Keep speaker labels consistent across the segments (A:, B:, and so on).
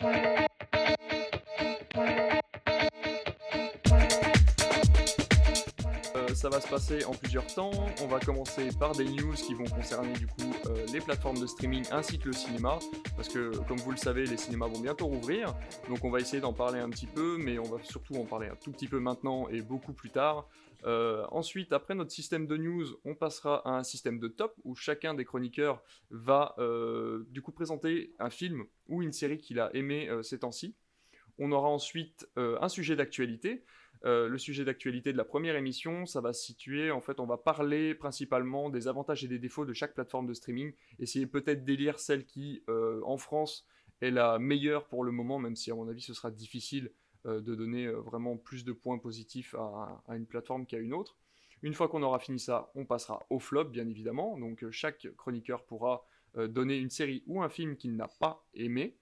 A: Thank you. Ça va se passer en plusieurs temps. On va commencer par des news qui vont concerner du coup euh, les plateformes de streaming ainsi que le cinéma, parce que comme vous le savez, les cinémas vont bientôt rouvrir. Donc on va essayer d'en parler un petit peu, mais on va surtout en parler un tout petit peu maintenant et beaucoup plus tard. Euh, ensuite, après notre système de news, on passera à un système de top où chacun des chroniqueurs va euh, du coup présenter un film ou une série qu'il a aimé ces temps-ci. On aura ensuite un sujet d'actualité. Euh, le sujet d'actualité de la première émission, ça va se situer, en fait, on va parler principalement des avantages et des défauts de chaque plateforme de streaming, essayer peut-être d'élire celle qui, euh, en France, est la meilleure pour le moment, même si à mon avis ce sera difficile euh, de donner vraiment plus de points positifs à, une plateforme qu'à une autre. Une fois qu'on aura fini ça, on passera au flop, bien évidemment. Donc chaque chroniqueur pourra donner une série ou un film qu'il n'a pas aimé.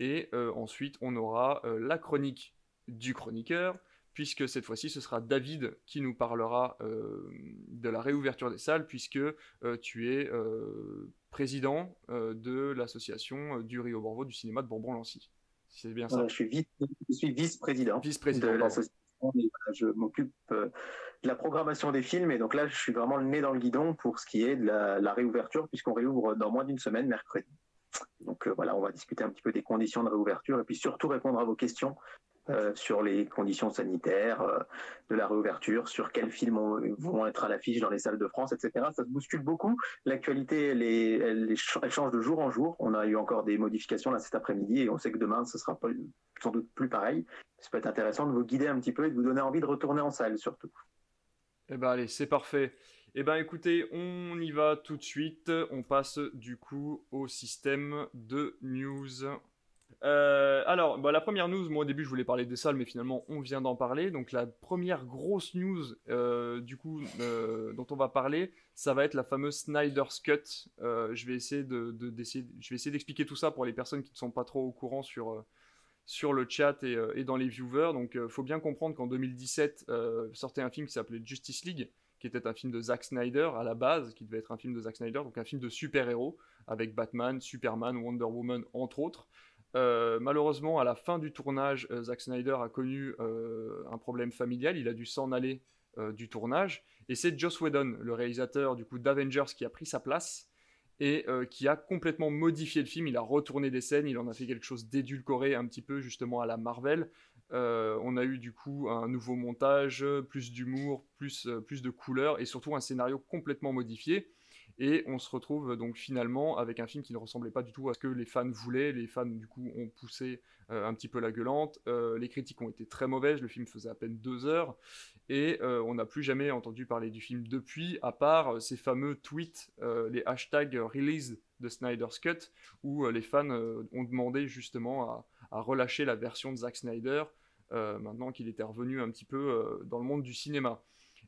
A: Et ensuite, on aura la chronique du chroniqueur, puisque cette fois-ci ce sera David qui nous parlera euh, de la réouverture des salles, puisque euh, tu es euh, président de l'association du Rio Borvo du cinéma de Bourbon-Lancy.
B: C'est bien ça. je suis vice-président
A: vice de
B: l'association. Je m'occupe de la programmation des films et donc là je suis vraiment le nez dans le guidon pour ce qui est de la, la réouverture, puisqu'on réouvre dans moins d'une semaine, mercredi. Donc voilà, on va discuter un petit peu des conditions de réouverture et puis surtout répondre à vos questions euh, sur les conditions sanitaires euh, de la réouverture, sur quels films vont être à l'affiche dans les salles de France, etc. Ça se bouscule beaucoup. L'actualité, elle, change de jour en jour. On a eu encore des modifications là cet après-midi et on sait que demain, ce sera pas, sans doute plus pareil. Ça peut être intéressant de vous guider un petit peu et de vous donner envie de retourner en salle surtout.
A: Eh ben allez, c'est parfait. Eh ben écoutez, on y va tout de suite. On passe du coup au système de news. Euh, alors, bah, la première news, moi au début je voulais parler des salles, mais finalement on vient d'en parler. Donc la première grosse news, euh, du coup, euh, dont on va parler, ça va être la fameuse Snyder's Cut. je vais essayer de, je vais essayer d'expliquer tout ça pour les personnes qui ne sont pas trop au courant sur sur le chat et, et, dans les viewers. Donc, faut bien comprendre qu'en 2017 sortait un film qui s'appelait Justice League, qui était un film de Zack Snyder à la base, qui devait être un film de Zack Snyder, donc un film de super-héros avec Batman, Superman, Wonder Woman entre autres. Euh, malheureusement, à la fin du tournage, euh, Zack Snyder a connu euh, un problème familial. Il a dû s'en aller du tournage. Et c'est Joss Whedon, le réalisateur du coup d'Avengers, qui a pris sa place et qui a complètement modifié le film. Il a retourné des scènes, il en a fait quelque chose d'édulcoré, un petit peu justement à la Marvel. on a eu du coup un nouveau montage, plus d'humour, plus, plus de couleurs et surtout un scénario complètement modifié. Et on se retrouve donc finalement avec un film qui ne ressemblait pas du tout à ce que les fans voulaient. Les fans du coup ont poussé euh, un petit peu la gueulante. Euh, les critiques ont été très mauvaises. Le film faisait à peine deux heures. Et euh, on n'a plus jamais entendu parler du film depuis, à part ces fameux tweets, les hashtags release de Snyder's Cut, où les fans ont demandé justement à, à, relâcher la version de Zack Snyder, maintenant qu'il était revenu un petit peu dans le monde du cinéma.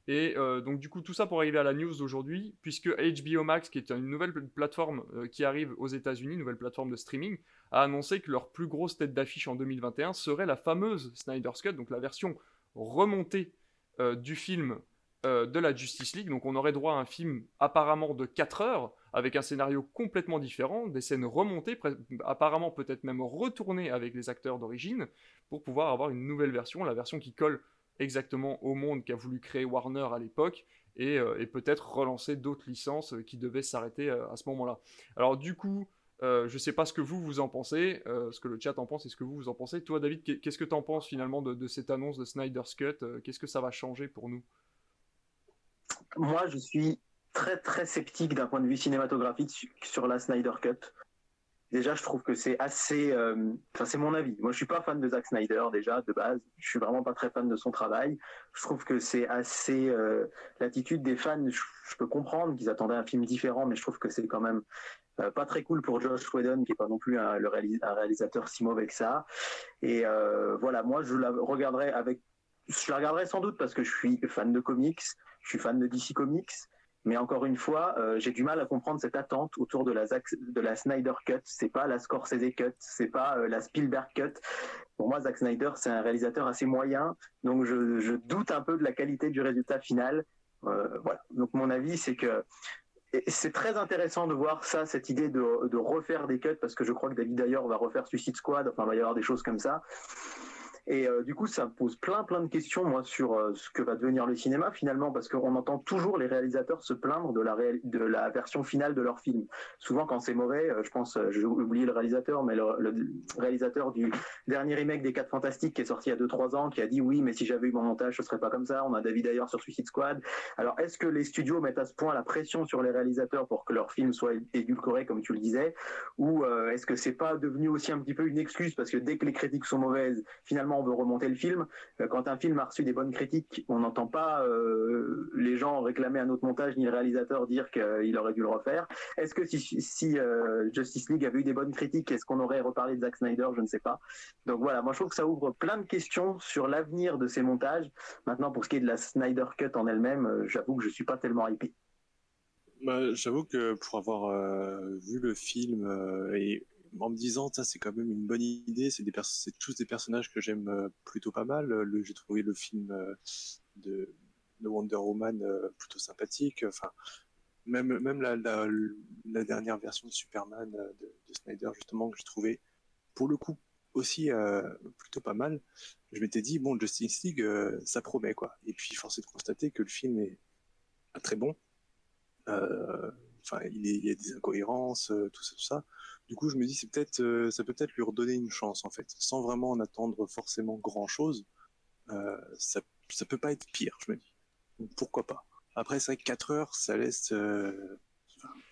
A: Et euh, donc du coup tout ça pour arriver à la news d'aujourd'hui, puisque HBO Max, qui est une nouvelle plateforme euh, qui arrive aux États-Unis, nouvelle plateforme de streaming, a annoncé que leur plus grosse tête d'affiche en 2021 serait la fameuse Snyder's Cut, donc la version remontée euh, du film de la Justice League. Donc on aurait droit à un film apparemment de 4 heures, avec un scénario complètement différent, des scènes remontées, apparemment peut-être même retournées avec les acteurs d'origine, pour pouvoir avoir une nouvelle version, la version qui colle exactement au monde qu'a voulu créer Warner à l'époque et, euh, peut-être relancer d'autres licences euh, qui devaient s'arrêter euh, à ce moment-là. Alors du coup, je ne sais pas ce que vous vous en pensez, ce que le chat en pense et ce que vous vous en pensez. Toi David, qu'est-ce que tu en penses finalement de, cette annonce de Snyder's Cut Qu'est-ce que ça va changer pour nous?
B: Moi je suis très très sceptique d'un point de vue cinématographique sur la Snyder Cut. Déjà, je trouve que c'est assez. Euh, enfin, c'est mon avis. Moi, je suis pas fan de Zack Snyder déjà de base. Je suis vraiment pas très fan de son travail. Je trouve que c'est assez. Euh, l'attitude des fans, je, peux comprendre qu'ils attendaient un film différent, mais je trouve que c'est quand même euh, pas très cool pour Josh Whedon, qui est pas non plus un, le réalisateur si mauvais que ça. Et voilà, moi, je la regarderai avec. Je la regarderai sans doute parce que je suis fan de comics. Je suis fan de DC Comics. Mais encore une fois, euh, j'ai du mal à comprendre cette attente autour de la, de la Snyder Cut. C'est pas la Scorsese Cut, c'est pas euh, la Spielberg Cut. Pour moi, Zack Snyder, c'est un réalisateur assez moyen, donc je, doute un peu de la qualité du résultat final. Euh, voilà. Donc mon avis, c'est que c'est très intéressant de voir ça, cette idée de, de, refaire des cuts, parce que je crois que David d'ailleurs va refaire Suicide Squad, enfin il va y avoir des choses comme ça. Et euh, du coup, ça me pose plein plein de questions moi sur euh, ce que va devenir le cinéma finalement, parce qu'on entend toujours les réalisateurs se plaindre de la version finale de leur film. Souvent, quand c'est mauvais, euh, je pense, j'ai oublié le réalisateur, mais le, réalisateur du dernier remake des Quatre Fantastiques qui est sorti il y a 2-3 ans, qui a dit oui, mais si j'avais eu mon montage, ce serait pas comme ça. On a David d'ailleurs sur Suicide Squad. Alors, est-ce que les studios mettent à ce point la pression sur les réalisateurs pour que leur film soit édulcoré, comme tu le disais, ou est-ce que c'est pas devenu aussi un petit peu une excuse parce que dès que les critiques sont mauvaises, finalement on veut remonter le film. Euh, quand un film a reçu des bonnes critiques, on n'entend pas euh, les gens réclamer un autre montage ni le réalisateur dire qu'il aurait dû le refaire. Est-ce que si, euh, Justice League avait eu des bonnes critiques, est-ce qu'on aurait reparlé de Zack Snyder? Je ne sais pas. Donc voilà, moi je trouve que ça ouvre plein de questions sur l'avenir de ces montages. Maintenant, pour ce qui est de la Snyder Cut en elle-même, j'avoue que je suis pas tellement hypé.
C: Bah, j'avoue que pour avoir vu le film et en me disant, ça c'est quand même une bonne idée. C'est des c'est tous des personnages que j'aime euh, plutôt pas mal. Le, j'ai trouvé le film euh, de, de Wonder Woman euh, plutôt sympathique. Enfin, même même la, dernière version de Superman de, de, Snyder justement que j'ai trouvé pour le coup aussi plutôt pas mal. Je m'étais dit bon Justice League ça promet quoi. Et puis force est de constater que le film est très bon. Enfin, il, il, y a des incohérences, tout ça, tout ça. Du coup, je me dis, c'est peut-être, euh, ça peut peut-être lui redonner une chance en fait, sans vraiment en attendre forcément grand chose. Euh, ça, ça peut pas être pire, je me dis. pourquoi pas. Après, c'est vrai que 4 heures, ça laisse. Euh,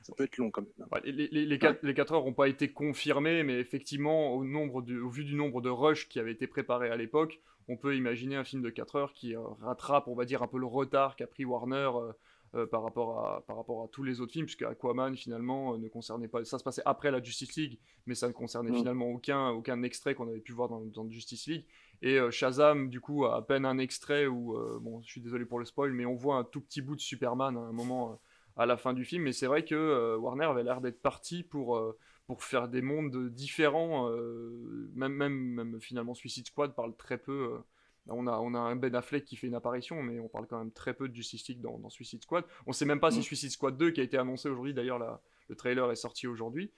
C: ça peut être long quand même.
A: Hein. les, les, les, 4, les, 4, heures n'ont pas été confirmées, mais effectivement, au, nombre au vu du nombre de rushs qui avaient été préparés à l'époque, on peut imaginer un film de 4 heures qui rattrape, on va dire, un peu le retard qu'a pris Warner euh, par, rapport à, par rapport à tous les autres films, puisque Aquaman finalement euh, ne concernait pas. Ça se passait après la Justice League, mais ça ne concernait mm. finalement aucun, aucun extrait qu'on avait pu voir dans, dans Justice League. Et euh, Shazam, du coup, a à peine un extrait où, bon, je suis désolé pour le spoil, mais on voit un tout petit bout de Superman à un moment à la fin du film. Mais c'est vrai que Warner avait l'air d'être parti pour, pour faire des mondes différents. même, même, même finalement Suicide Squad parle très peu on a, on a un Ben Affleck qui fait une apparition, mais on parle quand même très peu de Justice League dans, Suicide Squad. On sait même pas si mm. Suicide Squad 2, qui a été annoncé aujourd'hui, d'ailleurs le trailer est sorti aujourd'hui,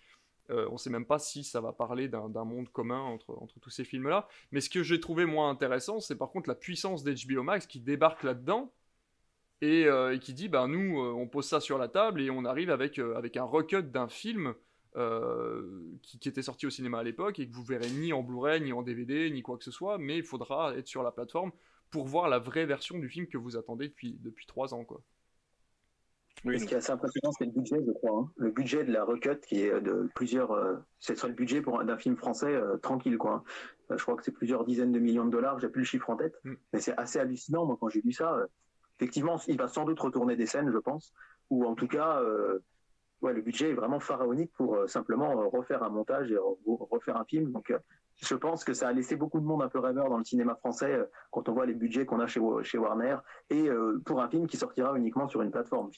A: euh, on sait même pas si ça va parler d'un monde commun entre, entre tous ces films-là. Mais ce que j'ai trouvé moins intéressant, c'est par contre la puissance d'HBO Max qui débarque là-dedans et, euh, qui dit, ben nous, euh, on pose ça sur la table et on arrive avec, avec un recut d'un film euh, qui, était sorti au cinéma à l'époque et que vous verrez ni en Blu-ray, ni en DVD, ni quoi que ce soit, mais il faudra être sur la plateforme pour voir la vraie version du film que vous attendez depuis, depuis 3 ans. Quoi.
B: Oui. Ce qui est assez impressionnant, c'est le budget, je crois. Hein. Le budget de la recut, qui est de plusieurs. Euh, c'est sur le budget pour d'un film français euh, tranquille, quoi. je crois que c'est plusieurs dizaines de millions de dollars. J'ai plus le chiffre en tête, mm. mais c'est assez hallucinant. Moi, quand j'ai vu ça, effectivement, il va sans doute retourner des scènes, je pense, ou en tout cas, le budget est vraiment pharaonique pour euh, simplement euh, refaire un montage et refaire un film. Donc, euh, je pense que ça a laissé beaucoup de monde un peu rêveur dans le cinéma français quand on voit les budgets qu'on a chez, chez Warner et pour un film qui sortira uniquement sur une plateforme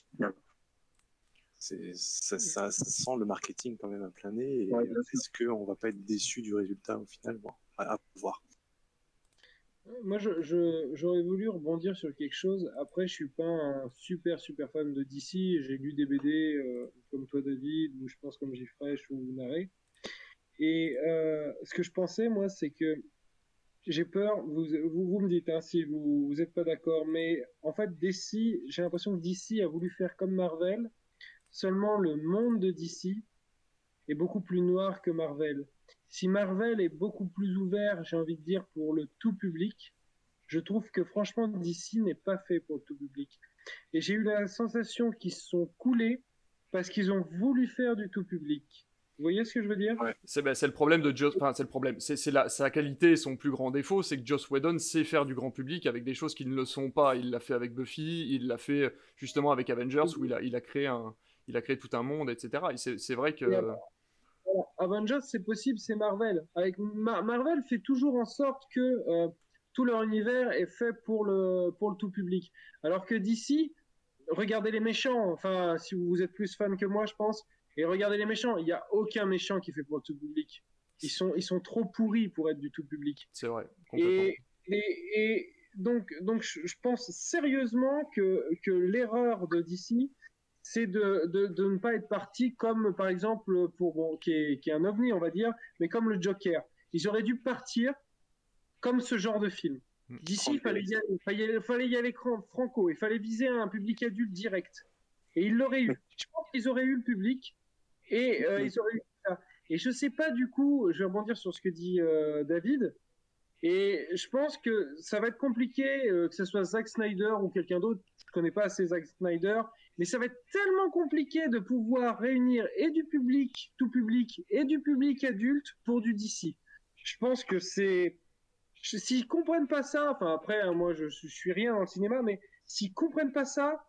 C: Ça, ça, sent le marketing quand même à plein nez. Est-ce qu'on va pas être déçu du résultat au final? À voir.
D: Moi, j'aurais voulu rebondir sur quelque chose. Après, je suis pas un super super fan de DC. J'ai lu des BD euh, comme toi, David, ou je pense comme Fresh ou Naré. Et euh, ce que je pensais, moi, c'est que j'ai peur. Vous, vous, me dites hein, si vous vous êtes pas d'accord, mais en fait, DC, j'ai l'impression que DC a voulu faire comme Marvel. Seulement, le monde de DC est beaucoup plus noir que Marvel. Si Marvel est beaucoup plus ouvert, j'ai envie de dire, pour le tout public, je trouve que franchement, DC n'est pas fait pour le tout public. Et j'ai eu la sensation qu'ils se sont coulés parce qu'ils ont voulu faire du tout public. Vous voyez ce que je veux dire?
A: Ben, C'est le problème de Joss. Enfin, c'est le problème. C'est sa qualité et son plus grand défaut, c'est que Joss Whedon sait faire du grand public avec des choses qui ne le sont pas. Il l'a fait avec Buffy, il l'a fait justement avec Avengers où il a, il a créé un, il a créé tout un monde, etc. C'est vrai que.
D: Avengers, c'est possible, c'est Marvel. Avec Marvel fait toujours en sorte que euh, tout leur univers est fait pour le pour le tout public. Alors que d'ici, regardez les méchants. Enfin, si vous êtes plus fan que moi, je pense. Et regardez les méchants. Il n'y a aucun méchant qui fait pour le tout public. Ils sont ils sont trop pourris pour être du tout public.
A: C'est vrai.
D: Et, et, donc donc je pense sérieusement que que l'erreur de DC c'est de, de, de, ne pas être parti comme, par exemple, pour bon, qui est, qui est un ovni, on va dire, mais comme le Joker. Ils auraient dû partir comme ce genre de film.
A: Mm.
D: D'ici, il fallait y aller, fallait, fallait y aller franco, il fallait viser un public adulte direct. Et ils l'auraient eu. Je pense qu'ils auraient eu le public et euh, ils auraient eu ça. Et je sais pas du coup, je vais rebondir sur ce que dit euh, David. Et je pense que ça va être compliqué, euh, que ce soit Zack Snyder ou quelqu'un d'autre. Je connais pas assez Zack Snyder, mais ça va être tellement compliqué de pouvoir réunir et du public, tout public, et du public adulte pour du DC. Je pense que c'est s'ils comprennent pas ça, enfin après, hein, moi je, je, suis rien dans le cinéma, mais s'ils comprennent pas ça.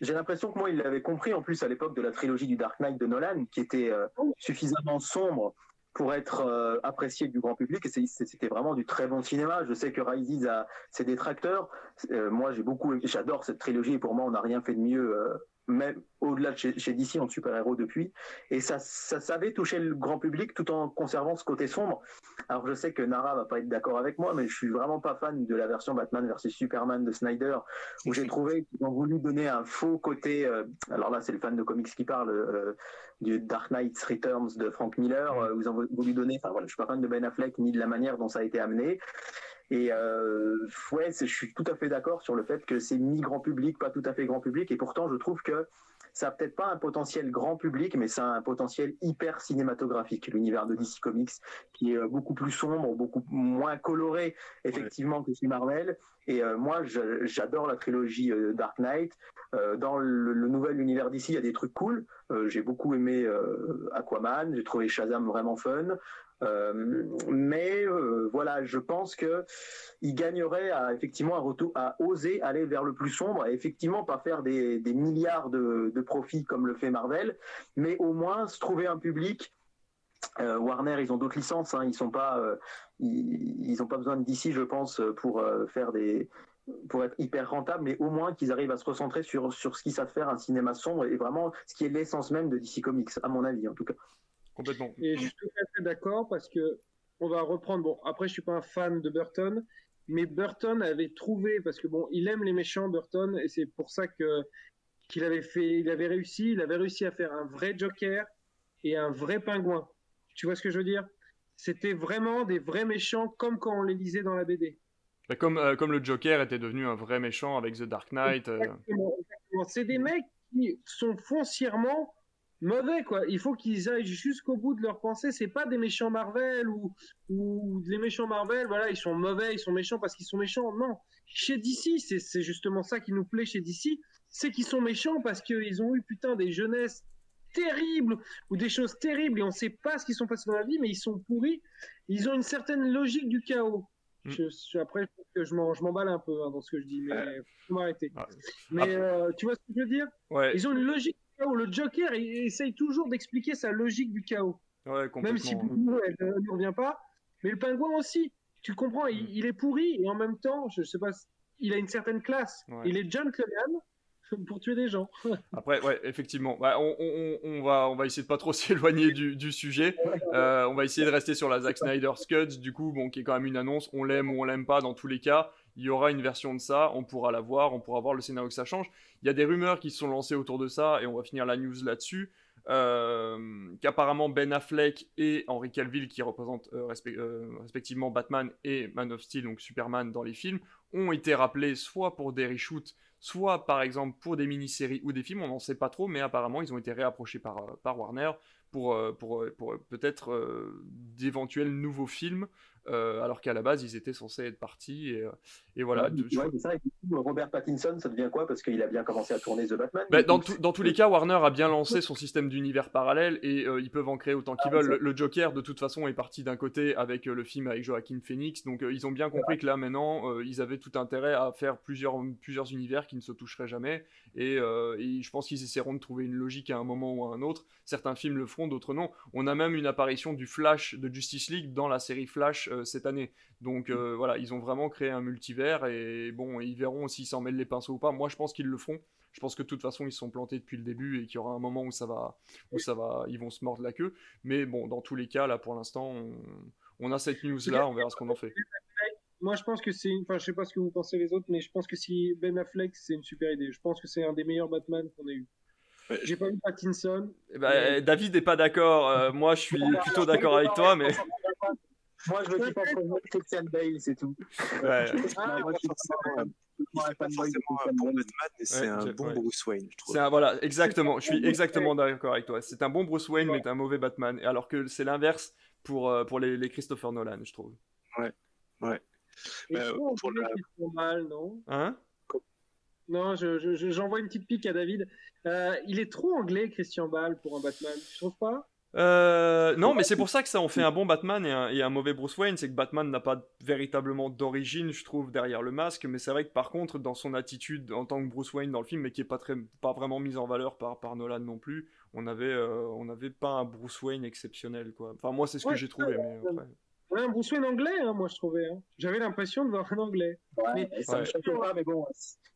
B: J'ai l'impression que moi, il l'avait compris en plus à l'époque de la trilogie du Dark Knight de Nolan, qui était euh, oh. suffisamment sombre pour être euh, apprécié du grand public. Et c'était vraiment du très bon cinéma. Je sais que Rises a ses détracteurs. Euh, moi, j'ai beaucoup, j'adore cette trilogie. Pour moi, on n'a rien fait de mieux euh, même au-delà de chez, chez, DC en super-héros depuis. Et ça, ça savait toucher le grand public tout en conservant ce côté sombre. Alors je sais que Nara va pas être d'accord avec moi, mais je suis vraiment pas fan de la version Batman versus Superman de Snyder, où j'ai trouvé qu'ils ont voulu donner un faux côté. Euh, alors là, c'est le fan de comics qui parle euh, du Dark Knight Returns de Frank Miller, euh, où ils ont voulu donner. Enfin voilà, je suis pas fan de Ben Affleck ni de la manière dont ça a été amené. Et euh, ouais, je suis tout à fait d'accord sur le fait que c'est mi-grand public, pas tout à fait grand public. Et pourtant, je trouve que ça n'a peut-être pas un potentiel grand public, mais ça a un potentiel hyper cinématographique, l'univers de DC Comics, qui est euh, beaucoup plus sombre, beaucoup moins coloré, effectivement, que chez Marvel. Et euh, moi, j'adore la trilogie Dark Knight. Dans le, le, nouvel univers d'ici, il y a des trucs cool. J'ai beaucoup aimé Aquaman. J'ai trouvé Shazam vraiment fun. Mais voilà, je pense que il gagnerait à effectivement un retour, à oser aller vers le plus sombre, et effectivement pas faire des, milliards de, profits comme le fait Marvel, mais au moins se trouver un public euh, Warner, ils ont d'autres licences, hein, ils sont pas, euh, ils, ont pas besoin de DC, je pense, pour euh, faire des, pour être hyper rentable, mais au moins qu'ils arrivent à se recentrer sur sur ce qu'ils savent faire, un cinéma sombre et vraiment ce qui est l'essence même de DC Comics, à mon avis en tout cas.
A: Complètement.
D: Et je suis tout à fait d'accord parce que on va reprendre. Bon, après, je suis pas un fan de Burton, mais Burton avait trouvé parce que bon, il aime les méchants, Burton, et c'est pour ça que qu'il avait fait, il avait réussi, il avait réussi à faire un vrai Joker et un vrai pingouin. Tu vois ce que je veux dire? C'était vraiment des vrais méchants comme quand on les lisait dans la BD.
A: Bah comme, euh, comme le Joker était devenu un vrai méchant avec The Dark Knight. Euh...
D: C'est des mecs qui sont foncièrement mauvais quoi. Il faut qu'ils aillent jusqu'au bout de leur pensée. C'est pas des méchants Marvel ou ou les méchants Marvel. Voilà, ils sont mauvais, ils sont méchants parce qu'ils sont méchants. Non, chez DC, c'est justement ça qui nous plaît chez DC, c'est qu'ils sont méchants parce qu'ils ont eu putain des jeunesses terribles ou des choses terribles et on sait pas ce qu'ils sont passés dans la vie, mais ils sont pourris. Ils ont une certaine logique du chaos. Mm. Je, je, après, je m'emballe un peu hein, dans ce que je dis, mais euh... faut m'arrêter. Ah. Mais euh, tu vois ce que je veux dire?
A: Ouais.
D: Ils ont une logique chaos. Le Joker, il essaye toujours d'expliquer sa logique du chaos.
A: Ouais,
D: Même si elle ne revient pas. Mais le pingouin aussi, tu comprends, mm. il, il, est pourri et en même temps, je, je sais pas, il a une certaine classe.
A: Ouais.
D: Il est gentleman, pour tuer des gens.
A: Après, ouais, effectivement. Bah, on, on, on, va, on va essayer de pas trop s'éloigner du, du, sujet. Euh, on va essayer de rester sur la Zack Snyder Scuds, du coup, bon, qui est quand même une annonce. On l'aime ou on l'aime pas, dans tous les cas. Il y aura une version de ça, on pourra la voir, on pourra voir le scénario que ça change. Il y a des rumeurs qui se sont lancées autour de ça, et on va finir la news là-dessus. Euh, qu'apparemment Ben Affleck et Henry Cavill, qui représentent euh, euh, respectivement Batman et Man of Steel, donc Superman dans les films, ont été rappelés soit pour des reshoots, soit par exemple pour des mini-séries ou des films, on n'en sait pas trop, mais apparemment ils ont été réapprochés par, Warner pour, pour, peut-être d'éventuels nouveaux films, euh, alors qu'à la base ils étaient censés être partis. Et, et voilà.
B: Ouais, ouais, mais ça, Robert Pattinson, ça devient quoi? Parce qu'il a bien commencé à tourner The Batman.
A: Bah, dans, tout, dans, tous les cas, Warner a bien lancé son système d'univers parallèle et euh, ils peuvent en créer autant qu'ils ah, veulent. Le, le, Joker, de toute façon, est parti d'un côté avec euh, le film avec Joaquin Phoenix, donc euh, ils ont bien compris que là maintenant, ils avaient tout intérêt à faire plusieurs, plusieurs univers qui ne se toucheraient jamais. Et, et je pense qu'ils essaieront de trouver une logique à un moment ou à un autre. Certains films le feront, d'autres non. On a même une apparition du Flash de Justice League dans la série Flash cette année. Donc euh, voilà, ils ont vraiment créé un multivers et bon, ils verront s'ils s'en mêlent les pinceaux ou pas. Moi, je pense qu'ils le feront. Je pense que de toute façon, ils se sont plantés depuis le début et qu'il y aura un moment où ça va, où ça va, ils vont se mordre la queue. Mais bon, dans tous les cas, là, pour l'instant, on, on, a cette news là, on verra ce qu'on en fait.
D: Moi, je pense que c'est, enfin, je sais pas ce que vous pensez les autres, mais je pense que si Ben Affleck, c'est une super idée. Je pense que c'est un des meilleurs Batman qu'on ait eu. J'ai pas vu Pattinson.
A: Eh ben, David n'est pas d'accord. Euh, moi, je suis plutôt d'accord avec toi, mais.
B: Moi, je veux qu'il fasse Christian Bale, c'est tout.
C: Ouais. Ah, moi, je suis pas forcément un bon Batman, mais c'est un bon Bruce Wayne, je trouve.
A: Un, voilà, exactement. Je suis exactement d'accord avec toi. C'est un bon Bruce Wayne, mais un mauvais Batman. Alors que c'est l'inverse pour, euh, pour les, les, Christopher Nolan, je trouve.
C: Ouais, ouais.
D: Euh, pour la... mal, non?
A: Hein?
D: Non, j'envoie je, une petite pique à David. Euh, il est trop anglais, Christian Bale, pour un Batman. Tu trouves pas?
A: Euh, non, mais c'est pour ça que ça en fait un bon Batman et un, et un mauvais Bruce Wayne. C'est que Batman n'a pas véritablement d'origine, je trouve, derrière le masque. Mais c'est vrai que par contre, dans son attitude en tant que Bruce Wayne dans le film, mais qui est pas très, pas vraiment mise en valeur par, par Nolan non plus, on avait, euh, on avait pas un Bruce Wayne exceptionnel, quoi. Enfin, moi, c'est ce que j'ai trouvé. Mais,
D: Ouais, un Bruce Wayne anglais, hein, moi je trouvais. Hein. J'avais l'impression de voir un anglais.
B: Ouais, mais ça me choque pas, mais bon,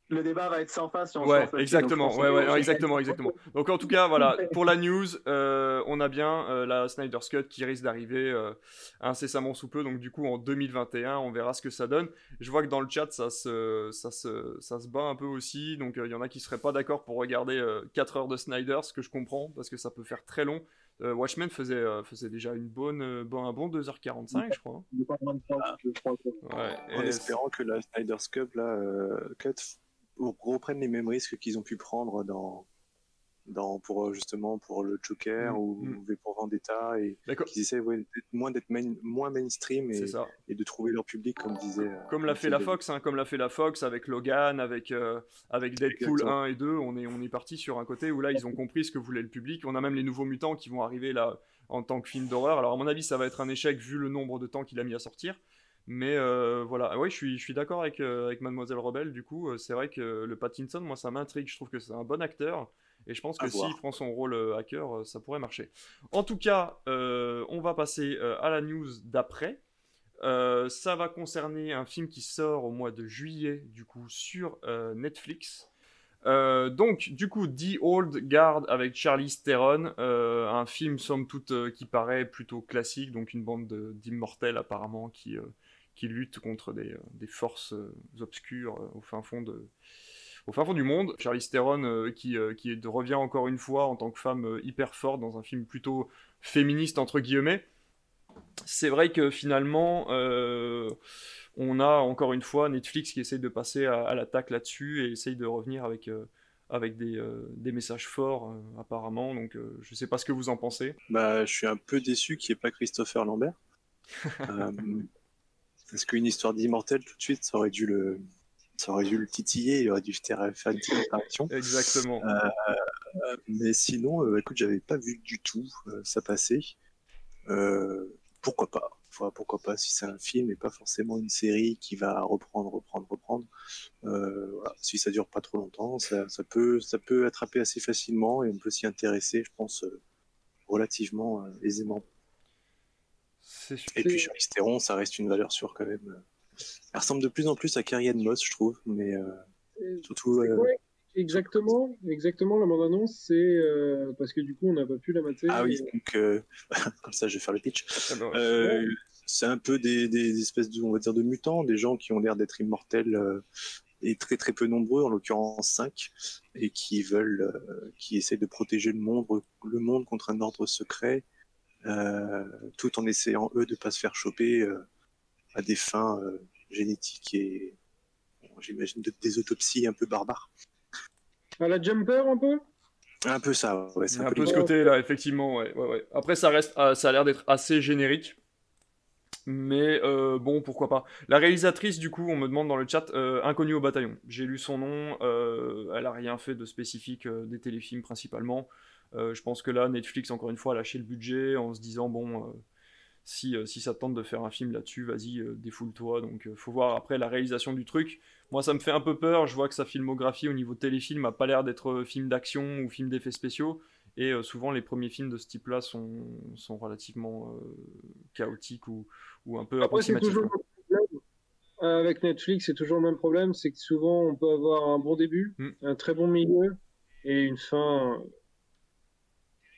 B: le débat va être sans fin si on
A: ouais, exactement, ouais, ouais, exactement, exactement. Donc en tout cas, voilà, pour la news, euh, on a bien euh, la Snyder's Cut qui risque d'arriver euh, incessamment sous peu. Donc du coup, en 2021, on verra ce que ça donne. Je vois que dans le chat, ça se, ça se, ça se bat un peu aussi. Donc il y en a qui seraient pas d'accord pour regarder 4 heures de Snyder, ce que je comprends parce que ça peut faire très long. Euh, Watchmen faisait, euh, faisait déjà une bonne, euh, bon, un bon 2h45, je crois.
C: En espérant que la Snyder's Cup, là, Cut reprenne les mêmes risques qu'ils ont pu prendre dans, dans, pour justement pour le Joker mm, ou mm. pour Vendetta et qu'ils essaient moins d'être moins mainstream et, et, de trouver leur public comme disait euh,
A: comme l'a fait la Fox hein, comme l'a fait la Fox avec Logan avec euh, avec Deadpool 1 et 2 on est on est parti sur un côté où là ils ont compris ce que voulait le public. On a même les nouveaux mutants qui vont arriver là en tant que film d'horreur. Alors à mon avis ça va être un échec vu le nombre de temps qu'il a mis à sortir mais euh, voilà, ouais, je suis, je suis d'accord avec, avec Mademoiselle Rebelle. Du coup, c'est vrai que le Pattinson, moi, ça m'intrigue. Je trouve que c'est un bon acteur. Et je pense que s'il prend son rôle euh, hacker, euh, ça pourrait marcher. En tout cas, euh, on va passer à la news d'après. ça va concerner un film qui sort au mois de juillet, du coup, sur Netflix. donc, du coup, The Old Guard avec Charlie Theron, un film somme toute qui paraît plutôt classique, donc une bande d'immortels apparemment qui, qui luttent contre des, des forces obscures au fin fond de, au fin fond du monde. Charlize Theron euh, qui, euh, qui revient encore une fois en tant que femme euh, hyper forte dans un film plutôt féministe entre guillemets. C'est vrai que finalement, on a encore une fois Netflix qui essaye de passer à, l'attaque là-dessus et essaye de revenir avec avec des, des, messages forts apparemment. Donc je ne sais pas ce que vous en pensez.
C: Bah, je suis un peu déçu qu'il n'y ait pas Christopher Lambert. parce qu'une histoire d'immortel tout de suite, ça aurait dû le, ça aurait dû le titiller, il aurait dû faire une petite apparition?
A: Exactement.
C: Euh, mais sinon, euh, écoute, j'avais pas vu du tout euh, ça passer. pourquoi pas? Pourquoi pas si c'est un film et pas forcément une série qui va reprendre, reprendre, reprendre. Voilà. Si ça dure pas trop longtemps, ça, ça, peut, ça peut attraper assez facilement et on peut s'y intéresser, je pense, relativement aisément. Et puis Charlize Theron, ça reste une valeur sûre quand même. Elle ressemble de plus en plus à Carrie Moss, je trouve, mais euh, surtout. Euh,
D: exactement, exactement. La bande-annonce, c'est euh, parce que du coup, on n'a pas pu la mater.
C: Ah oui, donc comme ça, je vais faire le pitch. Ah c'est un peu des, des, espèces de, on va dire, de mutants, des gens qui ont l'air d'être immortels et très très peu nombreux, en l'occurrence 5, et qui veulent, qui essaient de protéger le monde, le monde contre un ordre secret, tout en essayant eux de pas se faire choper à des fins euh, génétiques et j'imagine des autopsies un peu barbares.
D: À la jumper un peu?
C: Un peu ça, ouais.
A: Un, un, peu, ce côté-là, effectivement, ouais, ouais, Après, ça reste, ah, ça a l'air d'être assez générique. Mais euh, bon, pourquoi pas. La réalisatrice, du coup, on me demande dans le chat, euh, inconnue au bataillon. J'ai lu son nom, elle a rien fait de spécifique des téléfilms principalement. Je pense que là, Netflix, encore une fois, a lâché le budget en se disant, bon, si, euh, si ça tente de faire un film là-dessus, vas-y, euh, défoule-toi. Donc, euh, faut voir après la réalisation du truc. Moi, ça me fait un peu peur. Je vois que sa filmographie au niveau téléfilm a pas l'air d'être film d'action ou film d'effets spéciaux. Et souvent, les premiers films de ce type-là sont, sont relativement chaotiques ou, ou un peu approximatifs.
D: avec Netflix, c'est toujours le même problème, c'est que souvent on peut avoir un bon début, hmm. un très bon milieu et une fin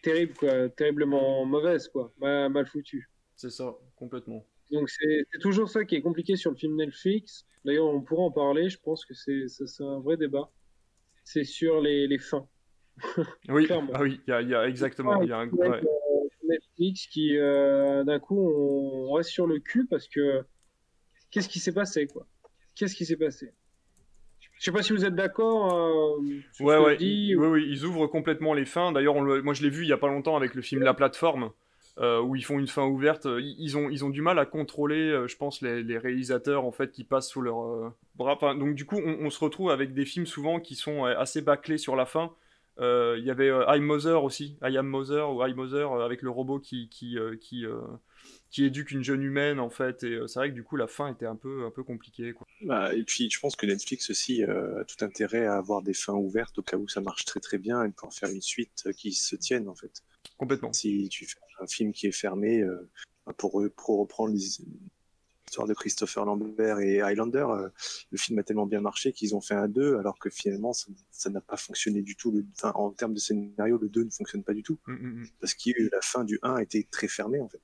D: terrible, quoi, terriblement mauvaise, quoi, mal, mal foutue.
A: C'est ça, complètement.
D: Donc c'est toujours ça qui est compliqué sur le film Netflix. D'ailleurs, on pourra en parler, je pense que c'est un vrai débat. C'est sur les, les fins.
A: Oui, ah oui, il y, a exactement. Il y a un... Ouais.
D: Netflix qui, euh, d'un coup, on reste sur le cul parce que qu'est-ce qui s'est passé, quoi? Qu'est-ce qui s'est passé? Je sais pas si vous êtes d'accord. Euh,
A: ouais, ouais. oui, oui, ils ouvrent complètement les fins. D'ailleurs, moi je l'ai vu il y a pas longtemps avec le film La Plateforme, euh, où ils font une fin ouverte. Ils ont, ils ont du mal à contrôler, je pense, les, réalisateurs en fait qui passent sous leur bras. donc du coup, on, on, se retrouve avec des films souvent qui sont assez bâclés sur la fin. Euh, il y avait euh, I Mother aussi, I Am Mother ou I Mother euh, avec le robot qui, qui, qui, qui éduque une jeune humaine en fait. Et c'est vrai que du coup la fin était un peu, un peu compliquée. Quoi.
C: Bah, et puis je pense que Netflix aussi a tout intérêt à avoir des fins ouvertes au cas où ça marche très très bien et de pouvoir faire une suite qui se tienne en fait.
A: Complètement.
C: Si tu fais un film qui est fermé, pour, pour reprendre l'histoire de Christopher Lambert et Highlander, euh, le film a tellement bien marché qu'ils ont fait un 2, alors que finalement, ça n'a pas fonctionné du tout. Le, en termes de scénario, le 2 ne fonctionne pas du tout. Mm, mm, mm. Parce que la fin du 1 était très fermée, en fait.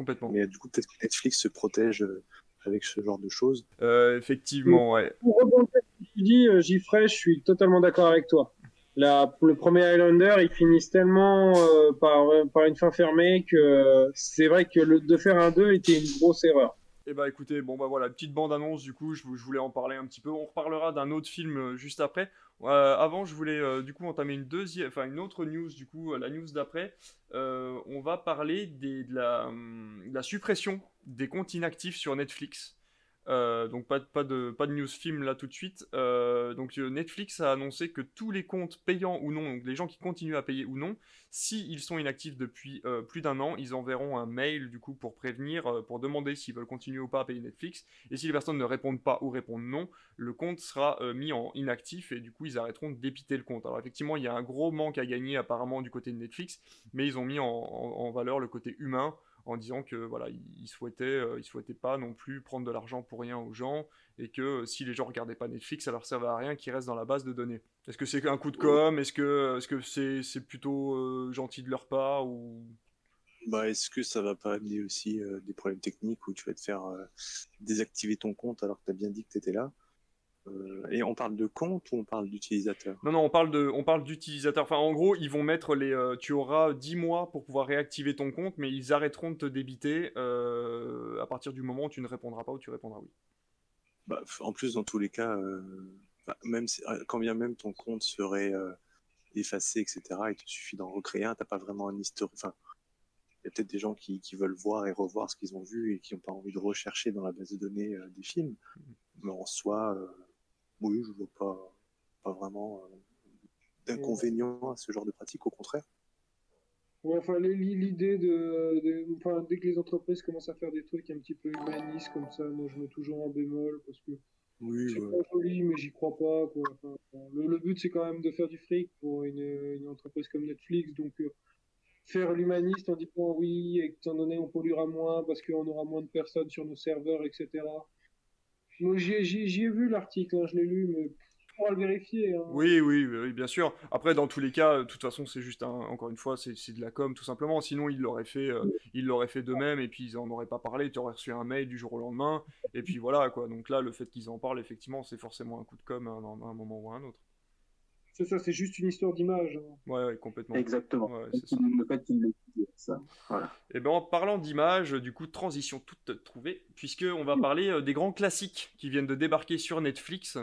A: Complètement.
C: Mais du coup, peut-être que Netflix se protège euh, avec ce genre de choses.
A: Euh, effectivement, ouais.
D: Pour rebondir ce que tu dis, Gifray, je suis totalement d'accord avec toi. La, le premier Highlander, ils finissent tellement par, par une fin fermée que c'est vrai que le, de faire un 2 était une grosse erreur.
A: Eh bah écoutez, bon bah voilà, petite bande-annonce du coup, je, voulais en parler un petit peu. On reparlera d'un autre film euh, juste après. Euh, avant, je voulais euh, du coup entamer une deuxième, enfin une autre news du coup, la news d'après. on va parler hum, de, la, suppression des comptes inactifs sur Netflix. Euh, donc pas, pas, de, pas de news film là tout de suite. Euh, donc euh, Netflix a annoncé que tous les comptes payants ou non, donc les gens qui continuent à payer ou non, s'ils sont inactifs depuis plus d'un an, ils enverront un mail du coup pour prévenir, pour demander s'ils veulent continuer ou pas à payer Netflix. Et si les personnes ne répondent pas ou répondent non, le compte sera mis en inactif et du coup ils arrêteront dépiter le compte. Alors effectivement il y a un gros manque à gagner apparemment du côté de Netflix, mais ils ont mis en valeur le côté humain en disant que voilà, ils souhaitaient, euh, souhaitaient pas non plus prendre de l'argent pour rien aux gens et que euh, si les gens regardaient pas Netflix, ça leur servait à rien qu'ils restent dans la base de données. Est-ce que c'est un coup de com Est-ce que est-ce que c'est c'est plutôt euh, gentil de leur part ou?
C: Bah, est-ce que ça va pas amener aussi des problèmes techniques où tu vas te faire désactiver ton compte alors que tu as bien dit que tu étais là? Euh, et on parle de compte ou on parle d'utilisateur?
A: Non, non, on parle de, on parle d'utilisateur. Enfin, en gros, ils vont mettre les. Euh, tu auras 10 mois pour pouvoir réactiver ton compte, mais ils arrêteront de te débiter euh, à partir du moment où tu ne répondras pas ou tu répondras oui.
C: Bah, en plus, dans tous les cas, même quand bien même ton compte serait effacé, etc., il te suffit d'en recréer un. T'as pas vraiment un historique. Enfin, il y a peut-être des gens qui, qui, veulent voir et revoir ce qu'ils ont vu et qui n'ont pas envie de rechercher dans la base de données des films. Mm. Mais en soi oui, je vois pas, pas vraiment euh, d'inconvénient à ce genre de pratique, au contraire.
D: enfin, l'idée de, enfin, dès que les entreprises commencent à faire des trucs un petit peu humanistes comme ça, moi je mets toujours un bémol parce que
C: oui,
D: c'est pas joli, mais j'y crois pas. Quoi. le, but c'est quand même de faire du fric pour une, une entreprise comme Netflix, donc euh, faire l'humaniste en disant oui, étant donné on polluera moins parce qu'on aura moins de personnes sur nos serveurs, etc. J'y ai vu l'article, hein, je l'ai lu, mais pour le vérifier. Hein.
A: Oui, oui, oui, bien sûr. Après, dans tous les cas, de toute façon, c'est juste, encore une fois, c'est de la com, tout simplement. Sinon, ils l'auraient fait, euh, fait d'eux-mêmes, et puis ils en auraient pas parlé. Tu aurais reçu un mail du jour au lendemain, et puis voilà, quoi. Donc là, le fait qu'ils en parlent, effectivement, c'est forcément un coup de com à un, moment ou à un autre.
D: C'est ça, c'est juste une histoire d'image. Hein.
A: Ouais, complètement.
B: Exactement. Le fait qu'il ça. Voilà.
A: Et eh ben en parlant d'image, du coup, transition toute trouvée, puisque on va parler euh, des grands classiques qui viennent de débarquer sur Netflix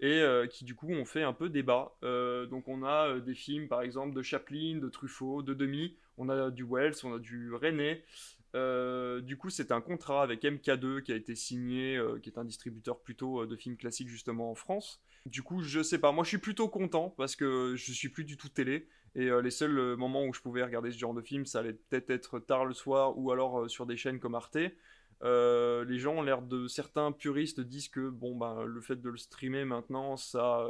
A: et euh, qui du coup ont fait un peu débat. Euh, donc on a des films par exemple de Chaplin, de Truffaut, de Demi, on a du Wells, on a du René. Du coup, c'est un contrat avec MK2 qui a été signé, qui est un distributeur plutôt de films classiques justement en France. Du coup, je sais pas, moi je suis plutôt content parce que je suis plus du tout télé. Et euh, les seuls euh, moments où je pouvais regarder ce genre de film, ça allait peut-être être tard le soir ou alors euh, sur des chaînes comme Arte. les gens ont l'air de certains puristes disent que bon ben le fait de le streamer maintenant ça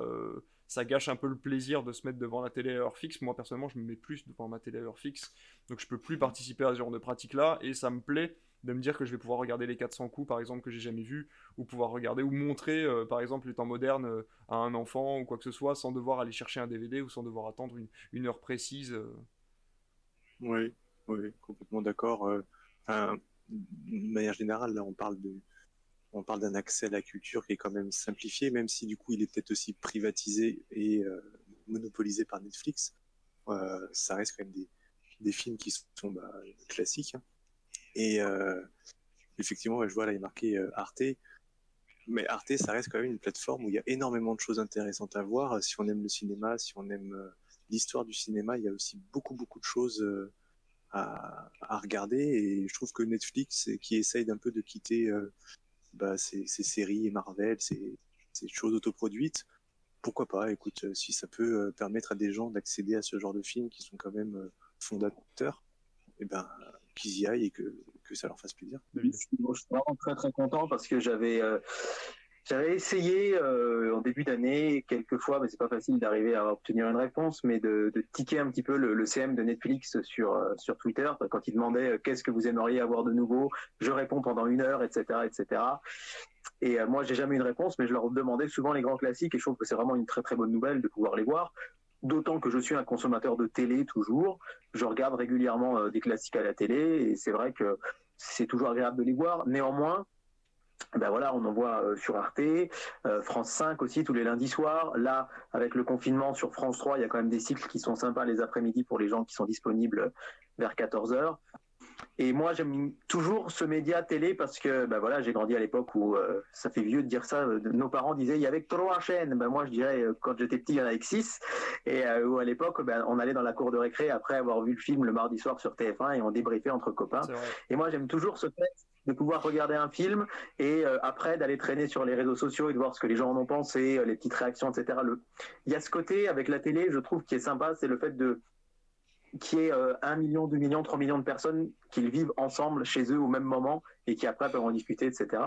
A: ça gâche un peu le plaisir de se mettre devant la télé à heure fixe. Moi personnellement je me mets plus devant ma télé à heure fixe donc je peux plus participer à ce genre de pratique là et ça me plaît de me dire que je vais pouvoir regarder les 400 coups par exemple que j'ai jamais vu ou pouvoir regarder ou montrer euh, par exemple les temps modernes euh, à un enfant ou quoi que ce soit sans devoir aller chercher un DVD ou sans devoir attendre une, heure précise. Euh.
C: Oui, oui, complètement d'accord. De manière générale, là on parle de on parle d'un accès à la culture qui est quand même simplifié, même si du coup il est peut-être aussi privatisé et monopolisé par Netflix. ça reste quand même des, films qui sont bah, classiques. Hein. Et effectivement, je vois là, il est marqué Arte. Mais Arte, ça reste quand même une plateforme où il y a énormément de choses intéressantes à voir. Si on aime le cinéma, si on aime l'histoire du cinéma, il y a aussi beaucoup, beaucoup de choses à, à, regarder. Et je trouve que Netflix, qui essaye d'un peu de quitter euh, bah, ces, ces, séries et Marvel, ces, ces choses autoproduites, pourquoi pas Écoute, euh, si ça peut euh, permettre à des gens d'accéder à ce genre de films qui sont quand même fondateurs, et eh ben qu'ils y aillent et que, que ça leur fasse plaisir.
B: je suis vraiment très très content parce que j'avais j'avais essayé euh, en début d'année quelques fois, mais c'est pas facile d'arriver à obtenir une réponse, mais de, de ticker un petit peu le, CM de Netflix sur euh, sur Twitter quand ils demandaient euh, qu'est-ce que vous aimeriez avoir de nouveau, je réponds pendant une heure, etc., etc. Et moi, j'ai jamais eu une réponse, mais je leur demandais souvent les grands classiques, et je trouve que c'est vraiment une très très bonne nouvelle de pouvoir les voir. D'autant que je suis un consommateur de télé toujours, je regarde régulièrement des classiques à la télé, et c'est vrai que c'est toujours agréable de les voir. Néanmoins, ben voilà, on en voit euh, sur Arte, euh, France 5 aussi tous les lundis soirs. Là, avec le confinement sur France 3, il y a quand même des cycles qui sont sympas les après-midi pour les gens qui sont disponibles vers 14 h Et moi, j'aime toujours ce média télé parce que ben voilà, j'ai grandi à l'époque où euh, ça fait vieux de dire ça. nos parents disaient il y avait trois chaînes. Ben moi, je dirais quand j'étais petit, il y en avait que six. Et où à l'époque, ben, on allait dans la cour de récré après avoir vu le film le mardi soir sur TF1 et on débriefait entre copains. Et moi, j'aime toujours ce fait de pouvoir regarder un film et euh, après d'aller traîner sur les réseaux sociaux et de voir ce que les gens en ont pensé, euh, les petites réactions, etc. Le... Il y a ce côté avec la télé, je trouve, qui est sympa, c'est le fait de qu'il y ait euh, 1 million, 2 millions, 3 millions de personnes qui vivent ensemble chez eux au même moment et qui après peuvent en discuter, etc.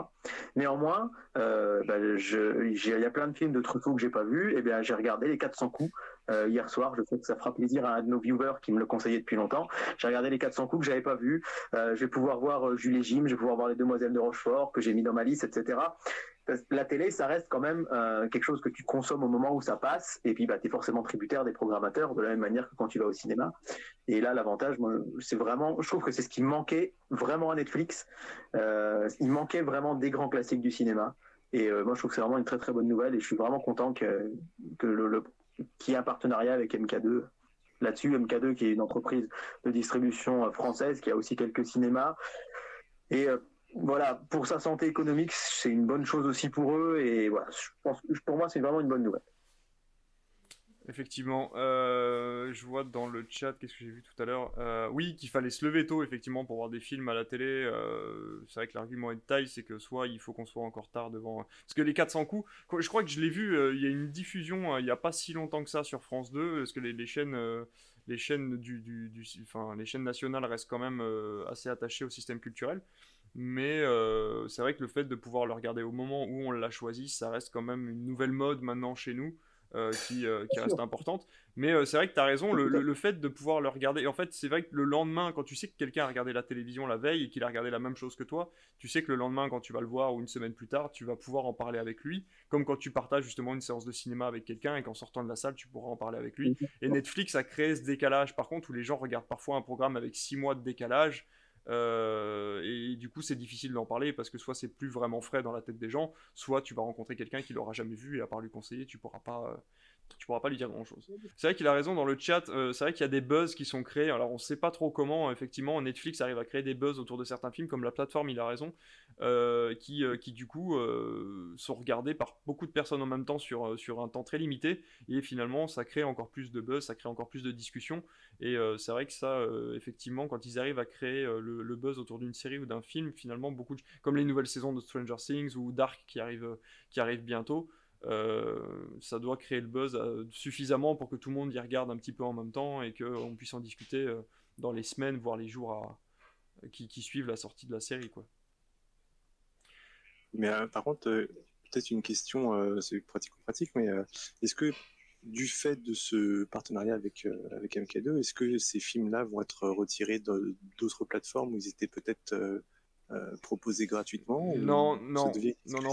B: Néanmoins, euh, bah, il y a plein de films de Truffaut que j'ai pas vus, et bien j'ai regardé les 400 coups euh, hier soir. Je sais que ça fera plaisir à un de nos viewers qui me le conseillait depuis longtemps. J'ai regardé les 400 coups que j'avais pas vus. Euh, je vais pouvoir voir euh, Jules et Jim, je vais pouvoir voir les Demoiselles de Rochefort que j'ai mis dans ma liste, etc la télé, ça reste quand même quelque chose que tu consommes au moment où ça passe, et puis bah, tu es forcément tributaire des programmateurs de la même manière que quand tu vas au cinéma. Et là, l'avantage, c'est vraiment, je trouve que c'est ce qui manquait vraiment à Netflix. Il manquait vraiment des grands classiques du cinéma. Et moi, je trouve que c'est vraiment une très très bonne nouvelle, et je suis vraiment content que, le, qu'il y ait un partenariat avec MK2 là-dessus. MK2 qui est une entreprise de distribution française, qui a aussi quelques cinémas. Et voilà, pour sa santé économique, c'est une bonne chose aussi pour eux. Et voilà, je pense, pour moi, c'est vraiment une bonne nouvelle.
A: Effectivement, euh, je vois dans le chat, qu'est-ce que j'ai vu tout à l'heure euh, Oui, qu'il fallait se lever tôt, effectivement, pour voir des films à la télé. Euh, c'est vrai que l'argument est de taille, c'est que soit il faut qu'on soit encore tard devant. Parce que les 400 coups, je crois que je l'ai vu, il y a une diffusion il n'y a pas si longtemps que ça sur France 2, parce que les, chaînes. les chaînes du, enfin, les chaînes nationales restent quand même assez attachées au système culturel. Mais c'est vrai que le fait de pouvoir le regarder au moment où on l'a choisi, ça reste quand même une nouvelle mode maintenant chez nous. Euh, qui, euh, qui reste importante. Mais c'est vrai que tu as raison, le, le, fait de pouvoir le regarder. En fait, c'est vrai que le lendemain, quand tu sais que quelqu'un a regardé la télévision la veille et qu'il a regardé la même chose que toi, tu sais que le lendemain, quand tu vas le voir ou une semaine plus tard, tu vas pouvoir en parler avec lui. Comme quand tu partages justement une séance de cinéma avec quelqu'un et qu'en sortant de la salle, tu pourras en parler avec lui. Et Netflix a créé ce décalage, par contre, où les gens regardent parfois un programme avec 6 mois de décalage. Euh, et du coup, c'est difficile d'en parler parce que soit c'est plus vraiment frais dans la tête des gens, soit tu vas rencontrer quelqu'un qui l'aura jamais vu et à part lui conseiller, tu pourras pas, euh, tu pourras pas lui dire grand chose. C'est vrai qu'il a raison dans le chat. Euh, c'est vrai qu'il y a des buzz qui sont créés. Alors on sait pas trop comment. Effectivement, Netflix arrive à créer des buzz autour de certains films, comme la plateforme. Il a raison, euh, qui, euh, qui du coup sont regardés par beaucoup de personnes en même temps sur sur un temps très limité. Et finalement, ça crée encore plus de buzz, ça crée encore plus de discussions. Et c'est vrai que ça, effectivement, quand ils arrivent à créer le, buzz autour d'une série ou d'un film, finalement, beaucoup comme les nouvelles saisons de Stranger Things ou Dark qui arrive qui arrive bientôt. Euh, ça doit créer le buzz euh, suffisamment pour que tout le monde y regarde un petit peu en même temps et qu'on puisse en discuter euh, dans les semaines, voire les jours qui, suivent la sortie de la série. Quoi.
C: Mais par contre, peut-être une question, c'est pratique-pratique, mais est-ce que du fait de ce partenariat avec, avec MK2, est-ce que ces films-là vont être retirés d'autres plateformes où ils étaient peut-être euh, proposé gratuitement
A: Non, non, non, non.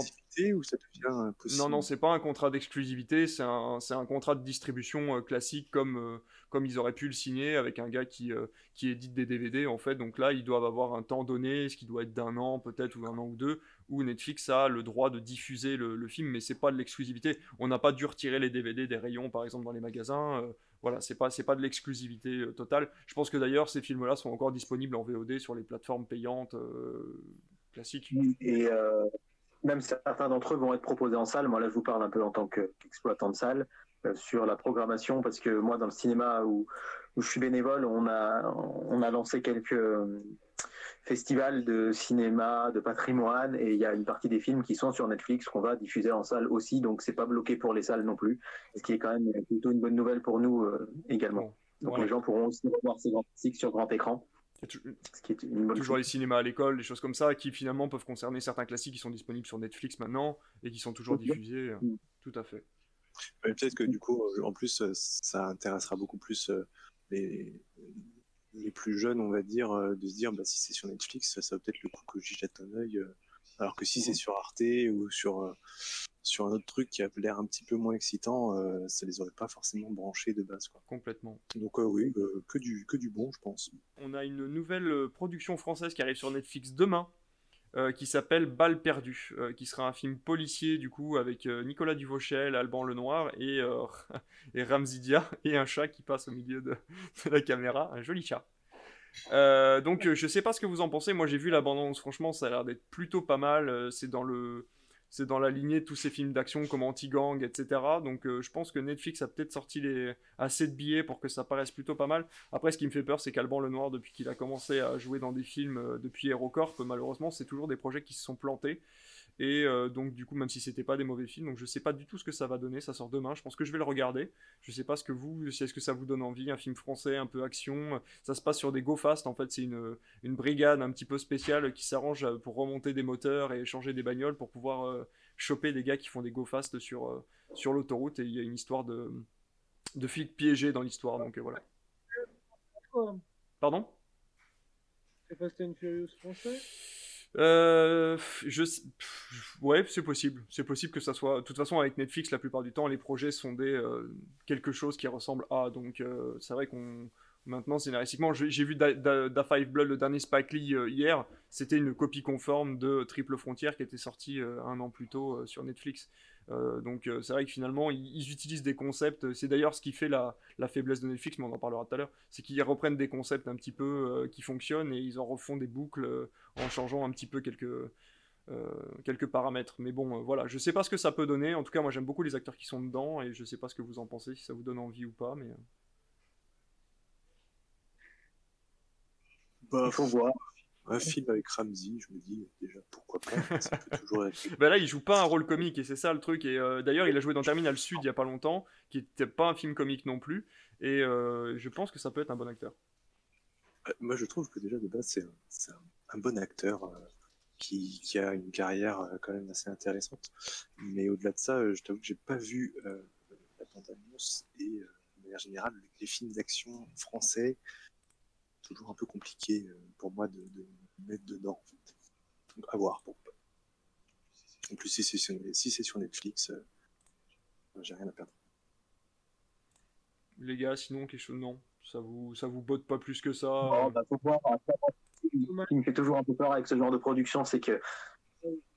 C: Ou ça devient
A: Non, non, c'est pas un contrat d'exclusivité, c'est un, un, contrat de distribution euh, classique comme, euh, comme ils auraient pu le signer avec un gars qui, qui édite des DVD en fait. Donc là, ils doivent avoir un temps donné, ce qui doit être d'un an peut-être ou un an ou deux, où Netflix a le droit de diffuser le, le film, mais c'est pas de l'exclusivité. On n'a pas dû retirer les DVD des rayons par exemple dans les magasins voilà, c'est pas, c'est pas de l'exclusivité totale. Je pense que d'ailleurs, ces films-là sont encore disponibles en VOD sur les plateformes payantes classiques.
B: Et même certains d'entre eux vont être proposés en salle. Moi, là, je vous parle un peu en tant qu'exploitant de salle sur la programmation, parce que moi, dans le cinéma où, où je suis bénévole, on a, on a lancé quelques festival de cinéma, de patrimoine, et il y a une partie des films qui sont sur Netflix qu'on va diffuser en salle aussi, donc c'est pas bloqué pour les salles non plus, ce qui est quand même plutôt une bonne nouvelle pour nous euh, également. Donc les gens pourront aussi voir ces grands classiques sur grand écran.
A: Ce qui est une bonne toujours les cinémas à l'école, des choses comme ça, qui finalement peuvent concerner certains classiques qui sont disponibles sur Netflix maintenant et qui sont toujours diffusés. Mm. Tout à fait.
C: Peut-être que du coup, en plus, ça intéressera beaucoup plus euh, les, les plus jeunes, on va dire, euh, de se dire bah, si c'est sur Netflix, ça, va peut-être le coup que j'y jette un œil. Euh, alors que si c'est sur Arte ou sur, euh, sur un autre truc qui a l'air un petit peu moins excitant, ça les aurait pas forcément branchés de base. Quoi.
A: Complètement.
C: Donc oui, que, du, que du bon, je pense.
A: On a une nouvelle production française qui arrive sur Netflix demain. Qui s'appelle Balle perdue, qui sera un film policier du coup avec Nicolas Duvauchel, Alban Lenoir et, et et un chat qui passe au milieu de, la caméra, un joli chat. Euh, donc je sais pas ce que vous en pensez. Moi j'ai vu l'abondance, franchement ça a l'air d'être plutôt pas mal. Euh, c'est dans le c'est dans la lignée de tous ces films d'action comme Anti-Gang, etc. Donc euh, je pense que Netflix a peut-être sorti assez de billets pour que ça paraisse plutôt pas mal. Après ce qui me fait peur c'est qu'Alban Lenoir depuis qu'il a commencé à jouer dans des films depuis HeroCorp, malheureusement c'est toujours des projets qui se sont plantés. Et euh, donc, du coup, même si c'était pas des mauvais films, donc je sais pas du tout ce que ça va donner. Ça sort demain. Je pense que je vais le regarder. Je sais pas ce que vous, si est-ce que ça vous donne envie, un film français, un peu action. Ça se passe sur des go fast. En fait, c'est une, une brigade un petit peu spéciale qui s'arrange pour remonter des moteurs et changer des bagnoles pour pouvoir euh, choper des gars qui font des go fast sur, euh, sur l'autoroute. Et il y a une histoire de, de flics piégés dans l'histoire. Donc voilà. Pardon?
D: C'est Fast and Furious français?
A: Euh, je, ouais, c'est possible. C'est possible que ça soit. De toute façon, avec Netflix, la plupart du temps, les projets sont des euh, quelque chose qui ressemble à. Donc, euh, c'est vrai qu'on maintenant scénaristiquement, j'ai vu Da, da, Five Blood, le dernier Spike Lee hier. C'était une copie conforme de Triple Frontière qui était sortie un an plus tôt sur Netflix. Euh, donc euh, c'est vrai que finalement ils, utilisent des concepts. C'est d'ailleurs ce qui fait la, faiblesse de Netflix, mais on en parlera tout à l'heure. C'est qu'ils reprennent des concepts un petit peu euh, qui fonctionnent et ils en refont des boucles en changeant un petit peu quelques quelques paramètres. Mais bon, voilà, je sais pas ce que ça peut donner. En tout cas, moi j'aime beaucoup les acteurs qui sont dedans et je sais pas ce que vous en pensez, si ça vous donne envie ou pas. Mais
B: bah, faut voir
C: un film avec Ramsey, je me dis déjà pourquoi pas. Ça peut
A: toujours bah là, il joue pas un rôle comique et c'est ça le truc. Et euh, d'ailleurs, il a joué dans Terminal Sud il y a pas longtemps, qui était pas un film comique non plus. Et euh, je pense que ça peut être un bon acteur.
C: Euh, moi, je trouve que déjà de base, c'est un, bon acteur qui, qui, a une carrière quand même assez intéressante. Mais au-delà de ça, je t'avoue que j'ai pas vu la bande-annonce et de manière générale les films d'action français toujours un peu compliqué pour moi de, de mettre dedans. En fait. Donc, à voir. Bon. En plus, si c'est sur, si sur, Netflix, euh, j'ai rien à perdre.
A: Les gars, sinon, quelque chose, non ça vous, ça vous botte pas plus que ça
B: bah, faut voir. Ce qui me fait toujours un peu peur avec ce genre de production, c'est que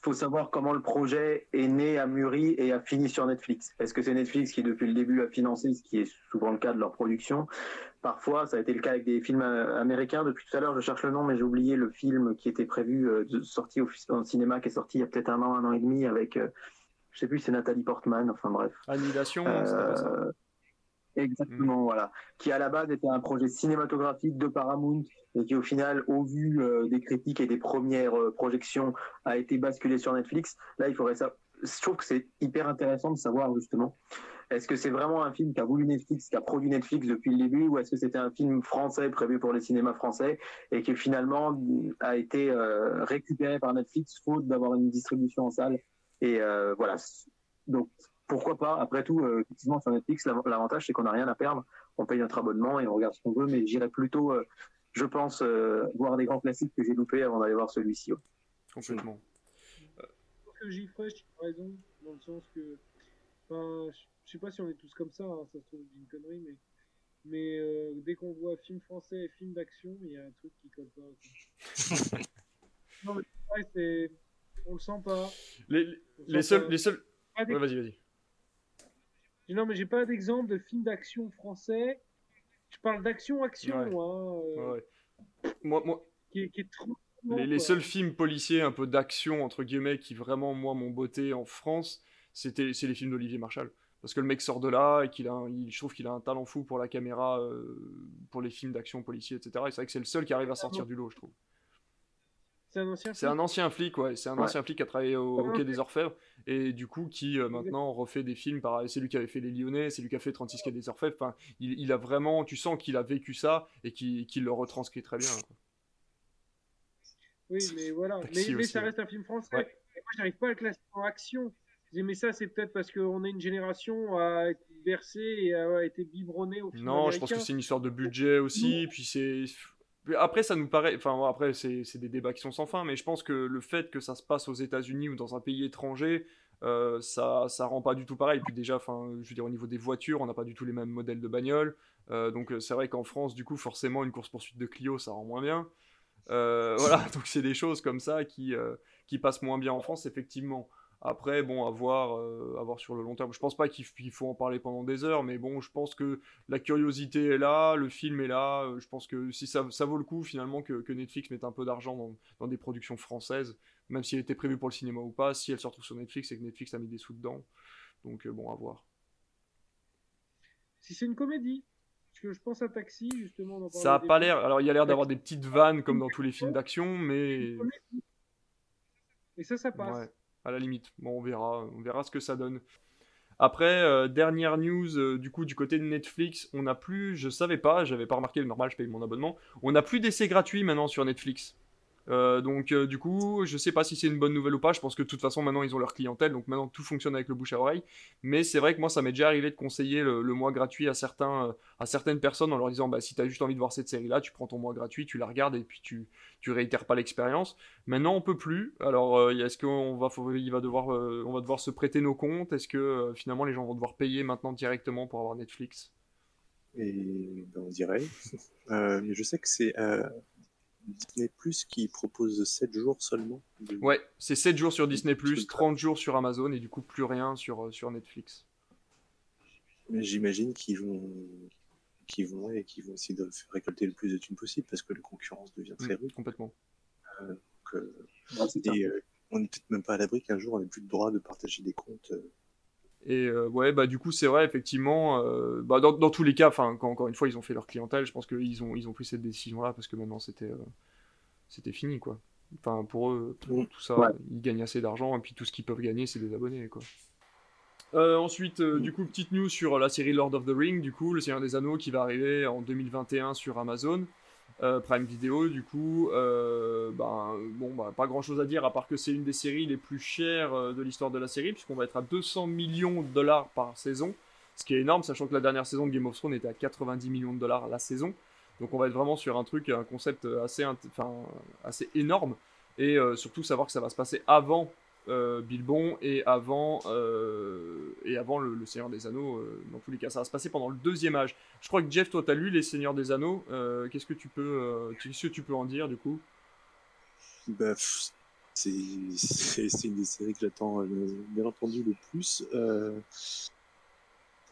B: faut savoir comment le projet est né, a mûri et a fini sur Netflix. Est-ce que c'est Netflix qui, depuis le début, a financé, ce qui est souvent le cas de leur production? Parfois, ça a été le cas avec des films euh, américains. Depuis tout à l'heure, je cherche le nom, mais j'ai oublié le film qui était prévu euh, de sortir au, cinéma, qui est sorti il y a peut-être un an, un an et demi, avec, euh, je sais plus, c'est Nathalie Portman, enfin bref.
A: Annihilation,
B: Exactement, mm. voilà. Qui à la base était un projet cinématographique de Paramount et qui au final, au vu euh, des critiques et des premières euh, projections, a été basculé sur Netflix. Là, il faudrait ça. Je trouve que c'est hyper intéressant de savoir justement. Est-ce que c'est vraiment un film qui a voulu Netflix, qui a produit Netflix depuis le début, ou est-ce que c'était un film français prévu pour les cinémas français et qui finalement a été euh, récupéré par Netflix faute d'avoir une distribution en salle Et voilà. Donc pourquoi pas Après tout, euh, effectivement, sur Netflix, l'avantage, c'est qu'on n'a rien à perdre. On paye notre abonnement et on regarde ce qu'on veut, mais j'irai plutôt, euh, je pense, euh, voir des grands classiques que j'ai loupés avant d'aller voir celui-ci.
A: Complètement.
D: que j'y ferai, tu as raison, dans le sens que. Enfin, je sais pas si on est tous comme ça, hein, ça se trouve une connerie, mais. Mais dès qu'on voit film français et film d'action, il y a un truc qui colle pas. non, mais c'est. On le sent pas.
A: Les, les seuls. Les seuls... vas-y, vas-y
D: Non, mais j'ai pas d'exemple de film d'action français. Je parle d'action-action,
A: Ouais.
D: moi. euh,
A: Ouais. Moi, moi,
D: qui, est- qui est trop.
A: les, seuls films policiers un peu d'action entre guillemets qui vraiment moi m'ont botté en France, c'était c'est les films d'Olivier Marchal. Parce que le mec sort de là et qu'il a, un- il, je trouve qu'il a un talent fou pour la caméra, euh, pour les films d'action policiers, etc. Et c'est vrai que c'est le seul qui arrive à sortir du lot, je trouve.
D: C'est un ancien
A: C'est
D: film.
A: un ancien flic, ouais. C'est un
B: Ouais.
A: ancien flic qui a travaillé au, au
D: Ouais.
A: Quai des Orfèvres et du coup qui euh, maintenant refait des films. Pareil, c'est lui qui avait fait Les Lyonnais, c'est lui qui a fait 36 Quai des Orfèvres. Enfin, il, il a vraiment, tu sens qu'il a vécu ça et qu'il le retranscrit très bien. quoi.
D: Oui, mais voilà. Mais, ça
A: ouais.
D: reste un film français.
A: Ouais.
D: Moi, j'arrive pas à le classer en action. Mais ça, c'est peut-être parce qu'on est une génération à être bercée et à été biberonnée au film
A: Non, je pense que c'est une histoire de budget aussi. Puis c'est. Après, ça nous paraît. Enfin, après, c'est des débats qui sont sans fin, mais je pense que le fait que ça se passe aux États-Unis ou dans un pays étranger, euh, ça, ça rend pas du tout pareil. Puis déjà, enfin, je veux dire, au niveau des voitures, on n'a pas du tout les mêmes modèles de bagnoles. Euh, donc, euh, c'est vrai qu'en France, du coup, forcément, une course-poursuite de Clio, ça rend moins bien. Voilà, donc c'est des choses comme ça qui, qui passent moins bien en France, effectivement. Après, bon, à voir, euh, à voir sur le long terme. Je pense pas qu'il faut en parler pendant des heures, mais bon, je pense que la curiosité est là, le film est là. euh, Je pense que si ça, ça vaut le coup, finalement, que, que Netflix mette un peu d'argent dans, dans des productions françaises, même si elle était prévue pour le cinéma ou pas, si elle se retrouve sur Netflix, c'est que Netflix a mis des sous dedans. Donc, euh, bon, à voir.
D: Si c'est une comédie. Parce que je pense à Taxi, justement. en
A: Ça a pas l'air. Alors, il y a l'air d'avoir des petites vannes comme dans tous les films d'action, mais.
D: Et ça, ça passe.
A: Ouais, à la limite. Bon, on verra, on verra ce que ça donne. Après, euh, dernière news, euh, du coup, du côté de Netflix, on n'a plus, je savais pas, j'avais pas remarqué, normal, je paye mon abonnement, on n'a plus d'essais gratuits maintenant sur Netflix. Euh, donc, euh, du coup, je sais pas si c'est une bonne nouvelle ou pas, je pense que de toute façon, maintenant, ils ont leur clientèle, donc maintenant, tout fonctionne avec le bouche à oreille. Mais c'est vrai que moi, ça m'est déjà arrivé de conseiller le, mois gratuit à, certains, euh, à certaines personnes en leur disant, bah, si tu as juste envie de voir cette série-là, tu prends ton mois gratuit, tu la regardes et puis tu, tu réitères pas l'expérience. Maintenant, on peut plus. Alors, est-ce qu'on va, il va devoir, on va devoir se prêter nos comptes? Est-ce que finalement les gens vont devoir payer maintenant directement pour avoir Netflix?
C: Et ben, on dirait. Je sais que c'est Disney Plus qui propose 7 jours seulement. de-
A: Ouais, c'est 7 jours sur Disney+,
C: Truc.
A: 30 jours sur Amazon et du coup plus rien sur, euh, sur Netflix.
C: Mais J'imagine qu'ils vont, qu'ils vont, et qu'ils vont essayer de récolter le plus de thunes possible parce que la concurrence devient très
A: Mm,
C: rude.
A: complètement.
C: Donc, euh,
B: ça.
C: et euh, on n'est peut-être même pas à l'abri qu'un jour on n'ait plus le droit de partager des comptes.
A: Et euh, ouais, bah du coup c'est vrai effectivement. euh, bah, dans, dans tous les cas, enfin quand encore une fois ils ont fait leur clientèle, je pense qu'ils ont ils ont pris cette décision là parce que maintenant c'était euh, c'était fini quoi. Enfin pour eux tout,
C: Mm.
A: tout ça,
B: Ouais.
A: ils gagnent assez d'argent et puis tout ce qu'ils peuvent gagner c'est des abonnés quoi. Ensuite, du coup, petite news sur la série Lord of the Ring, du coup, Le Seigneur des Anneaux qui va arriver en 2021 sur Amazon euh, Prime Video. Du coup, euh, ben, bon, bah, pas grand chose à dire à part que c'est une des séries les plus chères euh, de l'histoire de la série, puisqu'on va être à 200 millions de dollars par saison, ce qui est énorme, sachant que la dernière saison de Game of Thrones était à 90 millions de dollars la saison. Donc on va être vraiment sur un truc, un concept assez, assez énorme, et surtout savoir que ça va se passer avant Bilbon et avant, euh, le, Seigneur des Anneaux, euh, dans tous les cas. Ça va se passer pendant le deuxième âge. Je crois que Jeff, toi, t'as lu Les Seigneurs des Anneaux. Euh, Qu'est-ce que tu peux, euh, en dire, du coup?
C: Bah, c'est une des séries que j'attends euh, bien entendu le plus. Euh,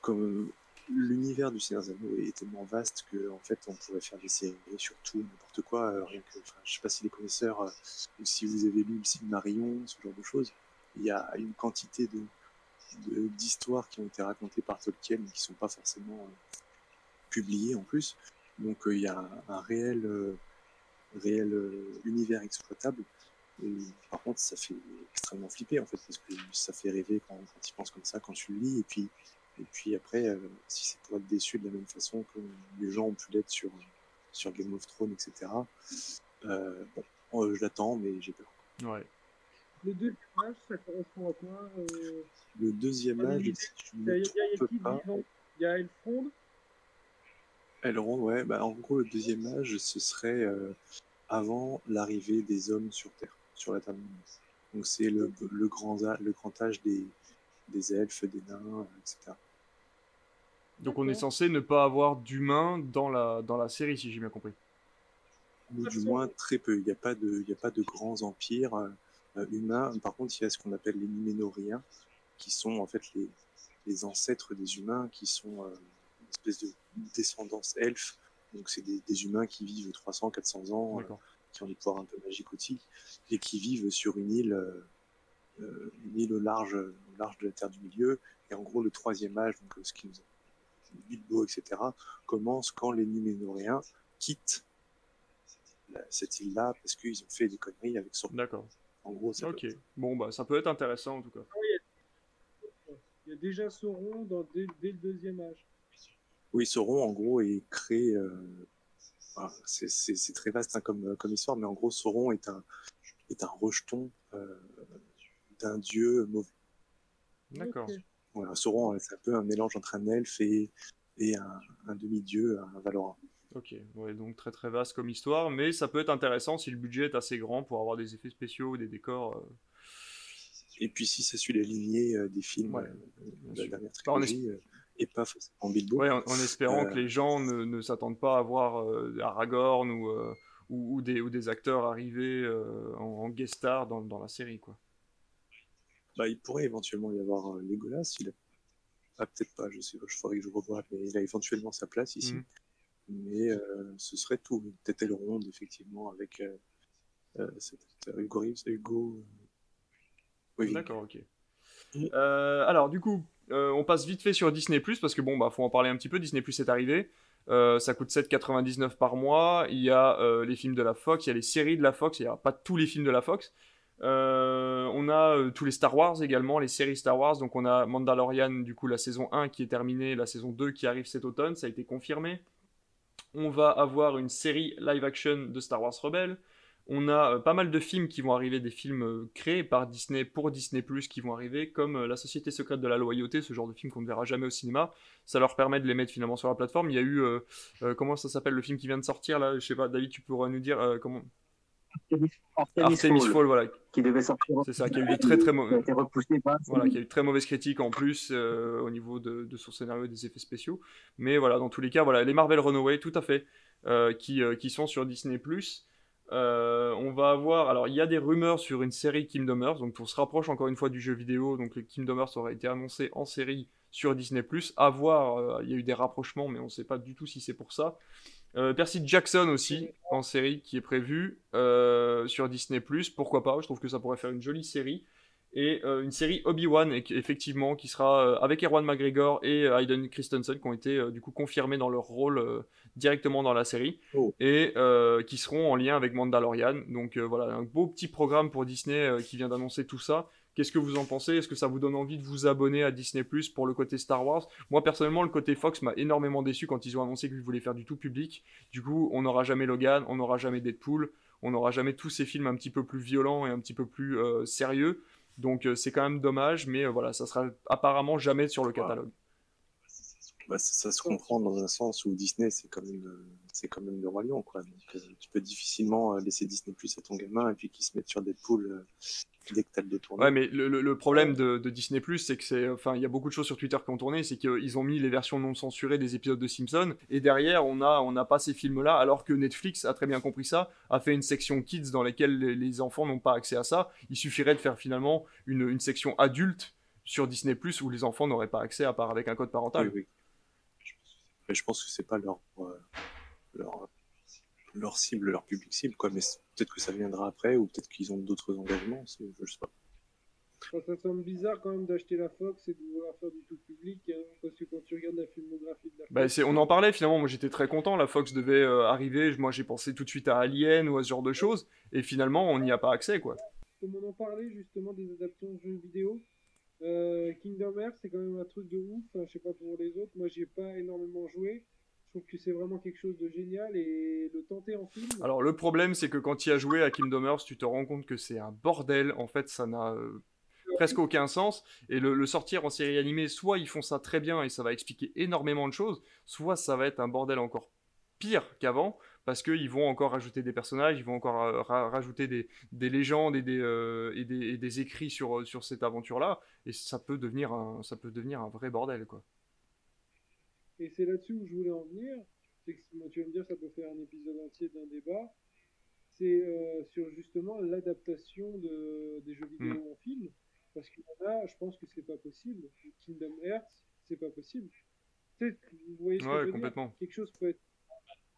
C: comme euh, l'univers du Seigneur des Anneaux est tellement vaste que en fait on pourrait faire des séries sur tout, n'importe quoi. euh, rien que, enfin, je sais pas si les connaisseurs euh, ou si vous avez lu le Silmarillion, ce genre de choses. Il y a une quantité d'histoires qui ont été racontées par Tolkien mais qui sont pas forcément euh, publiées en plus. Donc euh, il y a un, réel réel univers exploitable. Par contre, ça fait extrêmement flipper en fait, parce que ça fait rêver quand, quand tu penses comme ça, quand tu le lis, et puis, et puis après, euh, si c'est pour être déçu de la même façon que les gens ont pu l'être sur, sur Game of Thrones, etc. Euh, bon, euh, je l'attends, mais j'ai peur.
A: Ouais.
D: Le deuxième âge, ça correspond à quoi euh,
C: Le deuxième âge, si je
D: Il y a,
C: ne
D: il y a- il y a
C: me trompe
D: qui
C: pas,
D: vivant? Il y a Elfrond
C: Elrond, ouais, bah, en gros, le deuxième âge, ce serait euh, avant l'arrivée des hommes sur Terre, sur la Terre. Donc c'est le, le, grand, le grand âge des, des elfes, des nains, euh, etc.
A: Donc on est censé ne pas avoir d'humains dans la, dans la série, si j'ai bien compris.
C: Ou du
D: moins,
C: très peu. Il n'y a, pas de- y a pas de grands empires euh, euh, humains. Par contre, il y a ce qu'on appelle les Numénoriens, qui sont en fait les, les ancêtres des humains qui sont une espèce de descendance elfe. Donc c'est des, des, humains qui vivent 300, 400 ans, qui ont des pouvoirs un peu magiques aussi, et qui vivent sur une île, une île au large, au large de la Terre du Milieu. Et en gros, le troisième âge, donc ce qui nous Bilbo, etc., commence quand les Numénoréens quittent cette île-là parce qu'ils ont fait des conneries avec Sauron.
A: D'accord.
C: En gros,
A: ça Ok. Bon, bah, ça peut être intéressant en tout cas.
D: Il y a déjà Sauron dans, dès, le deuxième âge.
C: Oui, Sauron, en gros, est créé. Euh... c'est très vaste hein, comme, comme histoire, mais en gros, Sauron est un, est un rejeton euh, d'un dieu mauvais.
A: D'accord.
C: Voilà, Sauron, c'est un peu un mélange entre un elfe et, et un, un demi-dieu, un Valorant.
A: Ok, ouais, donc très très vaste comme histoire, mais ça peut être intéressant si le budget est assez grand pour avoir des effets spéciaux ou des décors. Euh.
C: Et puis si ça suit la lignée euh, des films euh, de la dernière trilogie, et pas forcément Bilbo.
A: Ouais, en, espérant que les gens ne, ne s'attendent pas à voir Aragorn ou, ou, ou, des, ou des acteurs arriver en, en, guest star dans, dans la série, quoi.
C: Bah, il pourrait éventuellement y avoir Legolas, il a... Ah, peut-être pas, je sais pas, je faudrait que je revoie, mais il a éventuellement sa place ici. Mhm mais euh, ce serait tout. Peut-être Elrond, effectivement, avec euh, euh, Hugo Reeves, Hugo.
A: Oui. D'accord, ok. alors, du coup, on passe vite fait sur Disney parce que bon, bah, faut en parler un petit peu. Disney Plus est arrivé. ça coûte 7,99 par mois. Il y a les films de la Fox, il y a les séries de la Fox. Il n'y a pas tous les films de la Fox. On a tous les Star Wars également, les séries Star Wars. Donc on a Mandalorian, du coup la saison 1 qui est terminée, la saison 2 qui arrive cet automne, ça a été confirmé. On va avoir une série live action de Star Wars Rebelle. On a euh, pas mal de films qui vont arriver, des films euh, créés par Disney pour Disney qui vont arriver, comme euh, La Société secrète de la loyauté, ce genre de film qu'on ne verra jamais au cinéma. Ça leur permet de les mettre finalement sur la plateforme. Il y a eu, comment ça s'appelle le film qui vient de sortir là? Je sais pas, David, tu pourras nous dire comment Artemis, Fall, voilà.
B: Qui devait sortir.
A: C'est ça, qui a eu très très mauvais. Voilà, qui a eu très mauvaise critique en plus euh, au niveau de, son scénario et des effets spéciaux. Mais voilà, dans tous les cas, voilà, les Marvel Runaway, tout à fait, euh, qui, euh, qui sont sur Disney+. on va avoir, alors il y a des rumeurs sur une série Kingdom Hearts, donc on se rapproche encore une fois du jeu vidéo, donc le Kingdom Hearts aurait été annoncé en série sur Disney+. À voir, il y a eu des rapprochements, mais on ne sait pas du tout si c'est pour ça. Euh, Percy Jackson aussi, en série, qui est prévu euh, sur Disney+. Pourquoi pas Je trouve que ça pourrait faire une jolie série. Et euh, une série Obi-Wan, effectivement, qui sera avec Erwan McGregor et Hayden Christensen, qui ont été du coup confirmés dans leur rôle directement dans la série. Oh. Et qui seront en lien avec Mandalorian. Donc voilà, un beau petit programme pour Disney qui vient d'annoncer tout ça. Qu'est-ce que vous en pensez? Est-ce que ça vous donne envie de vous abonner à Disney Plus pour le côté Star Wars? Moi personnellement, le côté Fox m'a énormément déçu quand ils ont annoncé qu'ils voulaient faire du tout public. Du coup, on n'aura jamais Logan, on n'aura jamais Deadpool, on n'aura jamais tous ces films un petit peu plus violents et un petit peu plus euh, sérieux. Donc euh, c'est quand même dommage, mais euh, voilà, ça sera apparemment jamais sur le catalogue.
C: Bah, ça, se comprend dans un sens où Disney c'est quand même c'est quand même le roi lion quoi. Donc, tu peux difficilement laisser Disney Plus à ton gamin et puis qu'il se mette sur Deadpool dès que tu as
A: Ouais, mais le, le, problème de, de Disney Plus, c'est que c'est, enfin, il y a beaucoup de choses sur Twitter qui ont tourné, c'est qu'ils ont mis les versions non censurées des épisodes de Simpsons, et derrière, on a, on n'a pas ces films-là, alors que Netflix a très bien compris ça, a fait une section kids dans laquelle les, enfants n'ont pas accès à ça. Il suffirait de faire finalement une, une section adulte sur Disney Plus où les enfants n'auraient pas accès à part avec un code parental.
C: Oui, oui. Je pense que c'est pas leur, euh, leur leur cible, leur public cible, quoi. Mais peut-être que ça viendra après, ou peut-être qu'ils ont d'autres engagements, je sais pas.
D: Ça semble bizarre quand même d'acheter la Fox et de vouloir faire du tout public, hein, parce que quand tu regardes la filmographie de la
A: bah, Fox... On en parlait finalement, moi j'étais très content, la Fox devait euh, arriver, moi j'ai pensé tout de suite à Alien ou à ce genre de choses, et finalement on n'y a pas accès quoi.
D: Comme on en parlait justement des adaptations de jeux vidéo, euh, Kingdom Hearts c'est quand même un truc de ouf, je sais pas pour les autres, moi j'ai pas énormément joué, je trouve que c'est vraiment quelque chose de génial et le tenter en film.
A: Alors le problème c'est que quand tu as joué à Kingdom Hearts, tu te rends compte que c'est un bordel. En fait, ça n'a euh, presque aucun sens. Et le, sortir en série animée, soit ils font ça très bien et ça va expliquer énormément de choses, soit ça va être un bordel encore pire qu'avant parce qu'ils vont encore rajouter des personnages, ils vont encore euh, rajouter des, légendes et des, euh, et des, écrits sur, sur cette aventure-là, et ça peut devenir un, ça peut devenir un vrai bordel, quoi.
D: Et c'est là-dessus où je voulais en venir. C'est que tu vas me dire, ça peut faire un épisode entier d'un débat. C'est euh, sur justement l'adaptation de, des jeux vidéo mm. en film. Parce qu'il y en a, je pense que c'est pas possible. Kingdom Hearts, c'est pas possible. Peut-être, vous voyez ce que
A: Ouais,
D: je veux
A: complètement.
D: dire Quelque chose peut être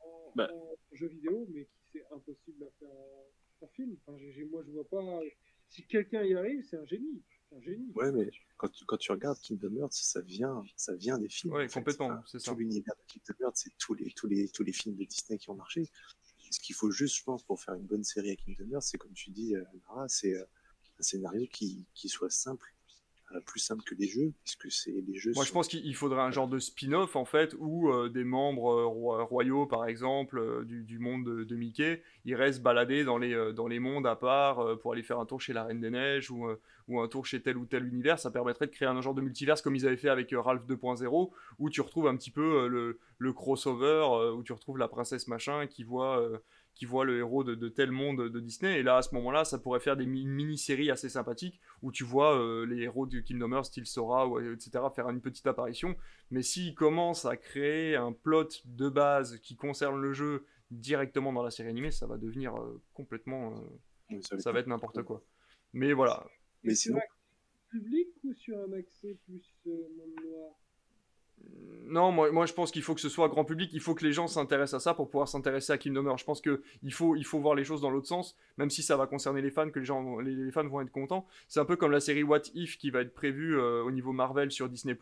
D: en,
C: Bah.
D: en jeu vidéo, mais qui c'est impossible à faire en, en film. Enfin, j'ai- j'ai- moi, je vois pas. Si quelqu'un y arrive, c'est un génie. C'est un génie.
C: Ouais, mais quand tu, quand tu regardes Kingdom Hearts, ça vient, ça vient des films.
A: Ouais, complètement, c'est ça.
C: Tout l'univers de Kingdom Hearts, c'est tous les, tous, les, tous les films de Disney qui ont marché. Ce qu'il faut juste, je pense, pour faire une bonne série à Kingdom Hearts, c'est comme tu dis, euh, Lara, c'est euh, un scénario qui, qui soit simple, euh, plus simple que les jeux, puisque c'est les jeux.
A: Moi, je pense qu'il il faudrait un genre de spin-off, en fait, où euh, des membres euh, royaux, par exemple, euh, du, du monde de, de Mickey, ils restent baladés dans les, euh, dans les mondes à part euh, pour aller faire un tour chez la Reine des Neiges ou, euh, ou un tour chez tel ou tel univers. Ça permettrait de créer un genre de multiverse comme ils avaient fait avec euh, Ralph 2.0, où tu retrouves un petit peu euh, le, le crossover, euh, où tu retrouves la princesse machin qui voit, euh, qui voit le héros de, de tel monde de Disney. Et là, à ce moment-là, ça pourrait faire des mi- mini-séries assez sympathiques où tu vois euh, les héros du Kingdom Hearts, style Sora, ou, etc., faire une petite apparition. Mais s'ils commencent à créer un plot de base qui concerne le jeu directement dans la série animée, ça va devenir euh, complètement. euh,
C: Oui,
A: ça va être n'importe quoi. Mais voilà.
C: Mais
D: Et sur
C: sinon-
D: public ou sur un accès plus euh, monde noir?
A: Non, moi, je pense qu'il faut que ce soit grand public, il faut que les gens s'intéressent à ça pour pouvoir s'intéresser à Kingdom Hearts. Je pense qu'il faut, il faut voir les choses dans l'autre sens, même si ça va concerner les fans, que les, gens, les, les fans vont être contents. C'est un peu comme la série What If qui va être prévue euh, au niveau Marvel sur Disney,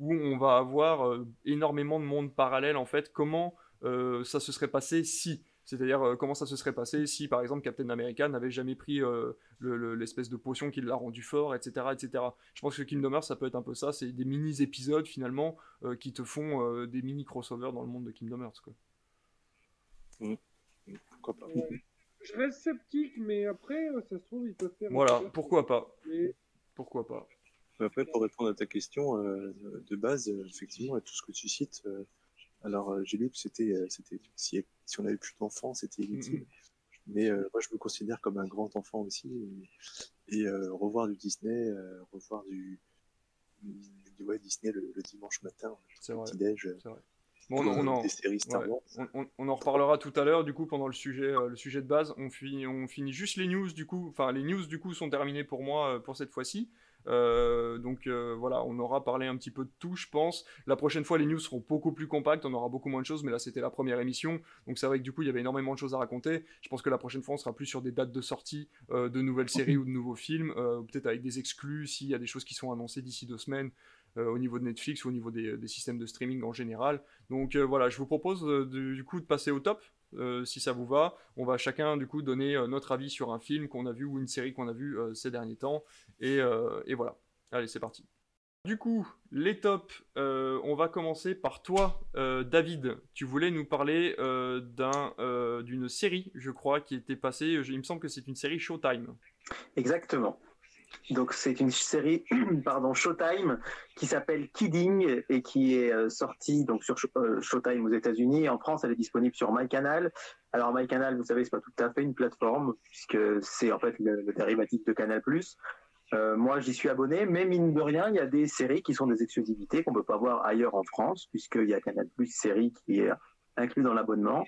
A: où on va avoir euh, énormément de mondes parallèles en fait. Comment euh, ça se serait passé si c'est-à-dire euh, comment ça se serait passé si par exemple Captain America n'avait jamais pris euh, le- le- l'espèce de potion qui l'a rendu fort, etc., etc. Je pense que Kingdom Hearts ça peut être un peu ça, c'est des mini épisodes finalement euh, qui te font euh, des mini crossovers dans le monde de Kingdom Hearts. Quoi.
C: Pourquoi pas
D: Ouais. Je reste sceptique, mais après, euh, ça se trouve, ils peuvent faire. un
A: Voilà, pourquoi pas,
D: Mais
A: pourquoi pas.
C: Après, pour répondre à ta question, euh, de base, effectivement, et tout ce que tu cites, euh, alors j'ai lu que c'était, euh, c'était si, si on avait plus d'enfants, c'était inutile. Mais euh, moi, je me considère comme un grand enfant aussi. Et, et, euh, revoir du Disney, euh, revoir du, du ouais, Disney le, le dimanche matin, le
A: vrai. C'est vrai. Bon, on, en,
C: des séries Star
A: ouais,
C: Wars.
A: on- en reparlera tout à l'heure du coup pendant le sujet, euh, le sujet de base. On finit, on finit juste les news du coup. Enfin, les news du coup sont terminées pour moi euh, pour cette fois-ci. Euh, donc euh, voilà, on aura parlé un petit peu de tout, je pense. La prochaine fois, les news seront beaucoup plus compactes, on aura beaucoup moins de choses, mais là c'était la première émission, donc c'est vrai que du coup il y avait énormément de choses à raconter. Je pense que la prochaine fois, on sera plus sur des dates de sortie euh, de nouvelles séries ou de nouveaux films, peut-être avec des exclus s'il y a des choses qui sont annoncées d'ici deux semaines. au niveau de Netflix ou au niveau des, des systèmes de streaming en général. Donc voilà, je vous propose du coup de passer au top, euh, si ça vous va. On va chacun du coup donner euh, notre avis sur un film qu'on a vu ou une série qu'on a vu euh, ces derniers temps. Et, et voilà. Allez, c'est parti. Du coup, les tops, on va commencer par toi, David. Tu voulais nous parler d'un, d'une série, je crois, qui était passée. Il me semble que c'est une série Showtime.
B: Exactement. Donc c'est une série pardon Showtime qui s'appelle Kidding et qui est euh, sortie donc sur euh, Showtime aux États-Unis et en France elle est disponible sur MyCanal. Alors MyCanal vous savez c'est pas tout à fait une plateforme puisque c'est en fait le, le dérivatif de Canal+. Euh, moi j'y suis abonné mais mine de rien il y a des séries qui sont des exclusivités qu'on peut pas voir ailleurs en France puisqu'il y a Canal+ série qui est inclus dans l'abonnement.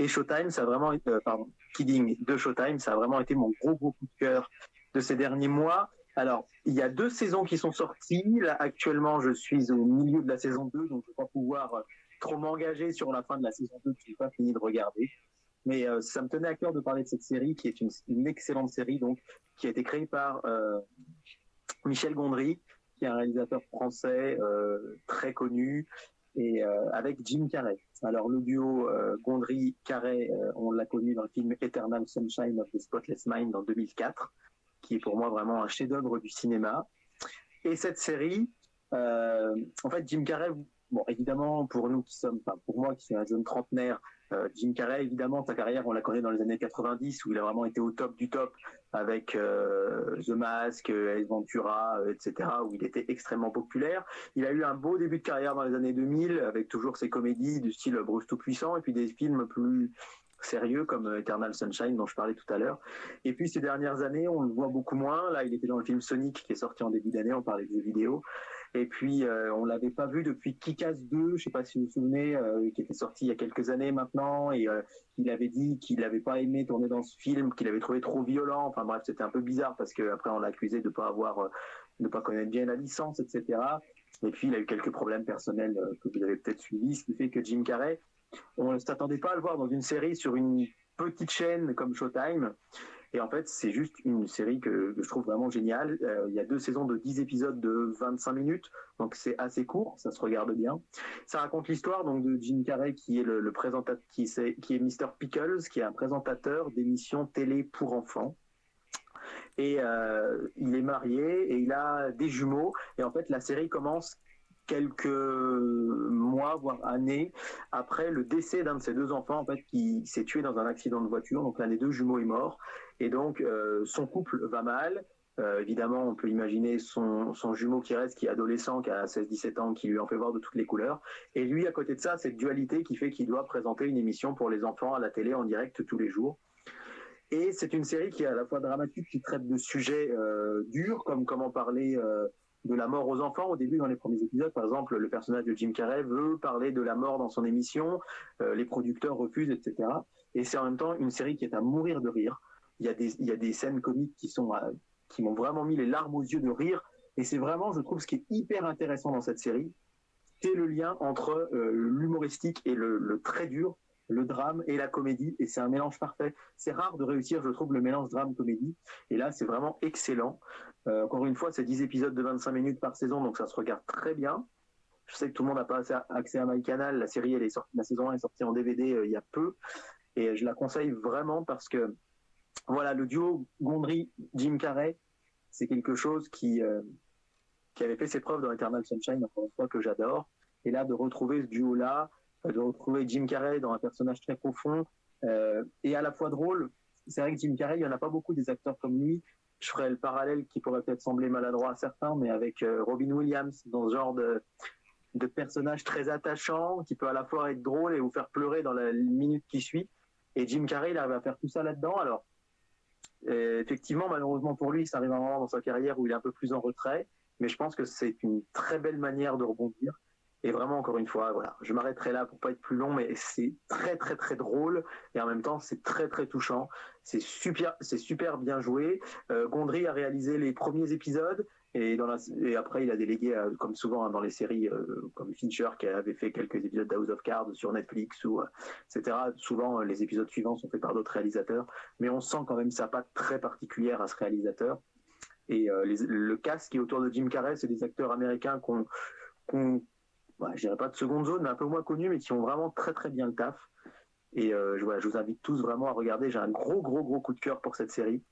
B: Et Showtime, ça a vraiment été, pardon, Kidding de Showtime, ça a vraiment été mon gros gros coup de cœur de ces derniers mois. Alors, il y a deux saisons qui sont sorties. Là, actuellement, je suis au milieu de la saison 2, donc je ne vais pas pouvoir euh, trop m'engager sur la fin de la saison 2 que je n'ai pas fini de regarder. Mais euh, ça me tenait à cœur de parler de cette série, qui est une, excellente série, donc, qui a été créée par euh, Michel Gondry, qui est un réalisateur français très connu, et avec Jim Carrey. Alors le duo Gondry-Carrey, euh, on l'a connu dans le film Eternal Sunshine of the Spotless Mind en 2004, qui est pour moi vraiment un chef-d'œuvre du cinéma. Et cette série, euh, en fait, Jim Carrey, bon, évidemment, pour nous qui sommes, enfin, pour moi qui suis un jeune trentenaire, euh, Jim Carrey, évidemment, sa carrière, on la connaît dans les années 90, où il a vraiment été au top du top avec euh, The Mask, Ace Ventura, etc., où il était extrêmement populaire. Il a eu un beau début de carrière dans les années 2000, avec toujours ses comédies du style Bruce Tout-Puissant, et puis des films plus sérieux comme Eternal Sunshine dont je parlais tout à l'heure. Et puis ces dernières années, on le voit beaucoup moins. Là, il était dans le film Sonic qui est sorti en début d'année, on parlait de jeux vidéo. Et puis euh, on l'avait pas vu depuis Kikas 2, je sais pas si vous vous souvenez, euh, qui était sorti il y a quelques années maintenant, et euh, il avait dit qu'il n'avait pas aimé tourner dans ce film, qu'il avait trouvé trop violent. Enfin bref, c'était un peu bizarre parce qu'après on l'a accusé de pas avoir, de pas connaître bien la licence, etc. Et puis il a eu quelques problèmes personnels que vous avez peut-être suivis, ce qui fait que Jim Carrey on ne s'attendait pas à le voir dans une série sur une petite chaîne comme Showtime. Et en fait, c'est juste une série que, je trouve vraiment géniale. Euh, il y a deux saisons de 10 épisodes de 25 minutes, donc c'est assez court, ça se regarde bien. Ça raconte l'histoire donc de Jim Carrey qui est le, présentateur, qui, est, qui est Mr. Pickles, qui est un présentateur d'émissions télé pour enfants. Et euh, il est marié et il a des jumeaux. Et en fait, la série commence quelques mois, voire années, après le décès d'un de ses deux enfants, en fait, qui s'est tué dans un accident de voiture. Donc l'un des deux jumeaux est mort. Et donc euh, son couple va mal. Euh, évidemment, on peut imaginer son, son, jumeau qui reste, qui est adolescent, qui a 16-17 ans, qui lui en fait voir de toutes les couleurs. Et lui, à côté de ça, cette dualité qui fait qu'il doit présenter une émission pour les enfants à la télé en direct tous les jours. Et c'est une série qui est à la fois dramatique, qui traite de sujets euh, durs, comme comment parler de la mort aux enfants. Au début, dans les premiers épisodes, par exemple, le personnage de Jim Carrey veut parler de la mort dans son émission, euh, les producteurs refusent, etc. Et c'est en même temps une série qui est à mourir de rire. Il y a des, scènes comiques qui sont qui m'ont vraiment mis les larmes aux yeux de rire. Et c'est vraiment, je trouve, ce qui est hyper intéressant dans cette série, c'est le lien entre euh, l'humoristique et le très dur, le drame et la comédie, et c'est un mélange parfait. C'est rare de réussir, je trouve, le mélange drame-comédie, et là, c'est vraiment excellent. Euh, encore une fois, c'est 10 épisodes de 25 minutes par saison, donc ça se regarde très bien. Je sais que tout le monde n'a pas accès à MyCanal. La série, elle est sortie, la saison 1 est sortie en DVD euh, il y a peu, et je la conseille vraiment parce que, voilà, le duo Gondry-Jim Carrey, c'est quelque chose qui, euh, qui avait fait ses preuves dans Eternal Sunshine, encore une fois, que j'adore. Et là, de retrouver ce duo-là, de retrouver Jim Carrey dans un personnage très profond et à la fois drôle. C'est vrai que Jim Carrey, il n'y en a pas beaucoup des acteurs comme lui je ferais le parallèle qui pourrait peut-être sembler maladroit à certains, mais avec euh, Robin Williams dans ce genre de, de personnage très attachant qui peut à la fois être drôle et vous faire pleurer dans la minute qui suit. Et Jim Carrey, il arrive à faire tout ça là-dedans. Alors, euh, effectivement, malheureusement pour lui, ça arrive à un moment dans sa carrière où il est un peu plus en retrait, mais je pense que c'est une très belle manière de rebondir. Et vraiment, encore une fois, voilà, je m'arrêterai là pour pas être plus long, mais c'est très très très drôle et en même temps c'est très très touchant. C'est super, c'est super bien joué. Euh, Gondry a réalisé les premiers épisodes et, après il a délégué, euh, comme souvent hein, dans les séries, euh, comme Fincher qui avait fait quelques épisodes d'House of Cards sur Netflix ou etc. Souvent les épisodes suivants sont faits par d'autres réalisateurs, mais on sent quand même sa patte très particulière à ce réalisateur. Et le cast qui est autour de Jim Carrey, c'est des acteurs américains qu'on bah, je dirais pas de seconde zone, mais un peu moins connus, mais qui ont vraiment très très bien le taf. Et euh, je, voilà, je vous invite tous vraiment à regarder. J'ai un gros gros gros coup de cœur pour cette série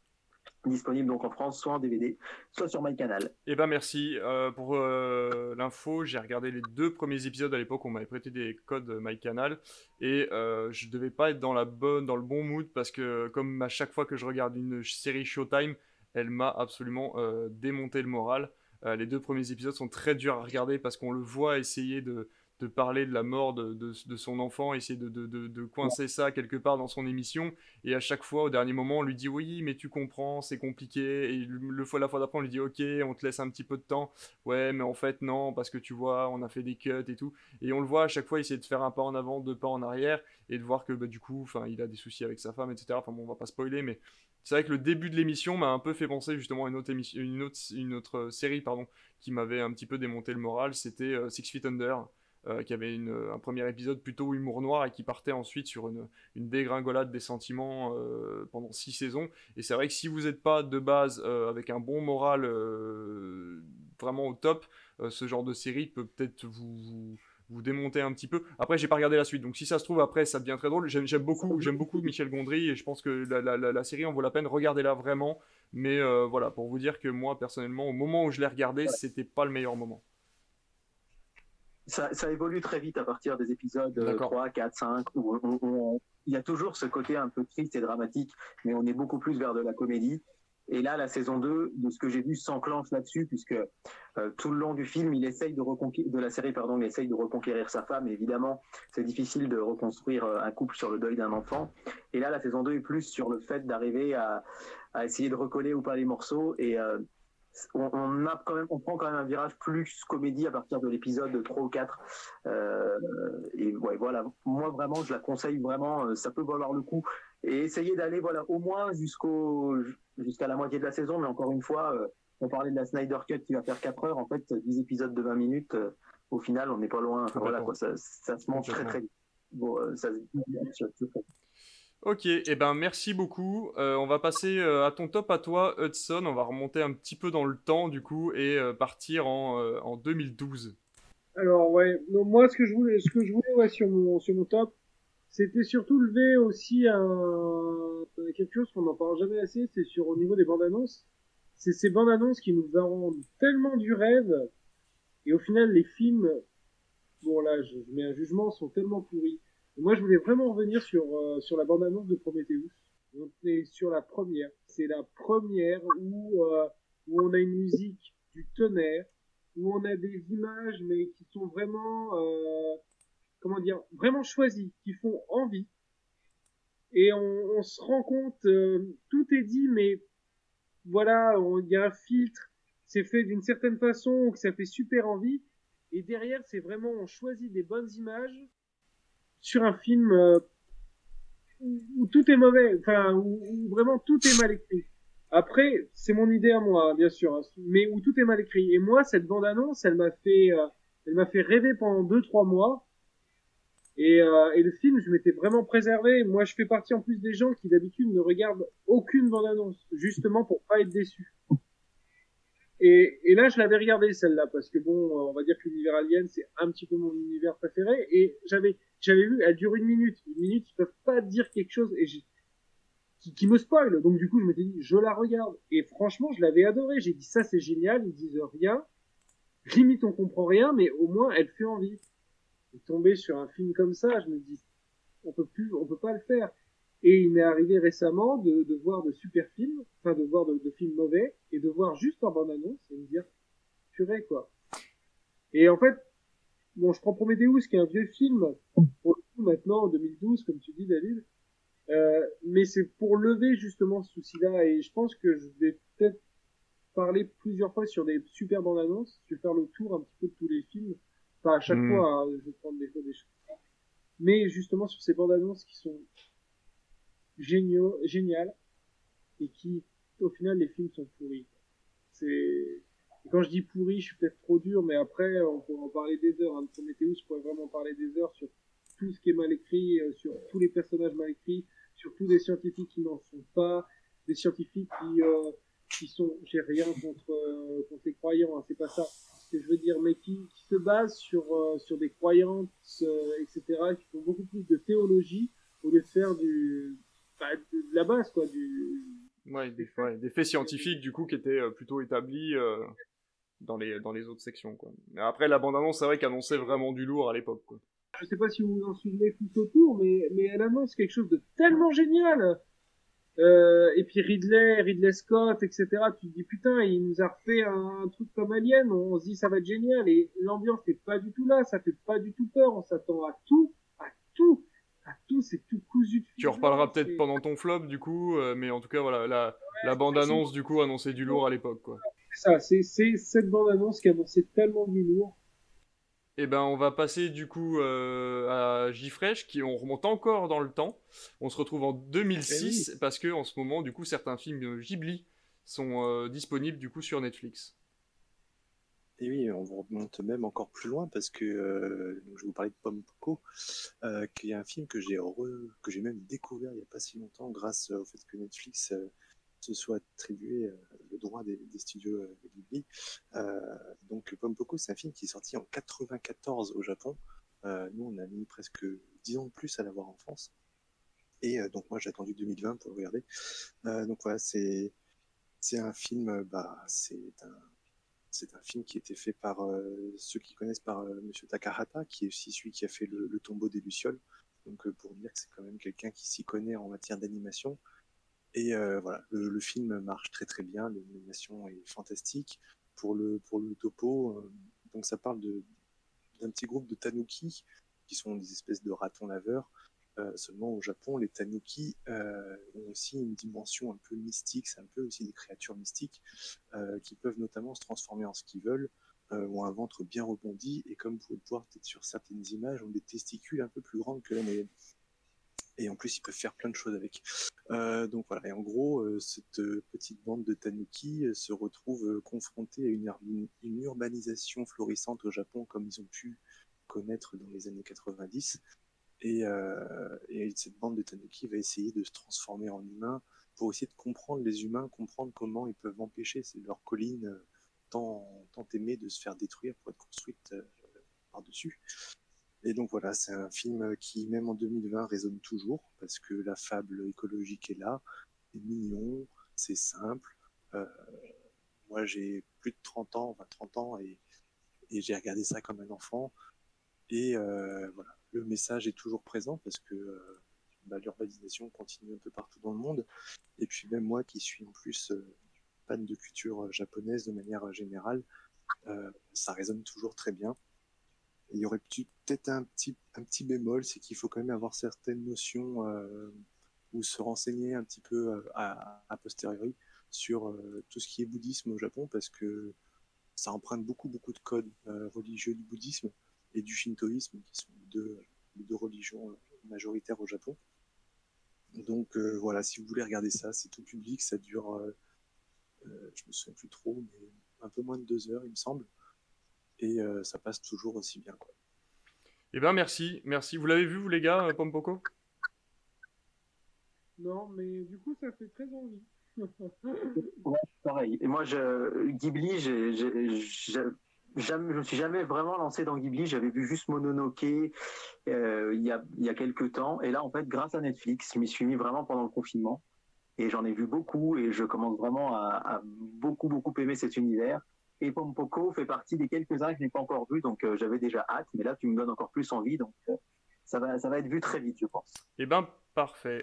B: disponible donc en France, soit en DVD, soit sur MyCanal.
A: Eh ben merci euh, pour euh, l'info. J'ai regardé les deux premiers épisodes à l'époque, on m'avait prêté des codes MyCanal et euh, je devais pas être dans la bonne, dans le bon mood parce que comme à chaque fois que je regarde une série Showtime, elle m'a absolument démonté le moral. Euh, les deux premiers épisodes sont très durs à regarder parce qu'on le voit essayer de, parler de la mort de, son enfant, essayer de, coincer ça quelque part dans son émission. Et à chaque fois, au dernier moment, on lui dit oui, mais tu comprends, c'est compliqué. Et le, fois, la fois d'après, on lui dit ok, on te laisse un petit peu de temps. Ouais, mais en fait, non, parce que tu vois, on a fait des cuts et tout. Et on le voit à chaque fois essayer de faire un pas en avant, deux pas en arrière, et de voir que bah, du coup, il a des soucis avec sa femme, etc. Enfin bon, on va pas spoiler, mais c'est vrai que le début de l'émission m'a un peu fait penser justement à une autre, euh, série pardon, qui m'avait un petit peu démonté le moral. C'était euh, Six Feet Under, euh, qui avait un premier épisode plutôt humour noir et qui partait ensuite sur une, dégringolade des sentiments pendant six saisons. Et c'est vrai que si vous n'êtes pas de base avec un bon moral vraiment au top, ce genre de série peut peut-être vous démontez un petit peu. Après, j'ai pas regardé la suite, donc si ça se trouve après, ça devient très drôle. J'aime beaucoup, j'aime beaucoup Michel Gondry et je pense que la, série en vaut la peine. Regardez-la vraiment. Mais euh, voilà, pour vous dire que moi, personnellement, au moment où je l'ai regardé, c'était pas le meilleur moment.
B: Ça, évolue très vite à partir des épisodes 3, 4, 5, où il y a toujours ce côté un peu triste et dramatique, mais on est beaucoup plus vers de la comédie. Et là, la saison 2, de ce que j'ai vu, s'enclenche là-dessus, puisque euh, tout le long du film, il essaye de reconquérir, la série, pardon, il essaye de reconquérir sa femme. évidemment, c'est difficile de reconstruire euh, un couple sur le deuil d'un enfant. Et là, la saison 2 est plus sur le fait d'arriver à, essayer de recoller ou pas les morceaux. Et euh, on, prend quand même un virage plus comédie à partir de l'épisode 3 ou 4. Euh, et voilà, moi vraiment, je la conseille vraiment, ça peut valoir le coup. Et essayer d'aller voilà, au moins jusqu'au jusqu'à la moitié de la saison, mais encore une fois, euh, on parlait de la Snyder Cut qui va faire 4 heures, en fait, 10 épisodes de 20 minutes, euh, au final, on n'est pas loin. voilà, quoi, ça, ça, se mange très très vite. Bon, euh, ça
A: Ok, et eh ben merci beaucoup. on va passer à ton top à toi, Hudson. On va remonter un petit peu dans le temps du coup et partir en, en 2012.
D: Alors ouais, moi ce que je voulais, ce que je voulais ouais, sur mon sur mon top, c'était surtout levé aussi un, quelque chose qu'on n'en parle jamais assez, c'est sur au niveau des bandes annonces. C'est ces bandes annonces qui nous rendent tellement du rêve, et au final les films, bon là je, mets un jugement, sont tellement pourris. moi je voulais vraiment revenir sur euh, sur la bande annonce de Prometheus. On est sur la première. C'est la première où euh, où on a une musique du tonnerre, où on a des images mais qui sont vraiment euh, comment dire, vraiment choisis, qui font envie. Et on, se rend compte, euh, tout est dit, mais voilà, il y a un filtre, c'est fait d'une certaine façon, que ça fait super envie. Et derrière, c'est vraiment, on choisit des bonnes images sur un film euh, où, tout est mauvais, enfin, où, vraiment tout est mal écrit. Après, c'est mon idée à moi, bien sûr, hein, mais où tout est mal écrit. Et moi, cette bande-annonce, elle m'a fait, euh, elle m'a fait rêver pendant deux, trois mois. Et, euh, et, le film, je m'étais vraiment préservé. Moi, je fais partie en plus des gens qui d'habitude ne regardent aucune bande-annonce, justement pour pas être déçu. Et, et là, je l'avais regardé celle-là parce que bon, on va dire que l'univers Alien, c'est un petit peu mon univers préféré. Et j'avais, j'avais vu, elle dure une minute. Une minute, ils peuvent pas dire quelque chose et qui, qui me spoil. Donc du coup, je m'étais dit, je la regarde. Et franchement, je l'avais adoré. J'ai dit, ça c'est génial. Ils disent rien. Limite, on comprend rien, mais au moins, elle fait envie tomber sur un film comme ça, je me dis, on peut plus, on peut pas le faire. Et il m'est arrivé récemment de, voir de super films, enfin de voir de, de, films mauvais, et de voir juste en bande-annonce et me dire, purée quoi. Et en fait, bon, je prends Prometheus qui est un vieux film, pour le coup maintenant en 2012, comme tu dis David, euh, mais c'est pour lever justement ce souci-là, et je pense que je vais peut-être parler plusieurs fois sur des super bandes annonces, je vais faire le tour un petit peu de tous les films, à chaque hmm. fois, hein, je vais prendre des, des choses. Mais justement sur ces bandes annonces qui sont géniaux, géniales et qui, au final, les films sont pourris. C'est quand je dis pourri, je suis peut-être trop dur, mais après, on pourrait en parler des heures. Hein. Prometheus, je pourrais vraiment parler des heures sur tout ce qui est mal écrit, euh, sur tous les personnages mal écrits, sur tous les scientifiques qui n'en sont pas, des scientifiques qui, euh, qui sont, j'ai rien contre, euh, contre les croyants, hein, c'est pas ça que je veux dire, mais qui, se base sur, euh, sur des croyances, euh, etc., qui font beaucoup plus de théologie au lieu de faire du, bah, de, la base, quoi, du...
A: Ouais, des, des faits scientifiques, du coup, qui étaient euh, plutôt établis dans, les, dans les autres sections, quoi. Mais après, la bande-annonce, c'est vrai qu'elle annonçait vraiment du lourd à l'époque, quoi.
D: Je sais pas si vous vous en souvenez tout autour, mais, mais elle annonce quelque chose de tellement génial euh, et puis Ridley, Ridley Scott, etc. Tu te dis putain, il nous a refait un, truc comme Alien. On se dit ça va être génial. Et l'ambiance n'est pas du tout là. Ça fait pas du tout peur. On s'attend à tout, à tout, à tout. C'est tout cousu. De
A: tu reparleras peut-être pendant ton flop du coup, euh, mais en tout cas voilà, la, la bande annonce du coup annonçait du lourd à l'époque quoi.
D: C'est ça. C'est cette bande annonce qui annonçait tellement du lourd.
A: Eh ben, on va passer du coup euh, à Gifresh, qui on remonte encore dans le temps. On se retrouve en 2006 eh parce que en ce moment, du coup, certains films Ghibli sont euh, disponibles du coup sur Netflix.
C: Et oui, on remonte même encore plus loin parce que euh, je vais vous parler de Pompoko, qui est un film que j'ai que j'ai même découvert il n'y a pas si longtemps grâce au fait que Netflix se soit attribué euh, le droit des, studios euh, Ghibli. Euh, donc Pompoko, c'est un film qui est sorti en 94 au Japon. nous, on a mis presque 10 ans de plus à l'avoir en France. Et donc moi, j'ai attendu 2020 pour le regarder. donc voilà, c'est un film, bah, c'est un c'est un film qui a été fait par ceux qui connaissent par Monsieur Takahata, qui est aussi celui qui a fait le, tombeau des lucioles. Donc pour dire que c'est quand même quelqu'un qui s'y connaît en matière d'animation. Et voilà, le, film marche très très bien, l'animation est fantastique. Pour le, pour le topo, donc ça parle d'un petit groupe de tanuki qui sont des espèces de ratons laveurs. seulement au Japon, les tanuki ont aussi une dimension un peu mystique, c'est un peu aussi des créatures mystiques qui peuvent notamment se transformer en ce qu'ils veulent, ont un ventre bien rebondi et comme vous pouvez le voir peut-être sur certaines images, ont des testicules un peu plus grandes que la moyenne et en plus ils peuvent faire plein de choses avec. Euh, donc voilà, et en gros, euh, cette euh, petite bande de tanuki se retrouve confrontée à une, urbanisation florissante au Japon comme ils ont pu connaître dans les années 90. Et, et cette bande de tanuki va essayer de se transformer en humain pour essayer de comprendre les humains, comprendre comment ils peuvent empêcher c'est leur colline tant, tant aimée de se faire détruire pour être construite par-dessus. Et donc voilà, c'est un film qui, même en 2020, résonne toujours, parce que la fable écologique est là, c'est mignon, c'est simple. Euh, moi, j'ai plus de 30 ans, 20, 30 ans, et, et j'ai regardé ça comme un enfant. Et euh, voilà, le message est toujours présent, parce que euh, bah, l'urbanisation continue un peu partout dans le monde. Et puis même moi, qui suis en plus fan de culture japonaise de manière générale, ça résonne toujours très bien. Il y aurait peut-être un petit, bémol, c'est qu'il faut quand même avoir certaines notions euh, ou se renseigner un petit peu euh, à, à posteriori sur euh, tout ce qui est bouddhisme au Japon parce que ça emprunte beaucoup beaucoup de codes religieux du bouddhisme et du shintoïsme qui sont les deux, deux religions majoritaires au Japon. Donc voilà, si vous voulez regarder ça, c'est tout public, ça dure, je me souviens plus trop, mais un peu moins de deux heures il me semble et euh, ça passe toujours aussi bien. Quoi.
A: Eh bien, merci, merci. Vous l'avez vu, vous les gars, euh, Pompoko?
D: Non, mais du coup, ça fait très envie.
B: ouais, pareil. Et moi, je, Ghibli, je ne me suis jamais vraiment lancé dans Ghibli. J'avais vu juste Mononoke euh, il, y a, il y a quelques temps. Et là, en fait, grâce à Netflix, je m'y suis mis vraiment pendant le confinement. Et j'en ai vu beaucoup et je commence vraiment à, à beaucoup, beaucoup aimer cet univers. Et Pompoko fait partie des quelques-uns que je n'ai pas encore vus, donc euh, j'avais déjà hâte, mais là tu me donnes encore plus envie, donc euh, ça, va, ça va être vu très vite, je pense.
A: Eh ben parfait.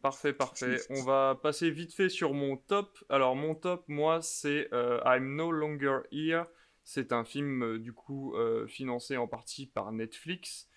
A: Parfait, parfait. On va passer vite fait sur mon top. Alors mon top, moi, c'est euh, I'm No Longer Here. C'est un film du coup financé en partie par Netflix.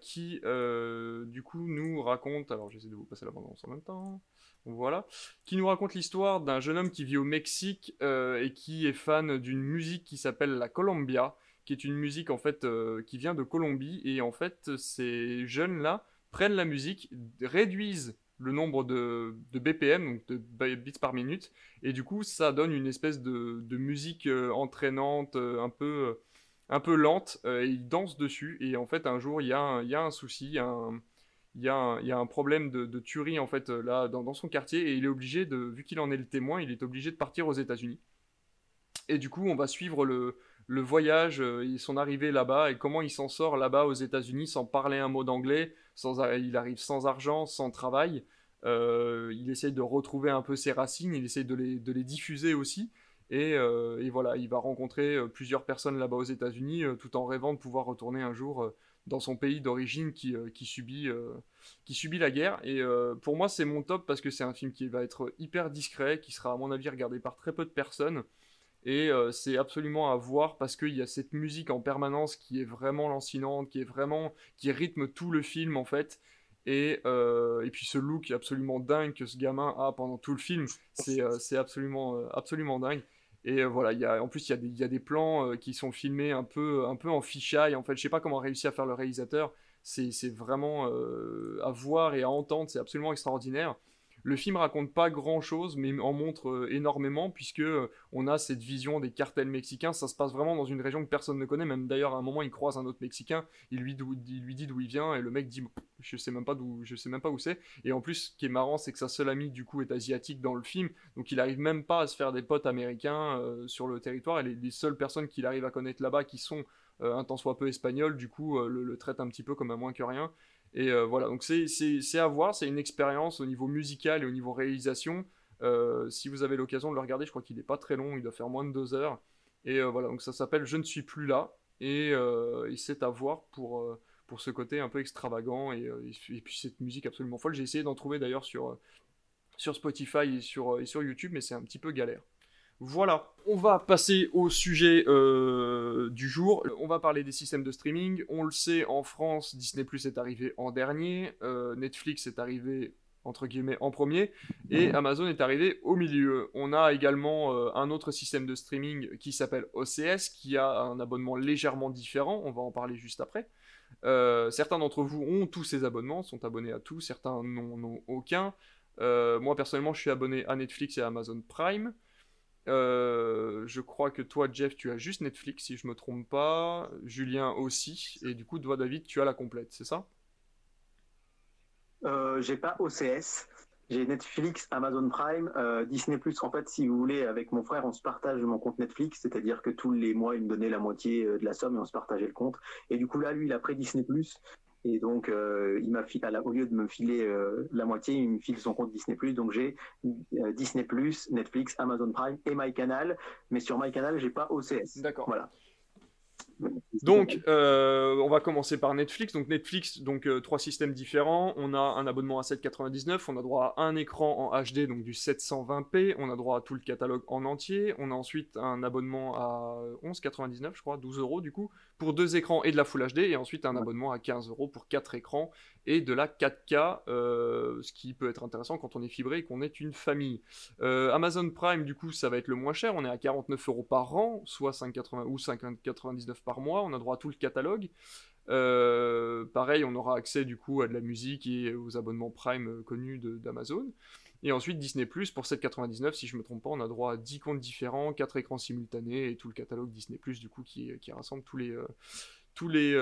A: qui du coup nous raconte, alors j'essaie de vous passer la bande en même temps, voilà, qui nous raconte l'histoire d'un jeune homme qui vit au Mexique euh, et qui est fan d'une musique qui s'appelle la Colombia, qui est une musique en fait euh, qui vient de Colombie. Et en fait ces jeunes là prennent la musique, réduisent le nombre de, BPM, donc de bits par minute, et du coup ça donne une espèce de, musique euh, entraînante, un peu un peu lente, et ils dansent dessus. Et en fait un jour il y, a y a un souci, un il y, a un, problème de, tuerie en fait euh, là dans, son quartier et il est obligé de, vu qu'il en est le témoin, il est obligé de partir aux États-Unis. Et du coup, on va suivre le, voyage euh, son arrivée là-bas et comment il s'en sort là-bas aux États-Unis sans parler un mot d'anglais, sans, il arrive sans argent, sans travail. Euh, il essaye de retrouver un peu ses racines, il essaye de les, diffuser aussi. Et, et, voilà, il va rencontrer plusieurs personnes là-bas aux États-Unis tout en rêvant de pouvoir retourner un jour dans son pays d'origine qui, euh, subit, euh, qui subit la guerre. Et euh, pour moi, c'est mon top parce que c'est un film qui va être hyper discret, qui sera à mon avis regardé par très peu de personnes. Et c'est absolument à voir parce qu'il y a cette musique en permanence qui est vraiment lancinante, qui est vraiment qui rythme tout le film en fait. Et, et puis ce look absolument dingue que ce gamin a pendant tout le film, c'est absolument, absolument dingue. Et euh, voilà, y a, en plus, il y, a des plans euh, qui sont filmés un peu, un peu en fisheye. En fait, je sais pas comment a réussi à faire le réalisateur. C'est vraiment euh, à voir et à entendre, c'est absolument extraordinaire. Le film raconte pas grand chose, mais en montre euh, énormément, puisque euh, on a cette vision des cartels mexicains. Ça se passe vraiment dans une région que personne ne connaît. Même d'ailleurs, à un moment, il croise un autre Mexicain, il lui, il lui dit d'où il vient, et le mec dit Je sais même pas d'où, je sais même pas où c'est. Et en plus, ce qui est marrant, c'est que sa seule amie, du coup, est asiatique dans le film, donc il arrive même pas à se faire des potes américains euh, sur le territoire. Et les, seules personnes qu'il arrive à connaître là-bas, qui sont un tant soit peu espagnols, du coup, le, le traite un petit peu comme un moins que rien. Et euh, voilà, donc c'est à voir, c'est une expérience au niveau musical et au niveau réalisation. Euh, si vous avez l'occasion de le regarder, je crois qu'il n'est pas très long, il doit faire moins de deux heures. Et euh, voilà, donc ça s'appelle Je ne suis plus là. Et, c'est à voir pour, pour ce côté un peu extravagant et, et, puis cette musique absolument folle. J'ai essayé d'en trouver d'ailleurs sur, sur Spotify et sur, et sur YouTube, mais c'est un petit peu galère. Voilà, on va passer au sujet euh, du jour. On va parler des systèmes de streaming. On le sait, en France, Disney Plus est arrivé en dernier, euh, Netflix est arrivé entre guillemets en premier et Amazon est arrivé au milieu. On a également euh, un autre système de streaming qui s'appelle OCS qui a un abonnement légèrement différent. On va en parler juste après. certains d'entre vous ont tous ces abonnements, sont abonnés à tous, certains n'en ont aucun. moi personnellement, je suis abonné à Netflix et Amazon Prime. Euh, je crois que toi, Jeff, tu as juste Netflix, si je me trompe pas. Julien aussi. Et du coup, toi, David, tu as la complète, c'est ça?
B: Euh, J'ai pas OCS. J'ai Netflix, Amazon Prime, euh, Disney. En fait, si vous voulez, avec mon frère, on se partage mon compte Netflix, c'est-à-dire que tous les mois, il me donnait la moitié de la somme et on se partageait le compte. Et du coup, là, lui, il a pris Disney. Et donc, euh, il m'a au lieu de me filer euh, la moitié, il me file son compte Disney+. Donc, j'ai euh, Disney+, Netflix, Amazon Prime et MyCanal. Mais sur MyCanal, j'ai pas OCS.
A: D'accord. Voilà. Donc, on va commencer par Netflix. Donc, Netflix, donc trois systèmes différents. On a un abonnement à 7,99. On a droit à un écran en HD, donc du 720p. On a droit à tout le catalogue en entier. On a ensuite un abonnement à 11,99, je crois, 12 euros du coup, pour deux écrans et de la Full HD. Et ensuite un abonnement à 15 euros pour quatre écrans et de la 4K, euh, ce qui peut être intéressant quand on est fibré et qu'on est une famille. Amazon Prime, du coup, ça va être le moins cher. On est à 49 euros par an, soit 5,80 ou 5,99 par mois, on a droit à tout le catalogue. Euh, pareil, on aura accès du coup à de la musique et aux abonnements Prime euh, connus d'Amazon. Et ensuite Disney Plus pour 7,99 si je me trompe pas, on a droit à 10 comptes différents, 4 écrans simultanés et tout le catalogue Disney Plus du coup qui, rassemble tous les, euh, tous les,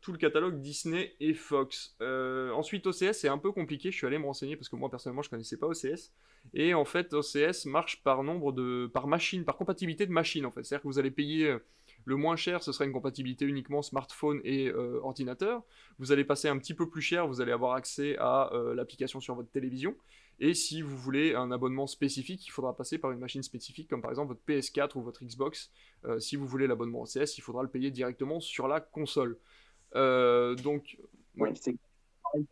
A: tout le catalogue Disney et Fox. ensuite OCS c'est un peu compliqué, je suis allé me renseigner parce que moi personnellement je connaissais pas OCS. Et en fait OCS marche par nombre de par machine, par compatibilité de machines en fait. C'est-à-dire que vous allez payer le moins cher, ce sera une compatibilité uniquement smartphone et euh, ordinateur. Vous allez passer un petit peu plus cher, vous allez avoir accès à euh, l'application sur votre télévision. Et si vous voulez un abonnement spécifique, il faudra passer par une machine spécifique, comme par exemple votre PS4 ou votre Xbox. Euh, si vous voulez l'abonnement OCS, il faudra le payer directement sur la console. donc,
B: oui, c'est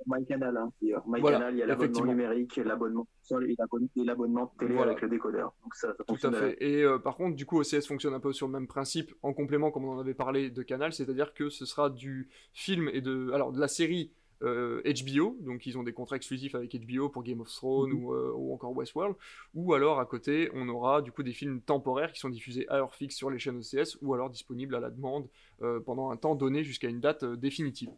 B: MyCanal. Hein. MyCanal, il y a l'abonnement numérique, l'abonnement et l'abonnement télé avec le décodeur. Donc ça,
A: Tout à fait. Et euh, par contre, du coup, OCS fonctionne un peu sur le même principe, en complément, comme on en avait parlé, de Canal, c'est-à-dire que ce sera du film et de, alors, de la série HBO, euh, donc ils ont des contrats exclusifs avec HBO pour Game of Thrones mhm. euh, ou, encore Westworld, ou alors à côté on aura du coup des films temporaires qui sont diffusés à heure fixe sur les chaînes OCS ou alors disponibles à la demande pendant un temps donné jusqu'à une date définitive.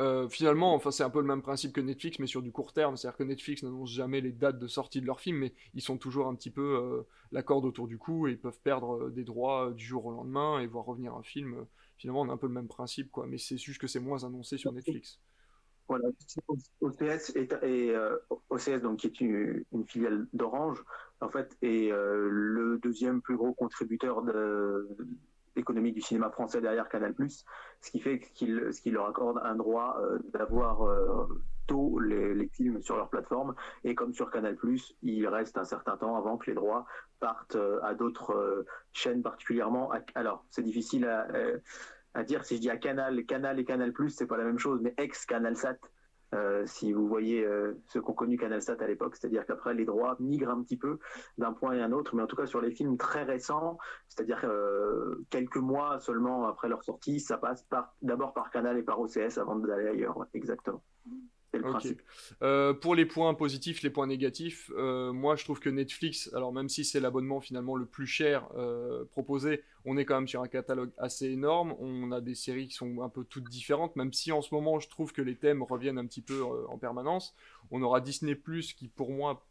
A: Euh, finalement, enfin, c'est un peu le même principe que Netflix, mais sur du court terme. C'est-à-dire que Netflix n'annonce jamais les dates de sortie de leurs films, mais ils sont toujours un petit peu euh, la corde autour du cou et ils peuvent perdre euh, des droits du jour au lendemain et voir revenir un film. Finalement, on a un peu le même principe, quoi. Mais c'est juste que c'est moins annoncé sur Netflix.
B: Voilà, OCS, est, OCS donc, qui est une, filiale d'Orange, en fait, est le deuxième plus gros contributeur de, économique du cinéma français derrière Canal+, ce qui fait qu'il ce qui leur accorde un droit euh, d'avoir euh, tôt les, films sur leur plateforme et comme sur Canal+, il reste un certain temps avant que les droits partent euh, à d'autres chaînes particulièrement. alors c'est difficile à, à, dire si je dis à Canal, Canal et Canal+, c'est pas la même chose, mais ex Canalsat euh, si vous voyez euh, ce qu'ont connu CanalSat à l'époque, c'est-à-dire qu'après les droits migrent un petit peu d'un point et un autre, mais en tout cas sur les films très récents, c'est-à-dire euh, quelques mois seulement après leur sortie, ça passe d'abord par Canal et par OCS avant d'aller ailleurs, exactement.
A: Euh, pour les points positifs, les points négatifs, euh, moi je trouve que Netflix, alors même si c'est l'abonnement finalement le plus cher euh, proposé, on est quand même sur un catalogue assez énorme. On a des séries qui sont un peu toutes différentes, même si en ce moment je trouve que les thèmes reviennent un petit peu en permanence. On aura Disney Plus qui pour moi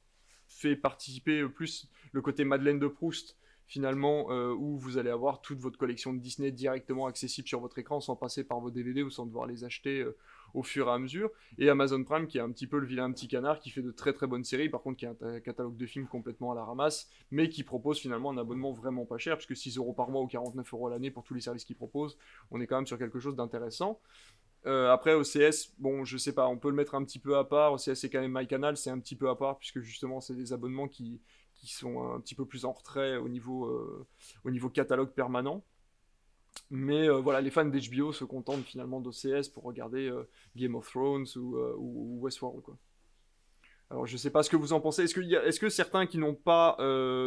A: fait participer plus le côté Madeleine de Proust finalement, où vous allez avoir toute votre collection de Disney directement accessible sur votre écran sans passer par vos DVD ou sans devoir les acheter au fur et à mesure. Et Amazon Prime qui est un petit peu le vilain petit canard qui fait de très très bonnes séries, par contre qui a un catalogue de films complètement à la ramasse, mais qui propose finalement un abonnement vraiment pas cher, puisque 6 euros par mois ou 49 euros l'année pour tous les services qu'il propose, on est quand même sur quelque chose d'intéressant. Euh, après OCS, bon je sais pas, on peut le mettre un petit peu à part, OCS c'est quand même MyCanal, c'est un petit peu à part, puisque justement c'est des abonnements qui, qui sont un petit peu plus en retrait au niveau, euh, au niveau catalogue permanent. Mais euh, voilà, les fans d'HBO se contentent finalement d'OCS pour regarder euh, Game of Thrones ou, euh, ou, Westworld. Quoi. Alors je sais pas ce que vous en pensez. Est-ce que, certains qui n'ont pas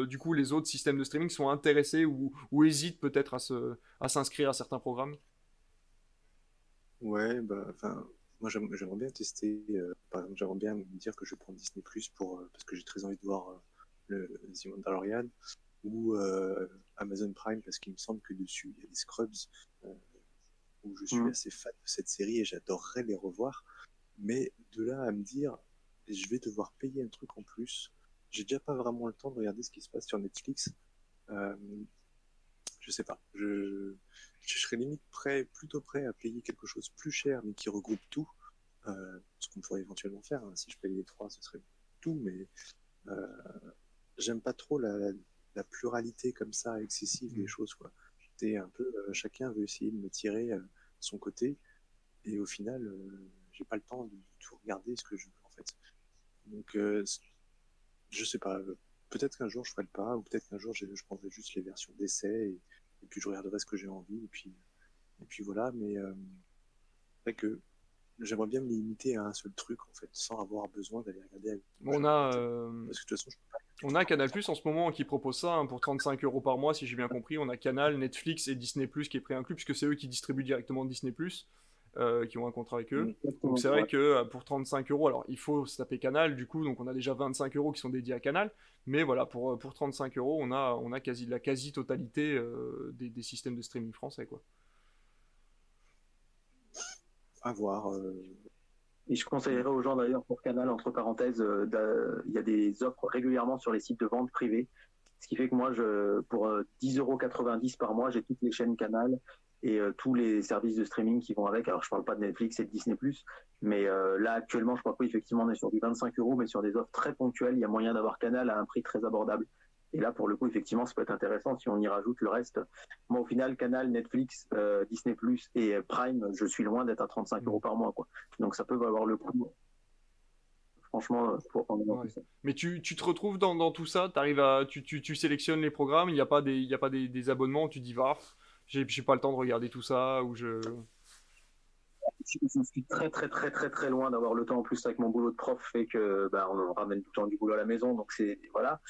A: du coup les autres systèmes de streaming sont intéressés ou, hésitent peut-être à, s'inscrire à certains programmes?
C: Ouais, bah, moi j'aimerais bien tester. Par exemple, j'aimerais bien me dire que je prendre Disney Plus parce que j'ai très envie de voir le The Mandalorian ou Amazon Prime parce qu'il me semble que dessus il y a des Scrubs où je suis mmh. assez fan de cette série et j'adorerais les revoir. Mais de là à me dire, je vais devoir payer un truc en plus, j'ai déjà pas vraiment le temps de regarder ce qui se passe sur Netflix. Euh, je sais pas. Je, je serais limite prêt, plutôt prêt à payer quelque chose plus cher, mais qui regroupe tout. Euh, ce qu'on pourrait éventuellement faire. Hein. Si je paye les trois, ce serait tout, mais euh, j'aime pas trop la, la, pluralité comme ça excessive des mmh. choses. Quoi. un peu, euh, chacun veut essayer de me tirer euh, son côté, et au final, euh, j'ai pas le temps de tout regarder ce que je veux en fait. Donc, je sais pas. Peut-être qu'un jour je ferai le pas, ou peut-être qu'un jour je, prendrai juste les versions d'essai et, puis je regarderai ce que j'ai envie, et puis, et puis voilà. Mais euh, que j'aimerais bien me limiter à un seul truc en fait, sans avoir besoin d'aller regarder.
A: on a, Parce que de toute façon, je peux pas on a Canal Plus en ce moment qui propose ça hein, pour 35 euros par mois, si j'ai bien compris. On a Canal, Netflix et Disney Plus qui est préinclus, puisque c'est eux qui distribuent directement Disney Plus, euh, qui ont un contrat avec eux. Donc c'est vrai que euh, pour 35 euros, alors il faut se taper Canal du coup, donc on a déjà 25 euros qui sont dédiés à Canal. Mais voilà, pour, euh, pour 35 euros, on a, on a quasi, la quasi-totalité des, des, systèmes de streaming français. Quoi.
C: À voir.
B: Et je conseillerais aux gens d'ailleurs pour Canal, entre parenthèses, euh, il y a des offres régulièrement sur les sites de vente privées. Ce qui fait que moi, je, pour 10,90€ euh, par mois, j'ai toutes les chaînes Canal et euh, tous les services de streaming qui vont avec. Alors, je parle pas de Netflix et de Disney+, mais là, actuellement, je crois qu'effectivement, on est sur du 25 euros, mais sur des offres très ponctuelles, il y a moyen d'avoir Canal à un prix très abordable. Et là, pour le coup, effectivement, ça peut être intéressant si on y rajoute le reste. Moi, au final, Canal, Netflix, euh, Disney Plus et Prime, je suis loin d'être à 35 euros par mois. Quoi. Donc, ça peut valoir le coup. Franchement, pour
A: Mais tu, tu, te retrouves dans, dans tout ça? Arrives à, tu, tu, tu, sélectionnes les programmes, il n'y a pas, des, y a pas des, abonnements, tu dis, va, j'ai pas le temps de regarder tout ça, ou je
B: je suis très très très très très loin d'avoir le temps en plus avec mon boulot de prof fait que ben, on ramène tout le temps du boulot à la maison donc c'est voilà.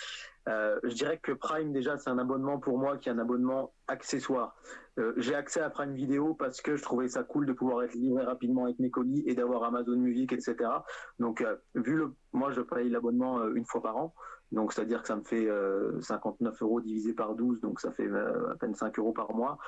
B: Euh, je dirais que Prime déjà c'est un abonnement pour moi qui est un abonnement accessoire. Euh, j'ai accès à Prime Vidéo parce que je trouvais ça cool de pouvoir être livré rapidement avec mes colis et d'avoir Amazon Music etc donc euh, vu le moi je paye l'abonnement une fois par an. Donc c'est à dire que ça me fait 59 euros divisé par 12 donc ça fait à peine 5 euros par mois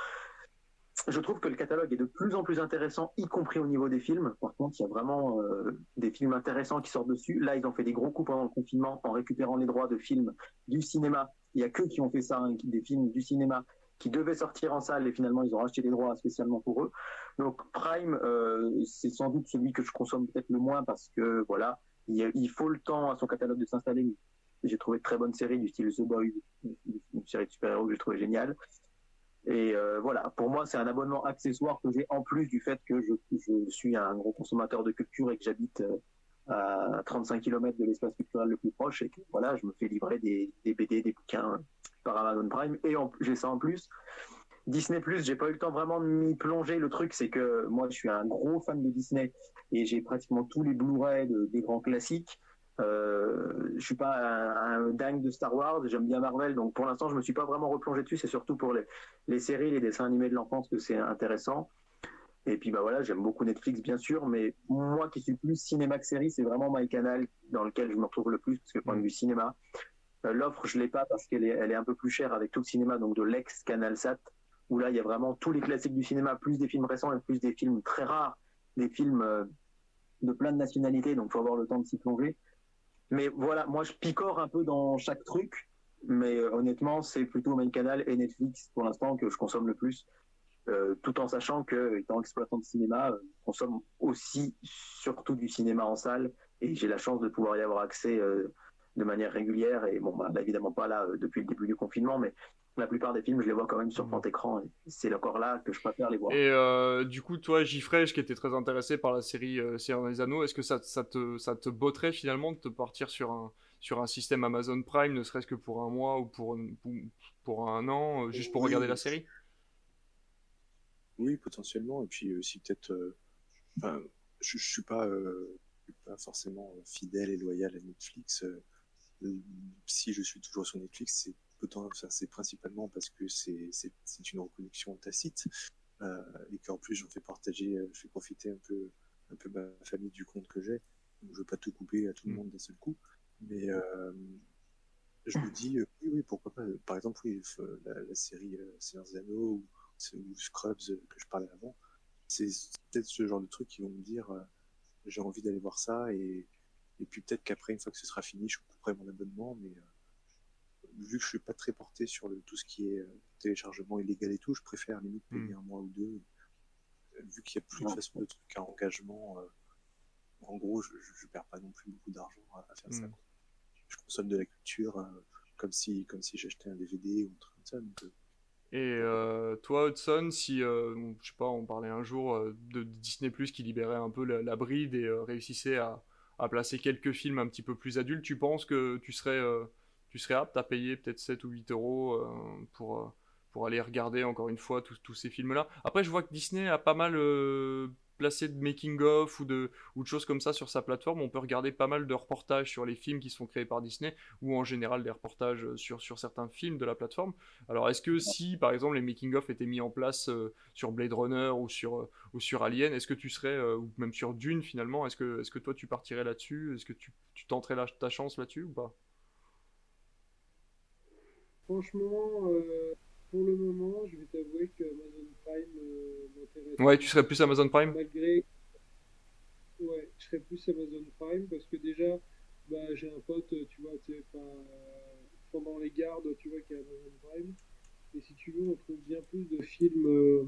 B: je trouve que le catalogue est de plus en plus intéressant, y compris au niveau des films. Par contre, il y a vraiment euh, des films intéressants qui sortent dessus. Là, ils ont fait des gros coups pendant le confinement en récupérant les droits de films du cinéma. Il y a que qui ont fait ça, hein, des films du cinéma qui devaient sortir en salle et finalement ils ont racheté les droits spécialement pour eux. Donc Prime, euh, c'est sans doute celui que je consomme peut-être le moins parce que voilà, il, faut le temps à son catalogue de s'installer. J'ai trouvé de très bonnes séries du style The Boys, une série de super-héros que j'ai trouvé géniale. Et euh, voilà, pour moi, c'est un abonnement accessoire que j'ai en plus du fait que je, suis un gros consommateur de culture et que j'habite euh, à 35 km de l'espace culturel le plus proche et que voilà, je me fais livrer des, BD, des bouquins par Amazon Prime et j'ai ça en plus. Disney Plus, j'ai pas eu le temps vraiment de m'y plonger. Le truc, c'est que moi, je suis un gros fan de Disney et j'ai pratiquement tous les Blu-ray des grands classiques. Euh, je suis pas un, dingue de Star Wars, j'aime bien Marvel, donc pour l'instant je me suis pas vraiment replongé dessus. C'est surtout pour les, les séries, les dessins animés de l'enfance que c'est intéressant. Et puis bah voilà, j'aime beaucoup Netflix bien sûr, mais moi qui suis plus cinéma que série, c'est vraiment my canal dans lequel je me retrouve le plus parce que point de vue cinéma, euh, l'offre je l'ai pas parce qu'elle est, elle est un peu plus chère avec tout le cinéma donc de l'ex Canal Sat où là il y a vraiment tous les classiques du cinéma plus des films récents et plus des films très rares, des films euh, de plein de nationalités donc faut avoir le temps de s'y plonger. Mais voilà, moi je picore un peu dans chaque truc, mais euh, honnêtement, c'est plutôt Main Canal et Netflix pour l'instant que je consomme le plus, euh, tout en sachant que, étant exploitant de cinéma, euh, je consomme aussi surtout du cinéma en salle et j'ai la chance de pouvoir y avoir accès de manière régulière et bon, bah, évidemment pas là depuis le début du confinement, mais la plupart des films, je les vois quand même sur grand écran. C'est encore là que je préfère les voir.
A: Et euh, du coup, toi, Gifresh, qui était très intéressé par la série euh, Seigneur des Anneaux, est-ce que ça, ça, te, ça te botterait finalement de te partir sur un, sur un système Amazon Prime, ne serait-ce que pour un mois ou pour, pour, un an, euh, juste pour regarder la série?
C: Oui, potentiellement. Et puis aussi peut-être. Enfin, je, je suis pas suis pas forcément fidèle et loyal à Netflix. si je suis toujours sur Netflix, c'est c'est principalement parce que c'est une reconnexion tacite et qu'en plus j'en fais partager, je fais profiter un peu un peu ma famille du compte que j'ai. Je veux pas tout couper à tout le mm. monde d'un seul coup, mais je me dis oui oui pourquoi pas. Par exemple oui la, série Seigneur Zano ou, ou, Scrubs que je parlais avant, c'est peut-être ce genre de truc qui vont me dire j'ai envie d'aller voir ça et et puis peut-être qu'après une fois que ce sera fini je couperai mon abonnement mais vu que je suis pas très porté sur le, tout ce qui est euh, téléchargement illégal et tout, je préfère limite payer hmm. un mois ou deux. Euh, vu qu'il y a plus de façon de trucs à engagement, euh, en gros, je, je, perds pas non plus beaucoup d'argent à, faire ça. Hmm. Je consomme de la culture comme si, comme si j'achetais un DVD ou un truc comme ça.
A: et toi, Hudson, si, je sais pas, on parlait un jour de Disney Plus qui libérait un peu la, bride et réussissait à, à, placer quelques films un petit peu plus adultes, tu penses que tu serais tu serais apte à payer peut-être 7 ou 8 euros euh, pour, euh, pour aller regarder encore une fois tous ces films-là. Après, je vois que Disney a pas mal euh, placé de making-of ou de, ou de choses comme ça sur sa plateforme. On peut regarder pas mal de reportages sur les films qui sont créés par Disney ou en général des reportages sur, sur certains films de la plateforme. Alors, est-ce que si, par exemple, les making-of étaient mis en place sur Blade Runner ou sur, ou sur Alien, est-ce que tu serais, ou même sur Dune finalement, est-ce que, est que toi tu partirais là-dessus? Est-ce que tu, tu tenterais ta chance là-dessus ou pas?
D: Franchement, euh, pour le moment, je vais t'avouer que Amazon Prime euh, m'intéresse.
A: Ouais, tu serais plus Amazon Prime?
D: Malgré. Ouais, je serais plus Amazon Prime parce que déjà, bah, j'ai un pote, tu vois, pas... pendant les gardes, tu vois, qui est Amazon Prime. Et si tu veux, on trouve bien plus de films euh,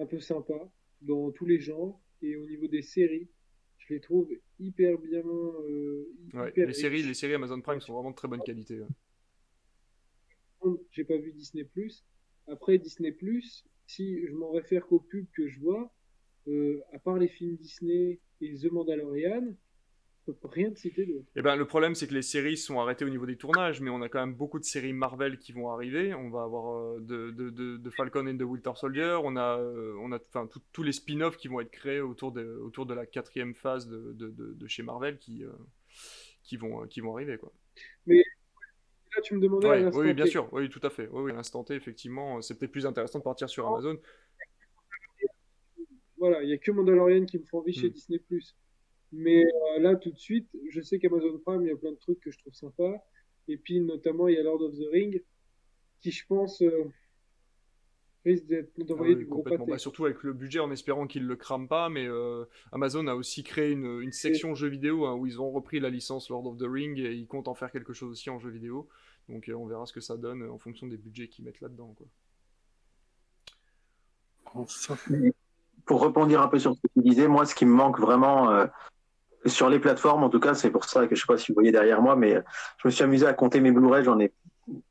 D: un peu sympas dans tous les genres. Et au niveau des séries, je les trouve hyper bien.
A: ouais, les, séries, les séries Amazon Prime sont vraiment de très bonne qualité
D: j'ai pas vu Disney Plus. Après Disney Plus, si je m'en réfère qu'aux pubs que je vois, euh, à part les films Disney et The Mandalorian, rien de citer d'autre.
A: Eh ben, le problème, c'est que les séries sont arrêtées au niveau des tournages, mais on a quand même beaucoup de séries Marvel qui vont arriver. On va avoir euh, de, de, de, Falcon and the Winter Soldier, on a, euh, on a tous les spin-offs qui vont être créés autour de, autour de la quatrième phase de, chez Marvel qui, qui, vont, qui vont arriver. Quoi.
D: Mais tu me demandais
A: Oui, bien sûr, oui, tout à fait. Oui, oui, l'instant T, effectivement, c'est peut-être plus intéressant de partir sur Amazon.
D: Voilà, il n'y a que Mandalorian qui me font envie chez hmm. Disney. Mais euh, là, tout de suite, je sais qu'Amazon Prime, il y a plein de trucs que je trouve sympas. Et puis, notamment, il y a Lord of the Ring, qui, je pense, euh, risque d'envoyer ah du gros
A: bah, surtout avec le budget, en espérant qu'ils ne le crament pas. Mais euh, Amazon a aussi créé une, une section jeux vidéo hein, où ils ont repris la licence Lord of the Ring et ils comptent en faire quelque chose aussi en jeu vidéo. Donc on verra ce que ça donne en fonction des budgets qu'ils mettent là-dedans.
B: Pour rebondir un peu sur ce que tu disais, moi, ce qui me manque vraiment euh, sur les plateformes, en tout cas, c'est pour ça que je ne sais pas si vous voyez derrière moi, mais je me suis amusé à compter mes Blu-ray. J'en ai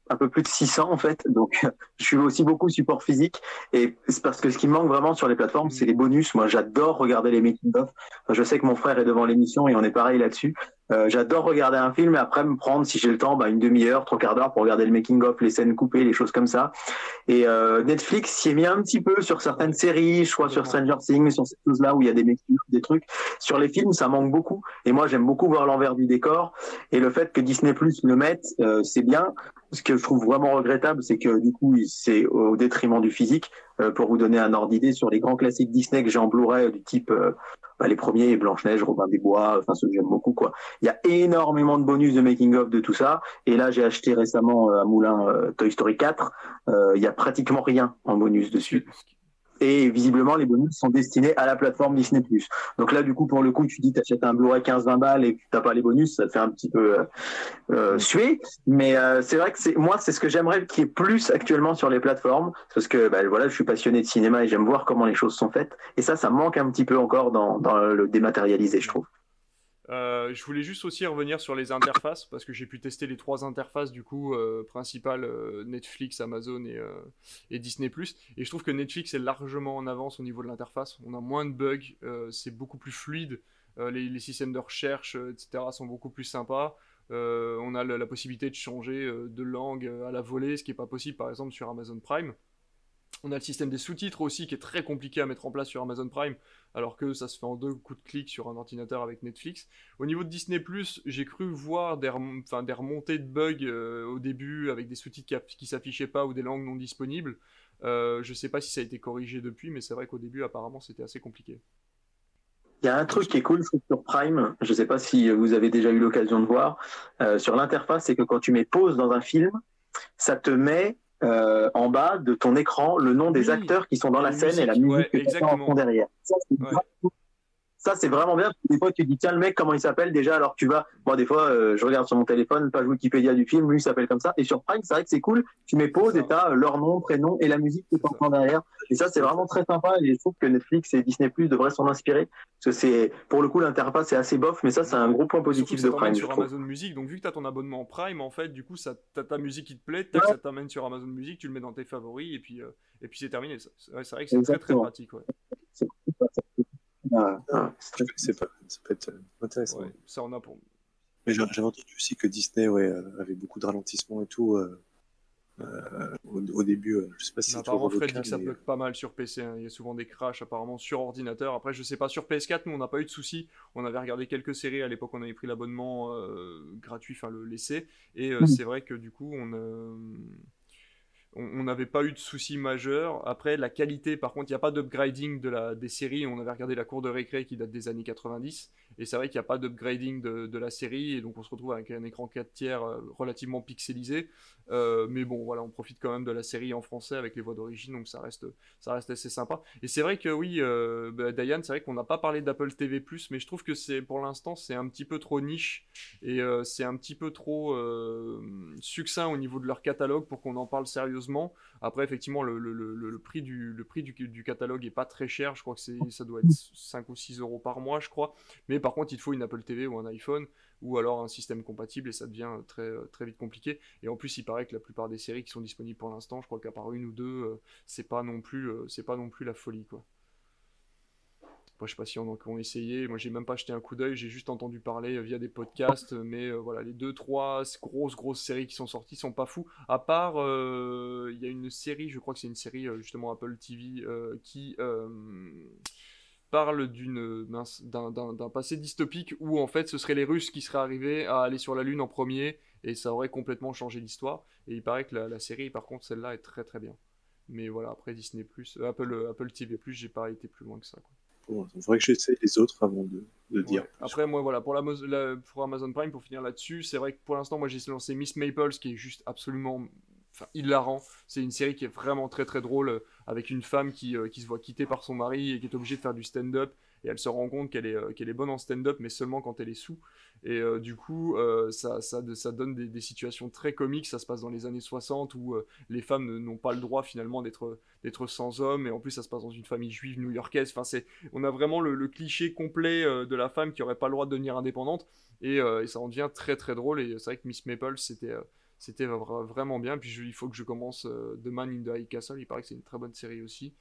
B: un peu plus de 600 en fait. Donc, je suis aussi beaucoup support physique. Et c'est parce que ce qui me manque vraiment sur les plateformes, c'est les bonus. Moi, j'adore regarder les making-of. Je sais que mon frère est devant l'émission et on est pareil là-dessus. Euh, j'adore regarder un film et après me prendre, si j'ai le temps, bah, une demi-heure, trois quarts d'heure pour regarder le making-of, les scènes coupées, les choses comme ça. Et euh, Netflix s'y est mis un petit peu sur certaines séries, je crois sur Stranger Things, sur ces choses-là où il y a des making des trucs. Sur les films, ça manque beaucoup. Et moi, j'aime beaucoup voir l'envers du décor. Et le fait que Disney Plus le mette, euh, c'est bien. Ce que je trouve vraiment regrettable, c'est que du coup, c'est au détriment du physique. Euh, pour vous donner un ordre d'idée sur les grands classiques Disney que j'ai en Blu-ray du type euh, bah, les premiers Blanche-Neige, Robin des Bois, enfin ceux que j'aime beaucoup quoi. Il y a énormément de bonus de making of de tout ça et là j'ai acheté récemment euh, à Moulin Toy Story 4, il y a pratiquement rien en bonus dessus et visiblement les bonus sont destinés à la plateforme Disney+. Donc là du coup pour le coup tu dis tu achètes un Blu-ray 15-20 balles et tu n'as pas les bonus, ça te fait un petit peu euh, euh suer, mais euh, c'est vrai que c'est moi c'est ce que j'aimerais qu'il y ait plus actuellement sur les plateformes parce que bah, voilà, je suis passionné de cinéma et j'aime voir comment les choses sont faites et ça ça manque un petit peu encore dans, dans le dématérialisé, je trouve.
A: Euh, je voulais juste aussi revenir sur les interfaces parce que j'ai pu tester les trois interfaces du coup euh, principales euh, Netflix, Amazon et, Disney et je trouve que Netflix est largement en avance au niveau de l'interface. On a moins de bugs, c'est beaucoup plus fluide, les, systèmes de recherche etc sont beaucoup plus sympas. on a la, possibilité de changer de langue à la volée, ce qui n'est pas possible par exemple sur Amazon Prime. On a le système des sous-titres aussi qui est très compliqué à mettre en place sur Amazon Prime, alors que ça se fait en deux coups de clic sur un ordinateur avec Netflix. Au niveau de Disney ⁇ j'ai cru voir des, remontées de bugs euh, au début avec des sous-titres qui, qui s'affichaient pas ou des langues non disponibles. Euh, je sais pas si ça a été corrigé depuis, mais c'est vrai qu'au début apparemment c'était assez compliqué.
B: Il y a un truc qui est cool sur Prime, je ne sais pas si vous avez déjà eu l'occasion de voir, euh, sur l'interface, c'est que quand tu mets pause dans un film, ça te met euh, en bas de ton écran le nom des acteurs qui sont dans la, scène et la musique que tu en fond derrière. Ça, ça, c'est vraiment bien. Des fois, tu dis, tiens, le mec, comment il s'appelle déjà? Alors tu vas, moi, des fois, euh, je regarde sur mon téléphone, page Wikipédia du film, lui, il s'appelle comme ça. Et sur Prime, c'est vrai que c'est cool. Tu mets pause et tu as leur nom, prénom et la musique que tu entends derrière. Et ça, c'est vraiment très sympa. Et je trouve que Netflix et Disney Plus devraient s'en inspirer. Parce que c'est, pour le coup, l'interface est assez bof, mais ça, c'est un gros point positif de Prime.
A: sur Amazon Music. Donc, vu que tu as ton abonnement Prime, en fait, du coup, ça, as ta musique qui te plaît, ça t'amène sur Amazon Music, tu le mets dans tes favoris et puis, euh, et puis c'est terminé. C'est vrai que c'est très, très pratique. Ouais.
C: Ah, ah, c'est pas, ça peut être euh, intéressant.
A: ça en a pour.
C: Mais j'avais entendu aussi que Disney ouais, euh, avait beaucoup de ralentissement et tout. Euh, euh, au, début, je sais pas si c'est
A: Apparemment, Fred dit que ça bloque pas mal sur PC. Hein. Il y a souvent des crashs apparemment sur ordinateur. Après, je sais pas sur PS4, nous on n'a pas eu de soucis. On avait regardé quelques séries à l'époque, on avait pris l'abonnement gratuit, enfin le laisser. Et mm. c'est vrai que du coup, on on n'avait pas eu de soucis majeurs. Après, la qualité, par contre, il n'y a pas d'upgrading de la, des séries. On avait regardé la cour de récré qui date des années 90. Et c'est vrai qu'il n'y a pas d'upgrading de, de, la série. Et donc, on se retrouve avec un écran 4 tiers euh, relativement pixelisé. Euh, mais bon, voilà, on profite quand même de la série en français avec les voix d'origine. Donc, ça reste, ça reste assez sympa. Et c'est vrai que oui, euh, bah, Diane, c'est vrai qu'on n'a pas parlé d'Apple TV, mais je trouve que c'est pour l'instant, c'est un petit peu trop niche. Et c'est un petit peu trop succinct au niveau de leur catalogue pour qu'on en parle sérieusement après, effectivement, le, prix, du, catalogue est pas très cher. Je crois que ça doit être 5 ou 6 euros par mois, je crois. Mais par contre, il faut une Apple TV ou un iPhone ou alors un système compatible et ça devient très, très vite compliqué. Et en plus, il paraît que la plupart des séries qui sont disponibles pour l'instant, je crois qu'à part une ou deux, euh, c'est pas non plus, euh, c'est pas non plus la folie, quoi. Je sais pas si on en ont essayé. Moi, j'ai même pas acheté un coup d'œil. J'ai juste entendu parler via des podcasts. Mais euh, voilà, les deux, trois grosses, grosses séries qui sont sorties sont pas fous. À part, euh, il y a une série, je crois que c'est une série euh, justement Apple TV qui parle d'une d'un passé dystopique où en fait ce seraient les Russes qui seraient arrivés à aller sur la Lune en premier et ça aurait complètement changé l'histoire. Et il paraît que la, série, par contre, celle-là est très très bien. Mais voilà, après Disney Apple Apple TV j'ai pas été plus loin que ça. Quoi.
C: Il faudrait que j'essaye les autres avant de, dire.
A: Après, moi, voilà, pour, la, pour Amazon Prime, pour finir là-dessus, c'est vrai que pour l'instant, moi, j'ai lancé Miss Maples, qui est juste absolument enfin, hilarant. C'est une série qui est vraiment très très drôle, euh, avec une femme qui, euh, qui se voit quitter par son mari et qui est obligée de faire du stand-up et elle se rend compte qu'elle est, euh, qu'elle est bonne en stand-up, mais seulement quand elle est sous. Et euh, du coup, euh, ça, ça, ça, donne des, situations très comiques. Ça se passe dans les années 60 où les femmes n'ont pas le droit finalement d'être, sans homme. Et en plus, ça se passe dans une famille juive new-yorkaise. Enfin, c'est, on a vraiment le, cliché complet de la femme qui aurait pas le droit de devenir indépendante. Et, ça en devient très très drôle. Et c'est vrai que Miss Maple, c'était c'était vraiment bien. Puis il faut que je commence The Man in the High Castle. Il paraît que c'est une très bonne série aussi.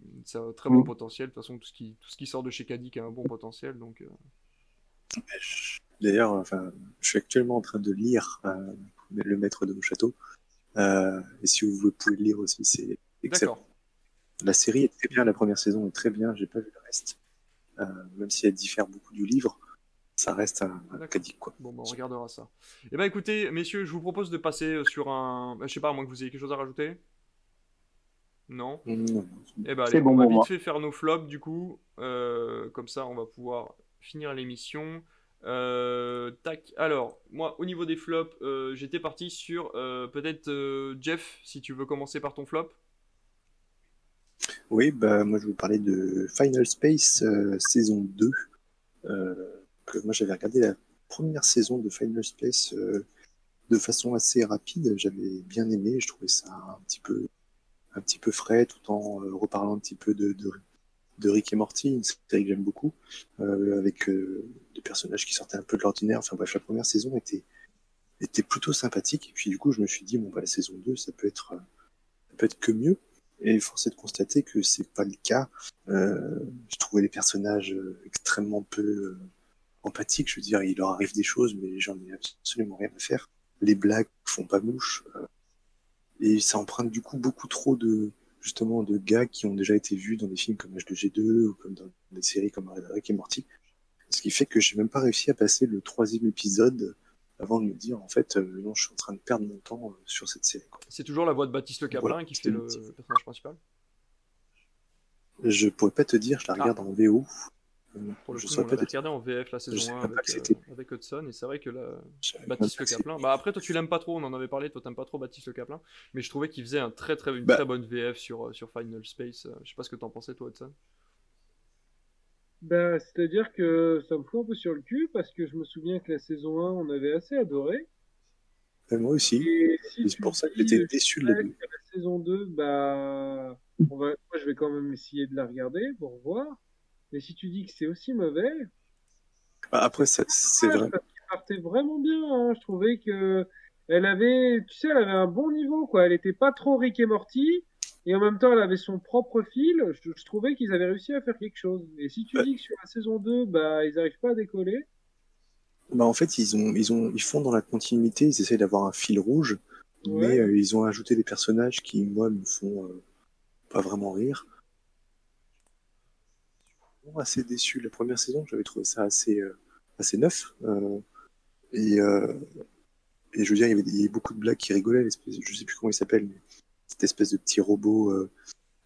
A: Euh, c'est un très bon mm. potentiel. De toute façon, tout ce qui, tout ce qui sort de chez Kadik a un bon potentiel. Donc, euh.
C: D'ailleurs, enfin, je suis actuellement en train de lire euh, Le Maître de mon château. et si vous pouvez le lire aussi, c'est excellent. La série est très bien, la première saison est très bien, j'ai pas vu le reste. même si elle diffère beaucoup du livre, ça reste un, Kadik quoi.
A: Bon, bah, on regardera ça. Eh ben écoutez, messieurs, je vous propose de passer sur un. Je sais pas, à moins que vous ayez quelque chose à rajouter. Non Eh ben, allez, on va vite fait faire nos flops du coup. Euh, comme ça, on va pouvoir finir l'émission. Euh, tac. Alors, moi, au niveau des flops, euh, j'étais parti sur peut-être Jeff, si tu veux commencer par ton flop.
C: Oui, bah moi je vais vous parler de Final Space saison 2. que moi j'avais regardé la première saison de Final Space de façon assez rapide. J'avais bien aimé, je trouvais ça un petit peu un petit peu frais tout en euh, reparlant un petit peu de, de, Rick et Morty, une série que j'aime beaucoup, euh, avec euh, des personnages qui sortaient un peu de l'ordinaire. Enfin bref, la première saison était, était plutôt sympathique. Et puis du coup, je me suis dit, bon, bah, la saison 2, ça peut être, ça peut être que mieux. Et force de constater que c'est pas le cas. Euh, je trouvais les personnages extrêmement peu empathiques. Je veux dire, il leur arrive des choses, mais j'en ai absolument rien à faire. Les blagues font pas mouche et ça emprunte du coup beaucoup trop de, justement de gags qui ont déjà été vus dans des films comme H2G2 ou comme dans des séries comme Rick et Morty. Ce qui fait que j'ai même pas réussi à passer le troisième épisode avant de me dire en fait euh, non je suis en train de perdre mon temps euh, sur cette série.
A: C'est toujours la voix de Baptiste Le Caplin qui fait le personnage principal?
C: Je pourrais pas te dire, je la regarde ah. en VO.
A: Pour le je coup, on regardé en VF la saison 1 avec, euh, avec, Hudson et c'est vrai que la... Baptiste Le Caplin. Bah après toi tu l'aimes pas trop, on en avait parlé, toi t'aimes pas trop Baptiste Le Caplin, mais je trouvais qu'il faisait un très, très, une bah. très bonne VF sur, sur Final Space. Je sais pas ce que t'en pensais toi Hudson.
D: Bah, c'est-à-dire que ça me fout un peu sur le cul parce que je me souviens que la saison 1, on avait assez adoré.
C: moi aussi. C'est pour ça que j'étais déçu de la,
D: la saison 2, bah, on va, moi je vais quand même essayer de la regarder pour voir. Mais si tu dis que c'est aussi mauvais.
C: Bah, après, c'est vrai.
D: Ça partait vraiment bien. Hein. Je trouvais que elle avait, tu sais, elle avait un bon niveau, quoi. Elle était pas trop Rick et Morty et en même temps elle avait son propre fil, je, trouvais qu'ils avaient réussi à faire quelque chose. Et si tu dis que sur la saison 2, bah, ils n'arrivent pas à décoller.
C: Bah en fait, ils, ont, ils, ont, ils font dans la continuité, ils essaient d'avoir un fil rouge, mais euh, ils ont ajouté des personnages qui, moi, me font euh, pas vraiment rire. Assez déçu. La première saison, j'avais trouvé ça assez, euh, assez neuf. et, et je veux dire, il y, avait, beaucoup de blagues qui rigolaient, je sais plus comment il s'appelle, mais cette espèce de petit robot euh,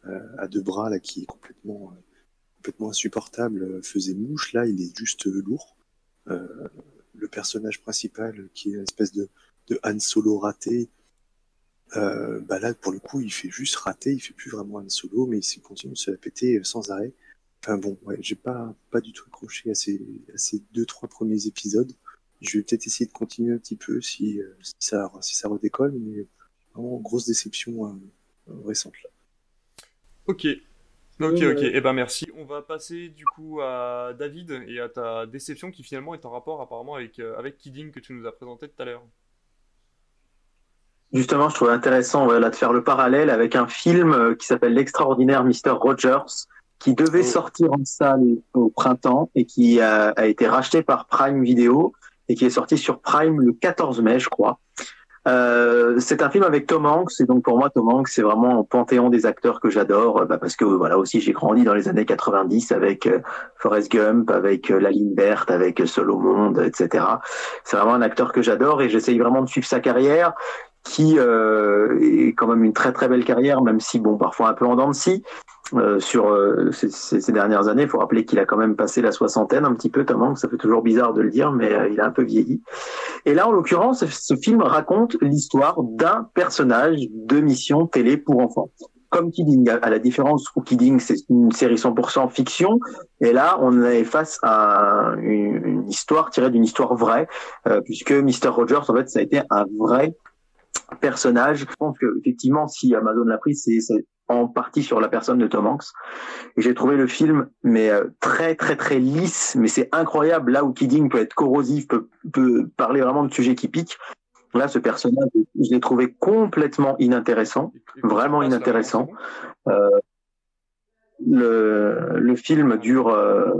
C: euh, à deux bras là qui est complètement, euh, complètement insupportable faisait mouche. Là, il est juste lourd. le personnage principal qui est une espèce de, de Han Solo raté, bah là pour le coup il fait juste rater, il fait plus vraiment Han Solo, mais il continue de se la péter sans arrêt. Enfin bon, ouais, j'ai pas pas du tout accroché à ces, à ces deux trois premiers épisodes. Je vais peut-être essayer de continuer un petit peu si, si ça si ça redécolle, mais vraiment grosse déception euh, récente là.
A: Ok. Ok, ok, et eh ben merci. On va passer du coup à David et à ta déception qui finalement est en rapport apparemment avec, euh, avec Kidding que tu nous as présenté tout à l'heure.
B: Justement, je trouvais intéressant voilà, de faire le parallèle avec un film euh, qui s'appelle L'extraordinaire Mr. Rogers, qui devait oh. sortir en salle au printemps et qui a, a, été racheté par Prime Video et qui est sorti sur Prime le 14 mai, je crois. Euh, c'est un film avec Tom Hanks et donc pour moi Tom Hanks c'est vraiment un panthéon des acteurs que j'adore bah parce que voilà aussi j'ai grandi dans les années 90 avec euh, Forrest Gump, avec euh, La Ligne Verte, avec euh, Seul au monde, etc. C'est vraiment un acteur que j'adore et j'essaye vraiment de suivre sa carrière qui euh, est quand même une très très belle carrière, même si bon parfois un peu en dents de scie euh, sur euh, ces, ces, dernières années. Il faut rappeler qu'il a quand même passé la soixantaine un petit peu, tellement ça fait toujours bizarre de le dire, mais il a un peu vieilli. Et là, en l'occurrence, ce film raconte l'histoire d'un personnage de mission télé pour enfants. Comme Kidding, à la différence où Kidding, c'est une série 100% fiction, et là, on est face à une, une histoire tirée d'une histoire vraie, puisque Mr. Rogers, en fait, ça a été un vrai personnage. Je pense que effectivement, si Amazon l'a pris, c'est en partie sur la personne de Tom Hanks. Et j'ai trouvé le film mais euh, très très très lisse, mais c'est incroyable là où Kidding peut être corrosif, peut, peut parler vraiment de sujets qui piquent. Là, ce personnage, je l'ai trouvé complètement inintéressant, vraiment inintéressant. Euh, le, le film dure euh,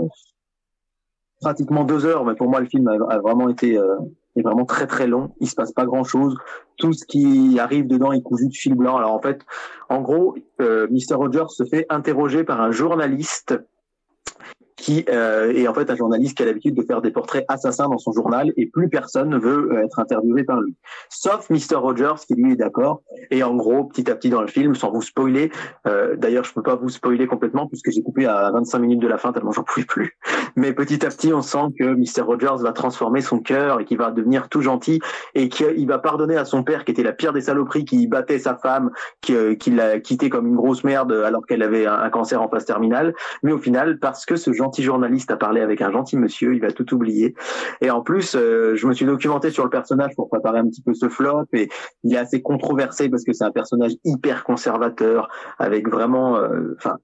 B: pratiquement deux heures, mais pour moi, le film a, a vraiment été euh, est vraiment très très long. Il se passe pas grand chose. Tout ce qui arrive dedans est cousu de fil blanc. Alors en fait, en gros, euh, Mr. Rogers se fait interroger par un journaliste qui euh, est en fait un journaliste qui a l'habitude de faire des portraits assassins dans son journal et plus personne ne veut euh, être interviewé par lui. Sauf Mr. Rogers qui lui est d'accord. Et en gros, petit à petit dans le film, sans vous spoiler, euh, d'ailleurs je peux pas vous spoiler complètement puisque j'ai coupé à 25 minutes de la fin tellement j'en pouvais plus. Mais petit à petit, on sent que Mr. Rogers va transformer son cœur et qu'il va devenir tout gentil et qu'il va pardonner à son père qui était la pire des saloperies, qui battait sa femme, qui, euh, qui l'a quitté comme une grosse merde alors qu'elle avait un, cancer en phase terminale. Mais au final, parce que ce gentil journaliste a parlé avec un gentil monsieur, il va tout oublier. Et en plus, euh, je me suis documenté sur le personnage pour préparer un petit peu ce flop et il est assez controversé parce que c'est un personnage hyper conservateur avec vraiment, euh, enfin,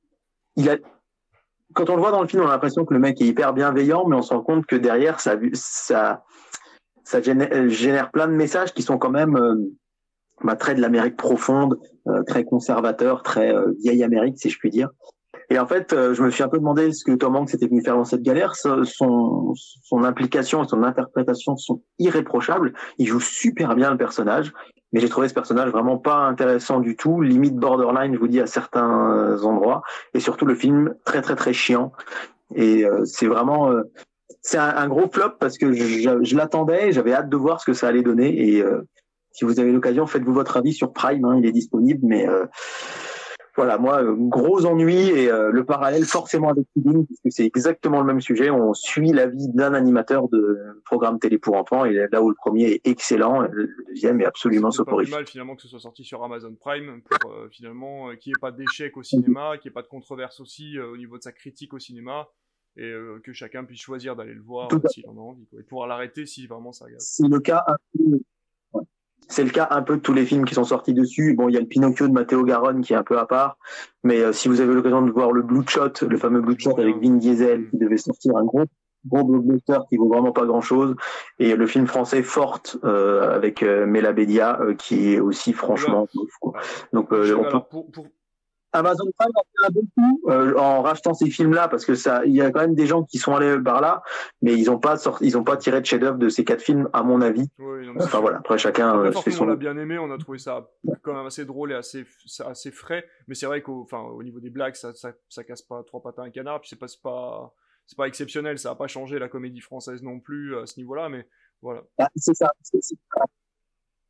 B: quand on le voit dans le film, on a l'impression que le mec est hyper bienveillant, mais on se rend compte que derrière, ça, ça génère, plein de messages qui sont quand même euh, bah, très de l'Amérique profonde, très conservateur, très vieille Amérique, si je puis dire. Et en fait, euh, je me suis un peu demandé ce que Tom Hanks était venu faire dans cette galère. Son, son implication et son interprétation sont irréprochables. Il joue super bien le personnage. mais j'ai trouvé ce personnage vraiment pas intéressant du tout, limite borderline, je vous dis à certains endroits, et surtout le film très très très chiant. Et euh, c'est vraiment euh, c'est un, gros flop parce que je, je l'attendais, j'avais hâte de voir ce que ça allait donner. Et euh, si vous avez l'occasion, faites-vous votre avis sur Prime, hein, il est disponible, mais voilà, moi, euh, gros ennui et euh, le parallèle forcément avec Kidding, puisque c'est exactement le même sujet. On suit la vie d'un animateur de programme télé pour enfants, et là où le premier est excellent, le deuxième est absolument soporifique.
A: C'est mal finalement que ce soit sorti sur Amazon Prime pour euh, finalement qu'il n'y ait pas d'échec au cinéma, qu'il n'y ait pas de controverse aussi au niveau de sa critique au cinéma. Et que chacun puisse choisir d'aller le voir s'il en a envie, et pouvoir l'arrêter si vraiment ça
B: regarde. C'est le cas c'est le cas un peu de tous les films qui sont sortis dessus. Bon, il y a le Pinocchio de Matteo Garonne qui est un peu à part, mais euh, si vous avez l'occasion de voir le Bloodshot, le fameux Bloodshot avec Vin Diesel qui devait sortir un gros gros blockbuster qui vaut vraiment pas grand chose et le film français Forte euh, avec euh, Mela Bédia euh, qui est aussi franchement ouf, quoi. donc on peut... Amazon Prime a fait un bon coup euh, en rachetant ces films-là parce que ça, il y a quand même des gens qui sont allés par là, mais ils n'ont pas sorti, ils ont pas tiré de chef-d'œuvre de ces quatre films, à mon avis. Oui, enfin voilà, après chacun
A: après, euh, fait son. On l'a bien aimé, on a trouvé ça quand même assez drôle et assez, assez frais, mais c'est vrai qu'au, enfin, au niveau des blagues, ça, ça, ça, casse pas trois pattes à un canard, puis c'est pas, pas, c'est pas exceptionnel, ça a pas changé la comédie française non plus à ce niveau-là, mais voilà.
B: Ah, c'est ça.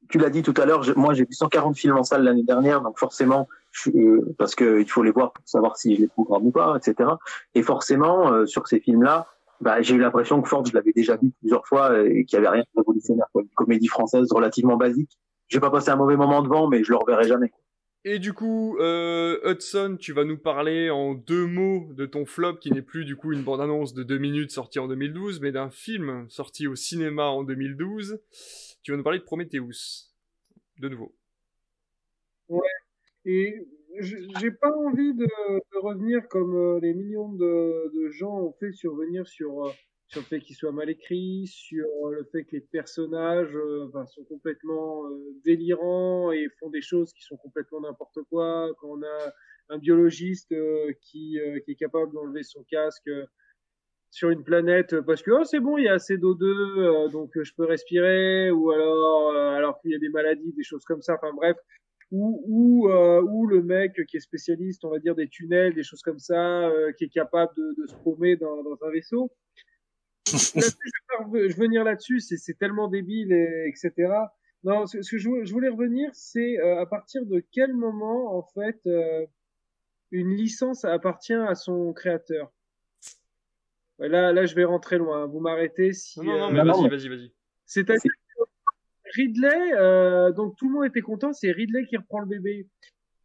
B: Tu l'as dit tout à l'heure, moi j'ai vu 140 films en salle l'année dernière, donc forcément, je, euh, parce qu'il faut les voir pour savoir si je les programme ou pas, etc. Et forcément, euh, sur ces films-là, bah, j'ai eu l'impression que Ford, je l'avais déjà vu plusieurs fois et qu'il n'y avait rien de révolutionnaire. Quoi. Une comédie française relativement basique. J'ai pas passé un mauvais moment devant, mais je le reverrai jamais.
A: Et du coup, euh, Hudson, tu vas nous parler en deux mots de ton flop, qui n'est plus du coup une bande-annonce de deux minutes sortie en 2012, mais d'un film sorti au cinéma en 2012. Tu vas nous parler de Prometheus, de nouveau.
D: Ouais, et j'ai pas envie de, revenir comme euh, les millions de, gens ont fait survenir sur, euh, sur le fait qu'il soit mal écrit, sur euh, le fait que les personnages sont complètement délirants et font des choses qui sont complètement n'importe quoi. Quand on a un biologiste qui, qui est capable d'enlever son casque sur une planète parce que oh, c'est bon, il y a assez d'eau 2 euh, donc euh, je peux respirer, ou alors euh, alors qu'il y a des maladies, des choses comme ça. Enfin bref, ou ou, le mec qui est spécialiste, on va dire des tunnels, des choses comme ça, qui est capable de, de se paumer dans, dans un vaisseau. Je, vais venir là-dessus, c'est tellement débile, et, etc. Non, ce, que je, je, voulais revenir, c'est à partir de quel moment en fait une licence appartient à son créateur? Là, là, je vais rentrer loin. Vous m'arrêtez si.
A: Non, non, mais vas-y, vas-y, vas-y.
D: C'est-à-dire Ridley, euh, donc tout le monde était content, c'est Ridley qui reprend le bébé.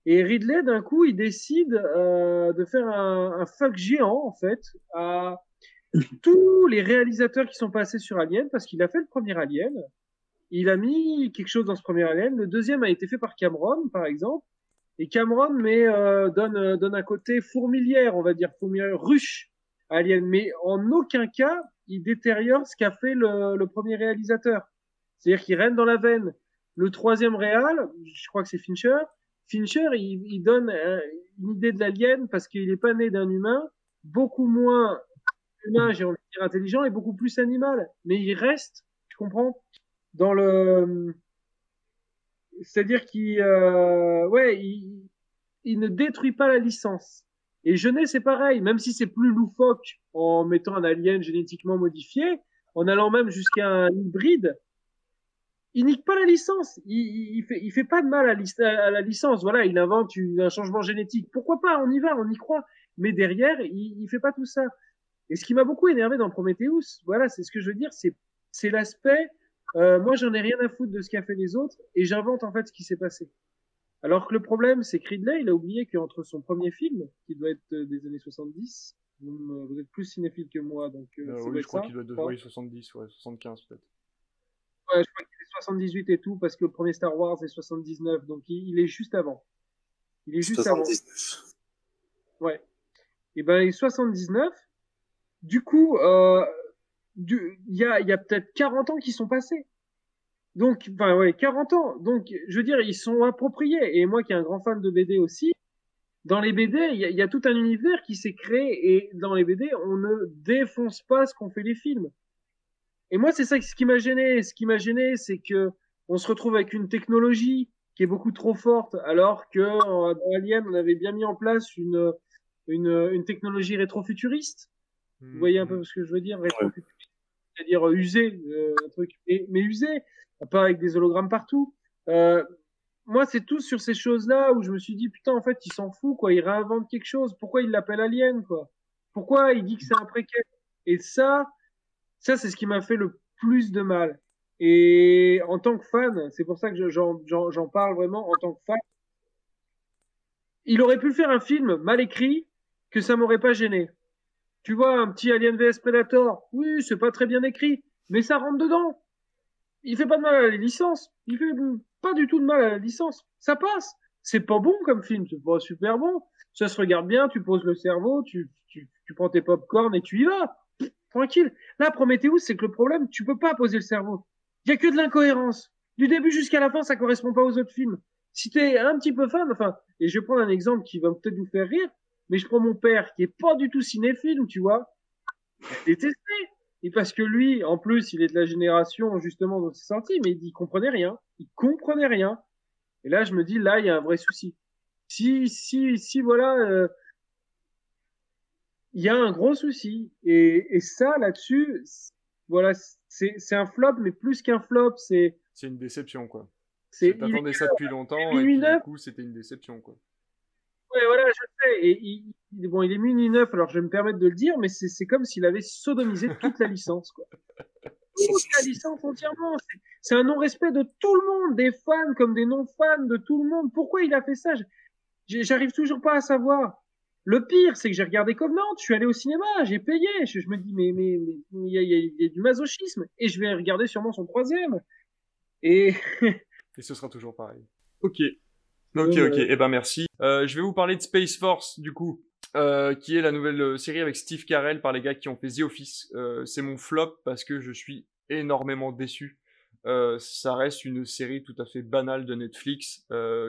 D: Et Ridley, d'un coup, il décide euh, de faire un, un, fuck géant, en fait, à tous les réalisateurs qui sont passés sur Alien, parce qu'il a fait le premier Alien. Il a mis quelque chose dans ce premier Alien. Le deuxième a été fait par Cameron, par exemple. Et Cameron mais, euh, donne, donne un côté fourmilière, on va dire, fourmilière, ruche Alien, mais en aucun cas il détériore ce qu'a fait le, premier réalisateur. C'est-à-dire qu'il rentre dans la veine. Le troisième réal, je crois que c'est Fincher. Fincher, il, donne une idée de l'alien parce qu'il n'est pas né d'un humain, beaucoup moins humain, j'ai envie de dire intelligent, et beaucoup plus animal. Mais il reste, tu comprends, dans le, c'est-à-dire qu'il, euh, ouais, il ne détruit pas la licence. Et Jeunet, c'est pareil, même si c'est plus loufoque en mettant un alien génétiquement modifié, en allant même jusqu'à un hybride, il nique pas la licence. Il, il, fait, il fait pas de mal à, la licence. Voilà, il invente un changement génétique. Pourquoi pas? On y va, on y croit. Mais derrière, il, il fait pas tout ça. Et ce qui m'a beaucoup énervé dans Prometheus, voilà, c'est ce que je veux dire, c'est c'est l'aspect. Euh, moi, j'en ai rien à foutre de ce qu'a fait les autres, et j'invente en fait ce qui s'est passé. Alors que le problème, c'est que Ridley, il a oublié qu'entre son premier film, qui doit être euh, des années 70, vous, êtes plus cinéphile que moi, donc
A: euh, euh oui, je crois qu'il doit être de oui, 70, ouais, 75 peut-être.
D: Ouais, je crois qu'il est 78 et tout, parce que le premier Star Wars est 79, donc il, est juste avant. Il est juste 79. avant. Ouais. Et ben, il est 79. Du coup, euh, il y a, y a peut-être 40 ans qui sont passés. Donc, enfin, ouais, 40 ans. Donc, je veux dire, ils sont appropriés. Et moi, qui est un grand fan de BD aussi, dans les BD, il y, a tout un univers qui s'est créé. Et dans les BD, on ne défonce pas ce qu'ont fait les films. Et moi, c'est ça ce qui m'a gêné. Ce qui m'a gêné, c'est que on se retrouve avec une technologie qui est beaucoup trop forte, alors que dans Alien, on avait bien mis en place une, une, une technologie rétrofuturiste. Vous voyez un peu ce que je veux dire c'est-à-dire usé, euh, un truc, mais, mais usé, pas avec des hologrammes partout. Euh, moi, c'est tout sur ces choses-là où je me suis dit, putain, en fait, il s'en fout, quoi. Il réinvente quelque chose. Pourquoi il l'appelle Alien, quoi? Pourquoi il dit que c'est un préquel? Et ça, ça, c'est ce qui m'a fait le plus de mal. Et en tant que fan, c'est pour ça que j'en parle vraiment en tant que fan. Il aurait pu faire un film mal écrit que ça m'aurait pas gêné. Tu vois, un petit Alien vs Predator, oui, c'est pas très bien écrit, mais ça rentre dedans. Il fait pas de mal à la licence. Il fait pas du tout de mal à la licence. Ça passe. C'est pas bon comme film, c'est pas super bon. Ça se regarde bien, tu poses le cerveau, tu, tu, prends tes popcorn et tu y vas. tranquille. Là, Prometheus, c'est que le problème, tu peux pas poser le cerveau. Il y a que de l'incohérence. Du début jusqu'à la fin, ça correspond pas aux autres films. Si t'es un petit peu fan, enfin, et je vais prendre un exemple qui va peut-être vous faire rire, mais je prends mon père qui est pas du tout cinéphile, tu vois, détesté. Et parce que lui, en plus, il est de la génération justement dont c'est sorti, mais il comprenait rien. Il comprenait rien. Et là, je me dis, là, il y a un vrai souci. Si, si, si, voilà, euh, il y a un gros souci. Et, et ça, là-dessus, voilà, c'est un flop, mais plus qu'un flop, c'est.
A: C'est une déception, quoi. T'attendais ça depuis longtemps, et puis, du coup, c'était une déception, quoi.
D: Ouais, voilà, je sais. Et il, bon, il est muni neuf, alors je vais me permettre de le dire, mais c'est comme s'il avait sodomisé toute la licence, quoi. Toute la licence entièrement. C'est un non-respect de tout le monde, des fans comme des non-fans, de tout le monde. Pourquoi il a fait ça? J'arrive toujours pas à savoir. Le pire, c'est que j'ai regardé Covenant, je suis allé au cinéma, j'ai payé. Je, me dis, mais mais il y, a, y, a, du masochisme. Et je vais regarder sûrement son troisième. Et.
A: Et ce sera toujours pareil. Ok. Ok, ok. Eh ben merci. Euh, je vais vous parler de Space Force, du coup. Euh, qui est la nouvelle euh, série avec Steve Carell par les gars qui ont fait The Office. Euh, c'est mon flop parce que je suis énormément déçu. Euh, ça reste une série tout à fait banale de Netflix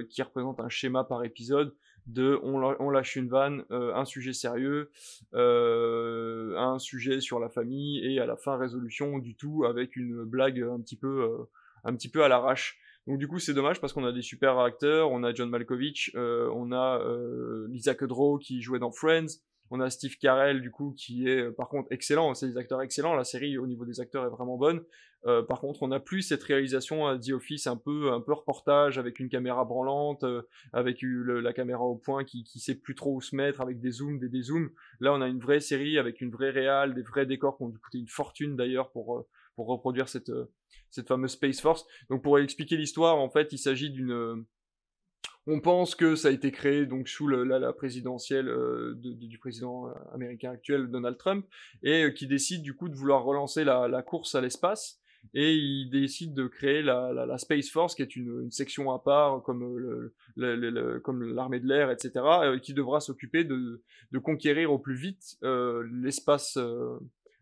A: qui représente un schéma par épisode de on, lâche une vanne, euh, un sujet sérieux, euh, un sujet sur la famille et à la fin résolution du tout avec une blague un petit peu, euh, un petit peu à l'arrache. Donc du coup c'est dommage parce qu'on a des super acteurs, on a John Malkovich, on a Lisa Kudrow qui jouait dans Friends, on a Steve Carell du coup qui est par contre excellent, c'est des acteurs excellents, la série au niveau des acteurs est vraiment bonne. Euh, par contre, on n'a plus cette réalisation à The Office un peu, un peu reportage avec une caméra branlante, euh, avec la caméra au point qui, qui sait plus trop où se mettre, avec des zooms, des dézooms. Là, on a une vraie série avec une vraie réale, des vrais décors qui ont coûté une fortune d'ailleurs pour euh, pour reproduire cette cette fameuse Space Force. Donc, pour expliquer l'histoire, en fait, il s'agit d'une on pense que ça a été créé donc sous la, présidentielle du président américain actuel Donald Trump et qui décide du coup de vouloir relancer la course à l'espace et il décide de créer la, Space Force, qui est une, section à part, comme euh, comme l'armée de l'air, etc., euh, qui devra s'occuper de, conquérir au plus vite euh, l'espace euh,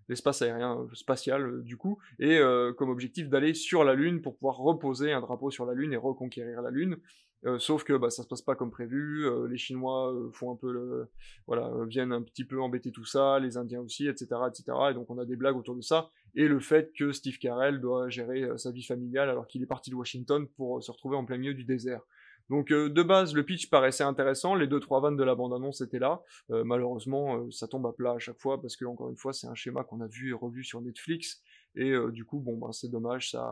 A: l'espace aérien spatial du coup, et comme objectif d'aller sur la Lune pour pouvoir reposer un drapeau sur la Lune et reconquérir la Lune. Euh, sauf que bah, ça se passe pas comme prévu. Euh, les Chinois euh, font un peu le, voilà, viennent un petit peu embêter tout ça, les Indiens aussi, etc., etc. Et donc on a des blagues autour de ça. Et le fait que Steve Carell doit gérer sa vie familiale alors qu'il est parti de Washington pour se retrouver en plein milieu du désert. Donc de base, le pitch paraissait intéressant, les deux trois vannes de la bande-annonce étaient là. malheureusement, ça tombe à plat à chaque fois parce que encore une fois, c'est un schéma qu'on a vu et revu sur Netflix et euh, du coup, bon, ben, c'est dommage. Ça,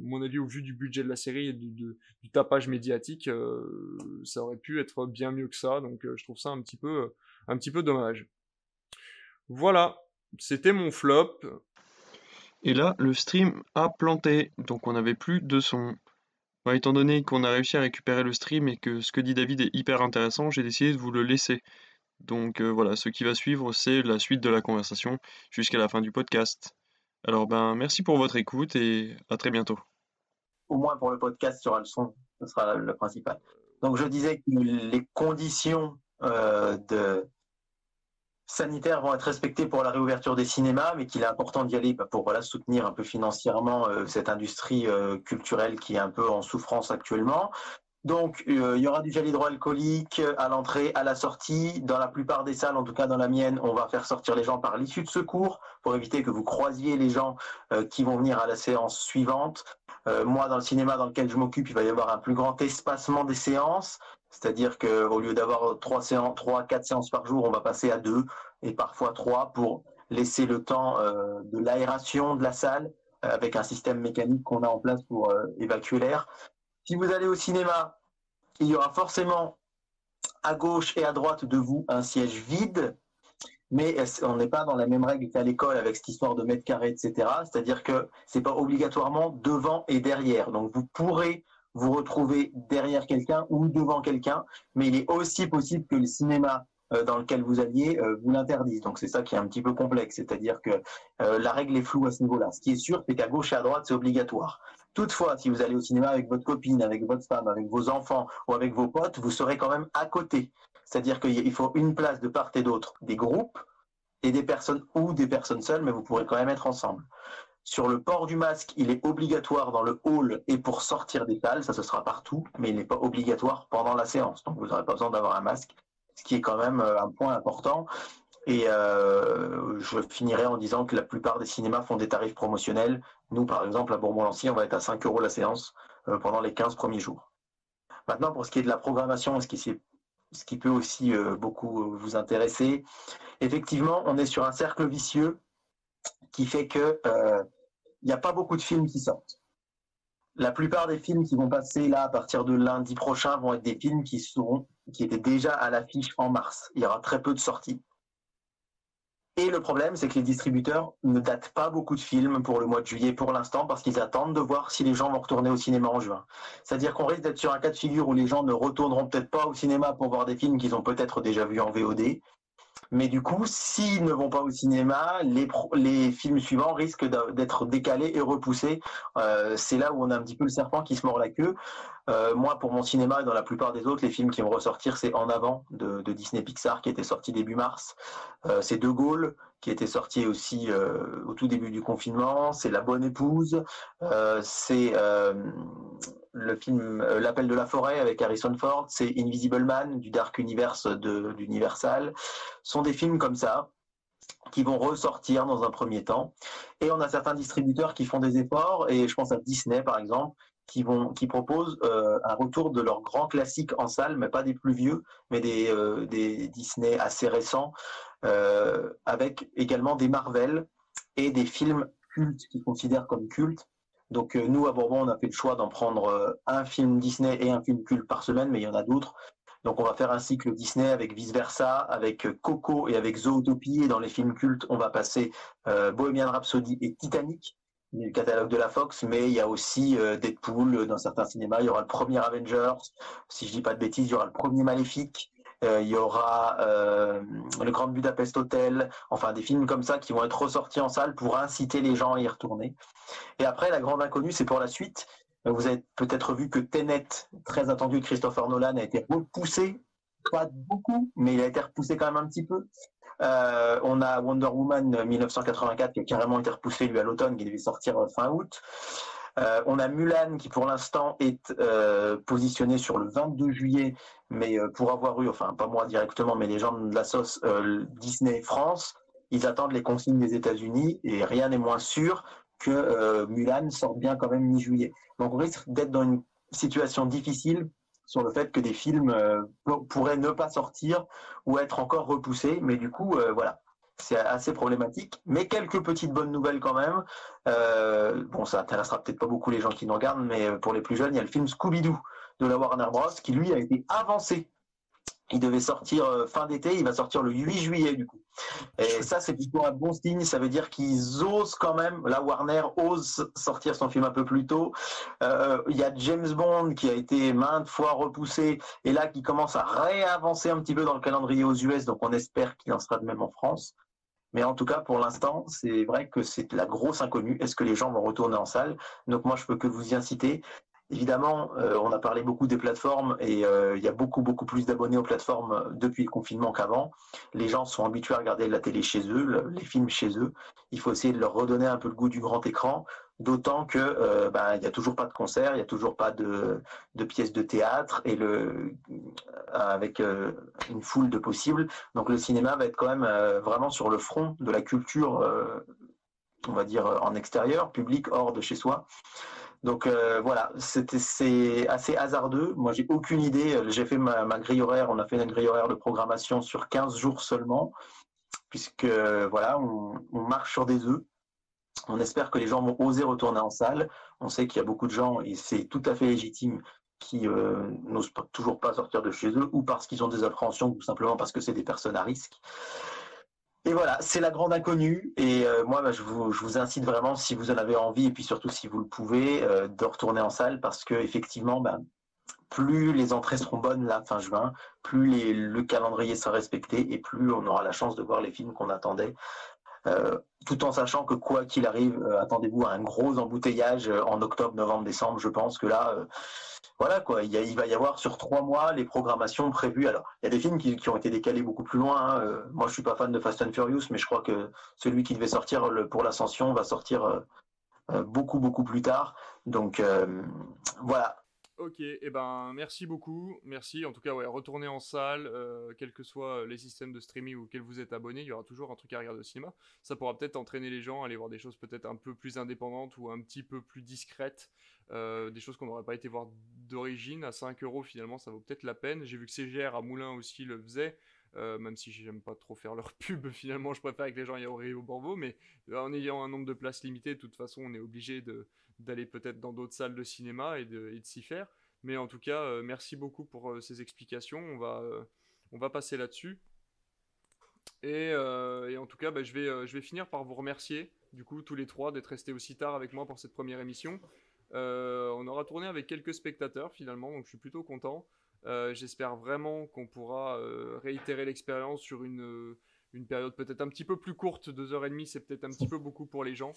A: mon avis, au vu du budget de la série et du, tapage médiatique, euh, ça aurait pu être bien mieux que ça. Donc, euh, je trouve ça un petit peu, un petit peu dommage. Voilà, c'était mon flop.
E: Et là, le stream a planté, donc on n'avait plus de son. Étant donné qu'on a réussi à récupérer le stream et que ce que dit David est hyper intéressant, j'ai décidé de vous le laisser. Donc voilà, ce qui va suivre, c'est la suite de la conversation jusqu'à la fin du podcast. Alors ben merci pour votre écoute et à très bientôt.
B: Au moins pour le podcast sur le son, ce sera le principal. Donc je disais que les conditions euh, de sanitaires vont être respectées pour la réouverture des cinémas, mais qu'il est important d'y aller bah, pour soutenir un peu financièrement euh, cette industrie euh, culturelle qui est un peu en souffrance actuellement. Donc, euh, il y aura du gel hydroalcoolique à l'entrée, à la sortie. Dans la plupart des salles, en tout cas dans la mienne, on va faire sortir les gens par l'issue de secours pour éviter que vous croisiez les gens qui vont venir à la séance suivante. Moi, dans le cinéma dans lequel je m'occupe, il va y avoir un plus grand espacement des séances. C'est-à-dire qu'au lieu d'avoir trois, séances, trois, quatre séances par jour, on va passer à deux et parfois trois pour laisser le temps de l'aération de la salle avec un système mécanique qu'on a en place pour évacuer l'air. Si vous allez au cinéma, il y aura forcément à gauche et à droite de vous un siège vide, mais on n'est pas dans la même règle qu'à l'école avec cette histoire de mètres carrés, etc. C'est-à-dire que c'est pas obligatoirement devant et derrière. Donc vous pourrez vous retrouver derrière quelqu'un ou devant quelqu'un, mais il est aussi possible que le cinéma euh, dans lequel vous alliez euh, vous l'interdise. Donc c'est ça qui est un petit peu complexe, c'est-à-dire que euh, la règle est floue à ce niveau-là. Ce qui est sûr, c'est qu'à gauche et à droite, c'est obligatoire. Toutefois, si vous allez au cinéma avec votre copine, avec votre femme, avec vos enfants ou avec vos potes, vous serez quand même à côté. C'est-à-dire qu'il faut une place de part et d'autre des groupes et des personnes ou des personnes seules, mais vous pourrez quand même être ensemble. Sur le port du masque, il est obligatoire dans le hall et pour sortir des salles, ça ce sera partout, mais il n'est pas obligatoire pendant la séance. Donc vous n'aurez pas besoin d'avoir un masque, ce qui est quand même euh, un point important. Et euh, je finirai en disant que la plupart des cinémas font des tarifs promotionnels. Nous, par exemple, à Bourbon-Lancy, on va être à 5 euros la séance euh, pendant les 15 premiers jours. Maintenant, pour ce qui est de la programmation, ce qui, peut aussi beaucoup vous intéresser, effectivement, on est sur un cercle vicieux qui fait que il n'y a pas beaucoup de films qui sortent. La plupart des films qui vont passer là à partir de lundi prochain vont être des films qui seront qui étaient déjà à l'affiche en mars. Il y aura très peu de sorties. Et le problème, c'est que les distributeurs ne datent pas beaucoup de films pour le mois de juillet pour l'instant parce qu'ils attendent de voir si les gens vont retourner au cinéma en juin. C'est-à-dire qu'on risque d'être sur un cas de figure où les gens ne retourneront peut-être pas au cinéma pour voir des films qu'ils ont peut-être déjà vus en VOD. Mais du coup, s'ils ne vont pas au cinéma, les, films suivants risquent d'être décalés et repoussés. Euh, c'est là où on a un petit peu le serpent qui se mord la queue. Euh, moi, pour mon cinéma et dans la plupart des autres, les films qui vont ressortir, c'est En avant de, Disney Pixar qui était sorti début mars. Euh, c'est De Gaulle qui était sorti aussi euh, au tout début du confinement. C'est La Bonne Épouse. c'est le film L'Appel de la forêt avec Harrison Ford. C'est Invisible Man du Dark Universe d'Universal. Ce sont des films comme ça qui vont ressortir dans un premier temps. Et on a certains distributeurs qui font des efforts, et je pense à Disney par exemple, qui, vont, qui proposent euh, un retour de leurs grands classiques en salle, mais pas des plus vieux, mais des, euh, des Disney assez récents, euh, avec également des Marvel et des films cultes qu'ils considèrent comme cultes. Donc nous, à Bourbon, on a fait le choix d'en prendre un film Disney et un film culte par semaine, mais il y en a d'autres. Donc on va faire un cycle Disney avec Vice Versa, avec Coco et avec Zootopie. Et dans les films cultes, on va passer Bohemian Rhapsody et Titanic le catalogue de la Fox, mais il y a aussi euh, Deadpool euh, dans certains cinémas. Il y aura le premier Avengers, si je dis pas de bêtises, il y aura le premier Maléfique. Euh, il y aura le Grand Budapest Hotel, enfin des films comme ça qui vont être ressortis en salle pour inciter les gens à y retourner. Et après, la grande inconnue, c'est pour la suite. Vous avez peut-être vu que Tenet, très attendu de Christopher Nolan, a été repoussé, pas beaucoup, mais il a été repoussé quand même un petit peu. Euh, on a Wonder Woman 1984 qui a carrément été repoussé lui à l'automne, qui devait sortir euh, fin août. Euh, on a Mulan qui pour l'instant est positionné sur le 22 juillet, mais pour avoir eu, enfin pas moi directement, mais les gens de la sauce Disney France, ils attendent les consignes des États-Unis et rien n'est moins sûr que Mulan sorte bien quand même mi-juillet. Donc on risque d'être dans une situation difficile sur le fait que des films euh, pourraient ne pas sortir ou être encore repoussés. Mais du coup, euh, voilà, c'est assez problématique. Mais quelques petites bonnes nouvelles quand même. Euh, bon, ça intéressera peut-être pas beaucoup les gens qui nous regardent, mais pour les plus jeunes, il y a le film Scooby-Doo de la Warner Bros. qui lui a été avancé il devait sortir euh, fin d'été, il va sortir le 8 juillet du coup. Et ça, c'est plutôt un bon signe. Ça veut dire qu'ils osent quand même. La Warner ose sortir son film un peu plus tôt. Euh, il y a James Bond qui a été maintes fois repoussé et là qui commence à réavancer un petit peu dans le calendrier aux US. Donc on espère qu'il en sera de même en France. Mais en tout cas, pour l'instant, c'est vrai que c'est la grosse inconnue. Est-ce que les gens vont retourner en salle? Donc moi, je peux que vous y inciter. Évidemment, euh, on a parlé beaucoup des plateformes et euh, il y a beaucoup, beaucoup plus d'abonnés aux plateformes depuis le confinement qu'avant. Les gens sont habitués à regarder la télé chez eux, les films chez eux. Il faut essayer de leur redonner un peu le goût du grand écran. D'autant que bah, il n'y a toujours pas de concert, il n'y a toujours pas de, de pièces de théâtre et le avec une foule de possibles. Donc le cinéma va être quand même vraiment sur le front de la culture, on va dire en extérieur, public hors de chez soi. Donc voilà, c'est assez hasardeux. Moi, j'ai aucune idée. J'ai fait ma, grille horaire. On a fait une grille horaire de programmation sur 15 jours seulement, puisque voilà, on, on marche sur des œufs. On espère que les gens vont oser retourner en salle. On sait qu'il y a beaucoup de gens, et c'est tout à fait légitime, qui euh, n'osent toujours pas sortir de chez eux, ou parce qu'ils ont des appréhensions, ou simplement parce que c'est des personnes à risque. Et voilà, c'est la grande inconnue. Et euh, moi, bah, je, vous, incite vraiment, si vous en avez envie, et puis surtout si vous le pouvez, euh, de retourner en salle, parce que effectivement, bah, plus les entrées seront bonnes la fin juin, plus le calendrier sera respecté, et plus on aura la chance de voir les films qu'on attendait euh, tout en sachant que quoi qu'il arrive, attendez-vous à un gros embouteillage en octobre, novembre, décembre. Je pense que là, voilà quoi, il, va y avoir sur trois mois les programmations prévues. Alors, il y a des films qui, ont été décalés beaucoup plus loin. Hein. moi, je suis pas fan de Fast and Furious, mais je crois que celui qui devait sortir pour l'Ascension va sortir beaucoup beaucoup plus tard. Donc voilà,
A: Ok, et eh ben merci beaucoup, merci. En tout cas, ouais, retournez en salle, euh, quels que soient les systèmes de streaming auxquels vous êtes abonné, il y aura toujours un truc à regarder au cinéma. Ça pourra peut-être entraîner les gens à aller voir des choses peut-être un peu plus indépendantes ou un petit peu plus discrètes, euh, des choses qu'on n'aurait pas été voir d'origine. À 5 euros, finalement, ça vaut peut-être la peine. J'ai vu que CGR à Moulin aussi le faisait. Euh, même si j'aime pas trop faire leur pub, finalement je préfère que les gens aillent au Rio mais en ayant un nombre de places limité, de toute façon on est obligé de, d'aller peut-être dans d'autres salles de cinéma et de, s'y faire. Mais en tout cas, euh, merci beaucoup pour euh, ces explications. On va, euh, on va passer là-dessus. Et, en tout cas, bah, je, vais, je vais finir par vous remercier, du coup, tous les trois, d'être restés aussi tard avec moi pour cette première émission. On aura tourné avec quelques spectateurs finalement, donc je suis plutôt content. J'espère vraiment qu'on pourra réitérer l'expérience sur une période peut-être un petit peu plus courte, deux heures et demie, c'est peut-être un petit peu beaucoup pour les gens.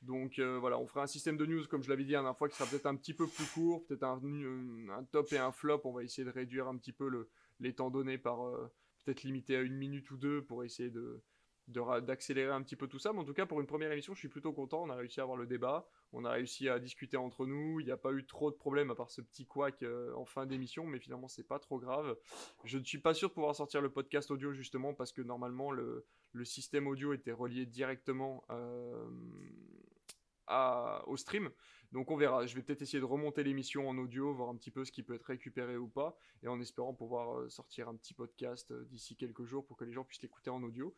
A: Donc euh, voilà, on fera un système de news, comme je l'avais dit la dernière fois, qui sera peut-être un petit peu plus court, peut-être un, top et un flop. On va essayer de réduire un petit peu le, les temps donnés par euh, peut-être limiter à une minute ou deux pour essayer de, d'accélérer un petit peu tout ça. Mais en tout cas, pour une première émission, je suis plutôt content. On a réussi à avoir le débat, on a réussi à discuter entre nous. Il n'y a pas eu trop de problèmes à part ce petit couac euh, en fin d'émission, mais finalement, c'est pas trop grave. Je ne suis pas sûr de pouvoir sortir le podcast audio justement parce que normalement, le, système audio était relié directement euh, au stream. Donc on verra. Je vais peut-être essayer de remonter l'émission en audio, voir un petit peu ce qui peut être récupéré ou pas, et en espérant pouvoir euh, sortir un petit podcast d'ici quelques jours pour que les gens puissent l'écouter en audio.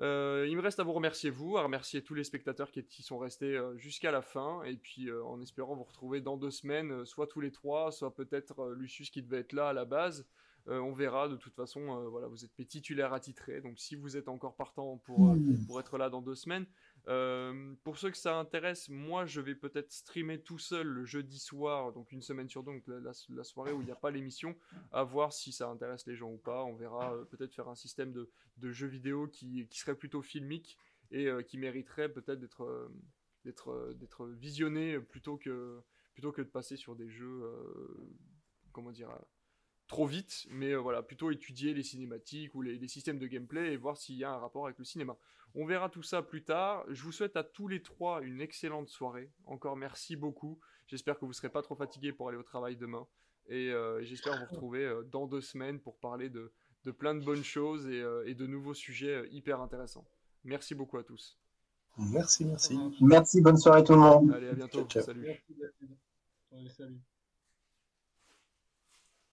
A: Euh, il me reste à vous remercier vous, à remercier tous les spectateurs qui, sont restés euh, jusqu'à la fin, et puis euh, en espérant vous retrouver dans deux semaines, soit tous les trois, soit peut-être Lucius qui devait être là à la base. on verra. De toute façon, voilà, vous êtes mes titulaires attitrés, donc si vous êtes encore partant pour, mmh. pour être là dans deux semaines, euh, pour ceux que ça intéresse, moi je vais peut-être streamer tout seul le jeudi soir, donc une semaine sur deux, donc la, soirée où il n'y a pas l'émission, à voir si ça intéresse les gens ou pas. On verra euh, peut-être faire un système de, jeux vidéo qui, serait plutôt filmique et euh, qui mériterait peut-être d'être visionné plutôt que plutôt que de passer sur des jeux comment dire trop vite, mais voilà, plutôt étudier les cinématiques ou les, les systèmes de gameplay et voir s'il y a un rapport avec le cinéma. On verra tout ça plus tard. Je vous souhaite à tous les trois une excellente soirée. Encore merci beaucoup. J'espère que vous ne serez pas trop fatigués pour aller au travail demain. Et euh, j'espère vous retrouver euh, dans deux semaines pour parler de, plein de bonnes choses euh, et, de nouveaux sujets hyper intéressants. Merci beaucoup à tous.
C: Merci, merci.
B: Merci, bonne soirée tout le monde.
A: Allez, à bientôt. Salut. salut.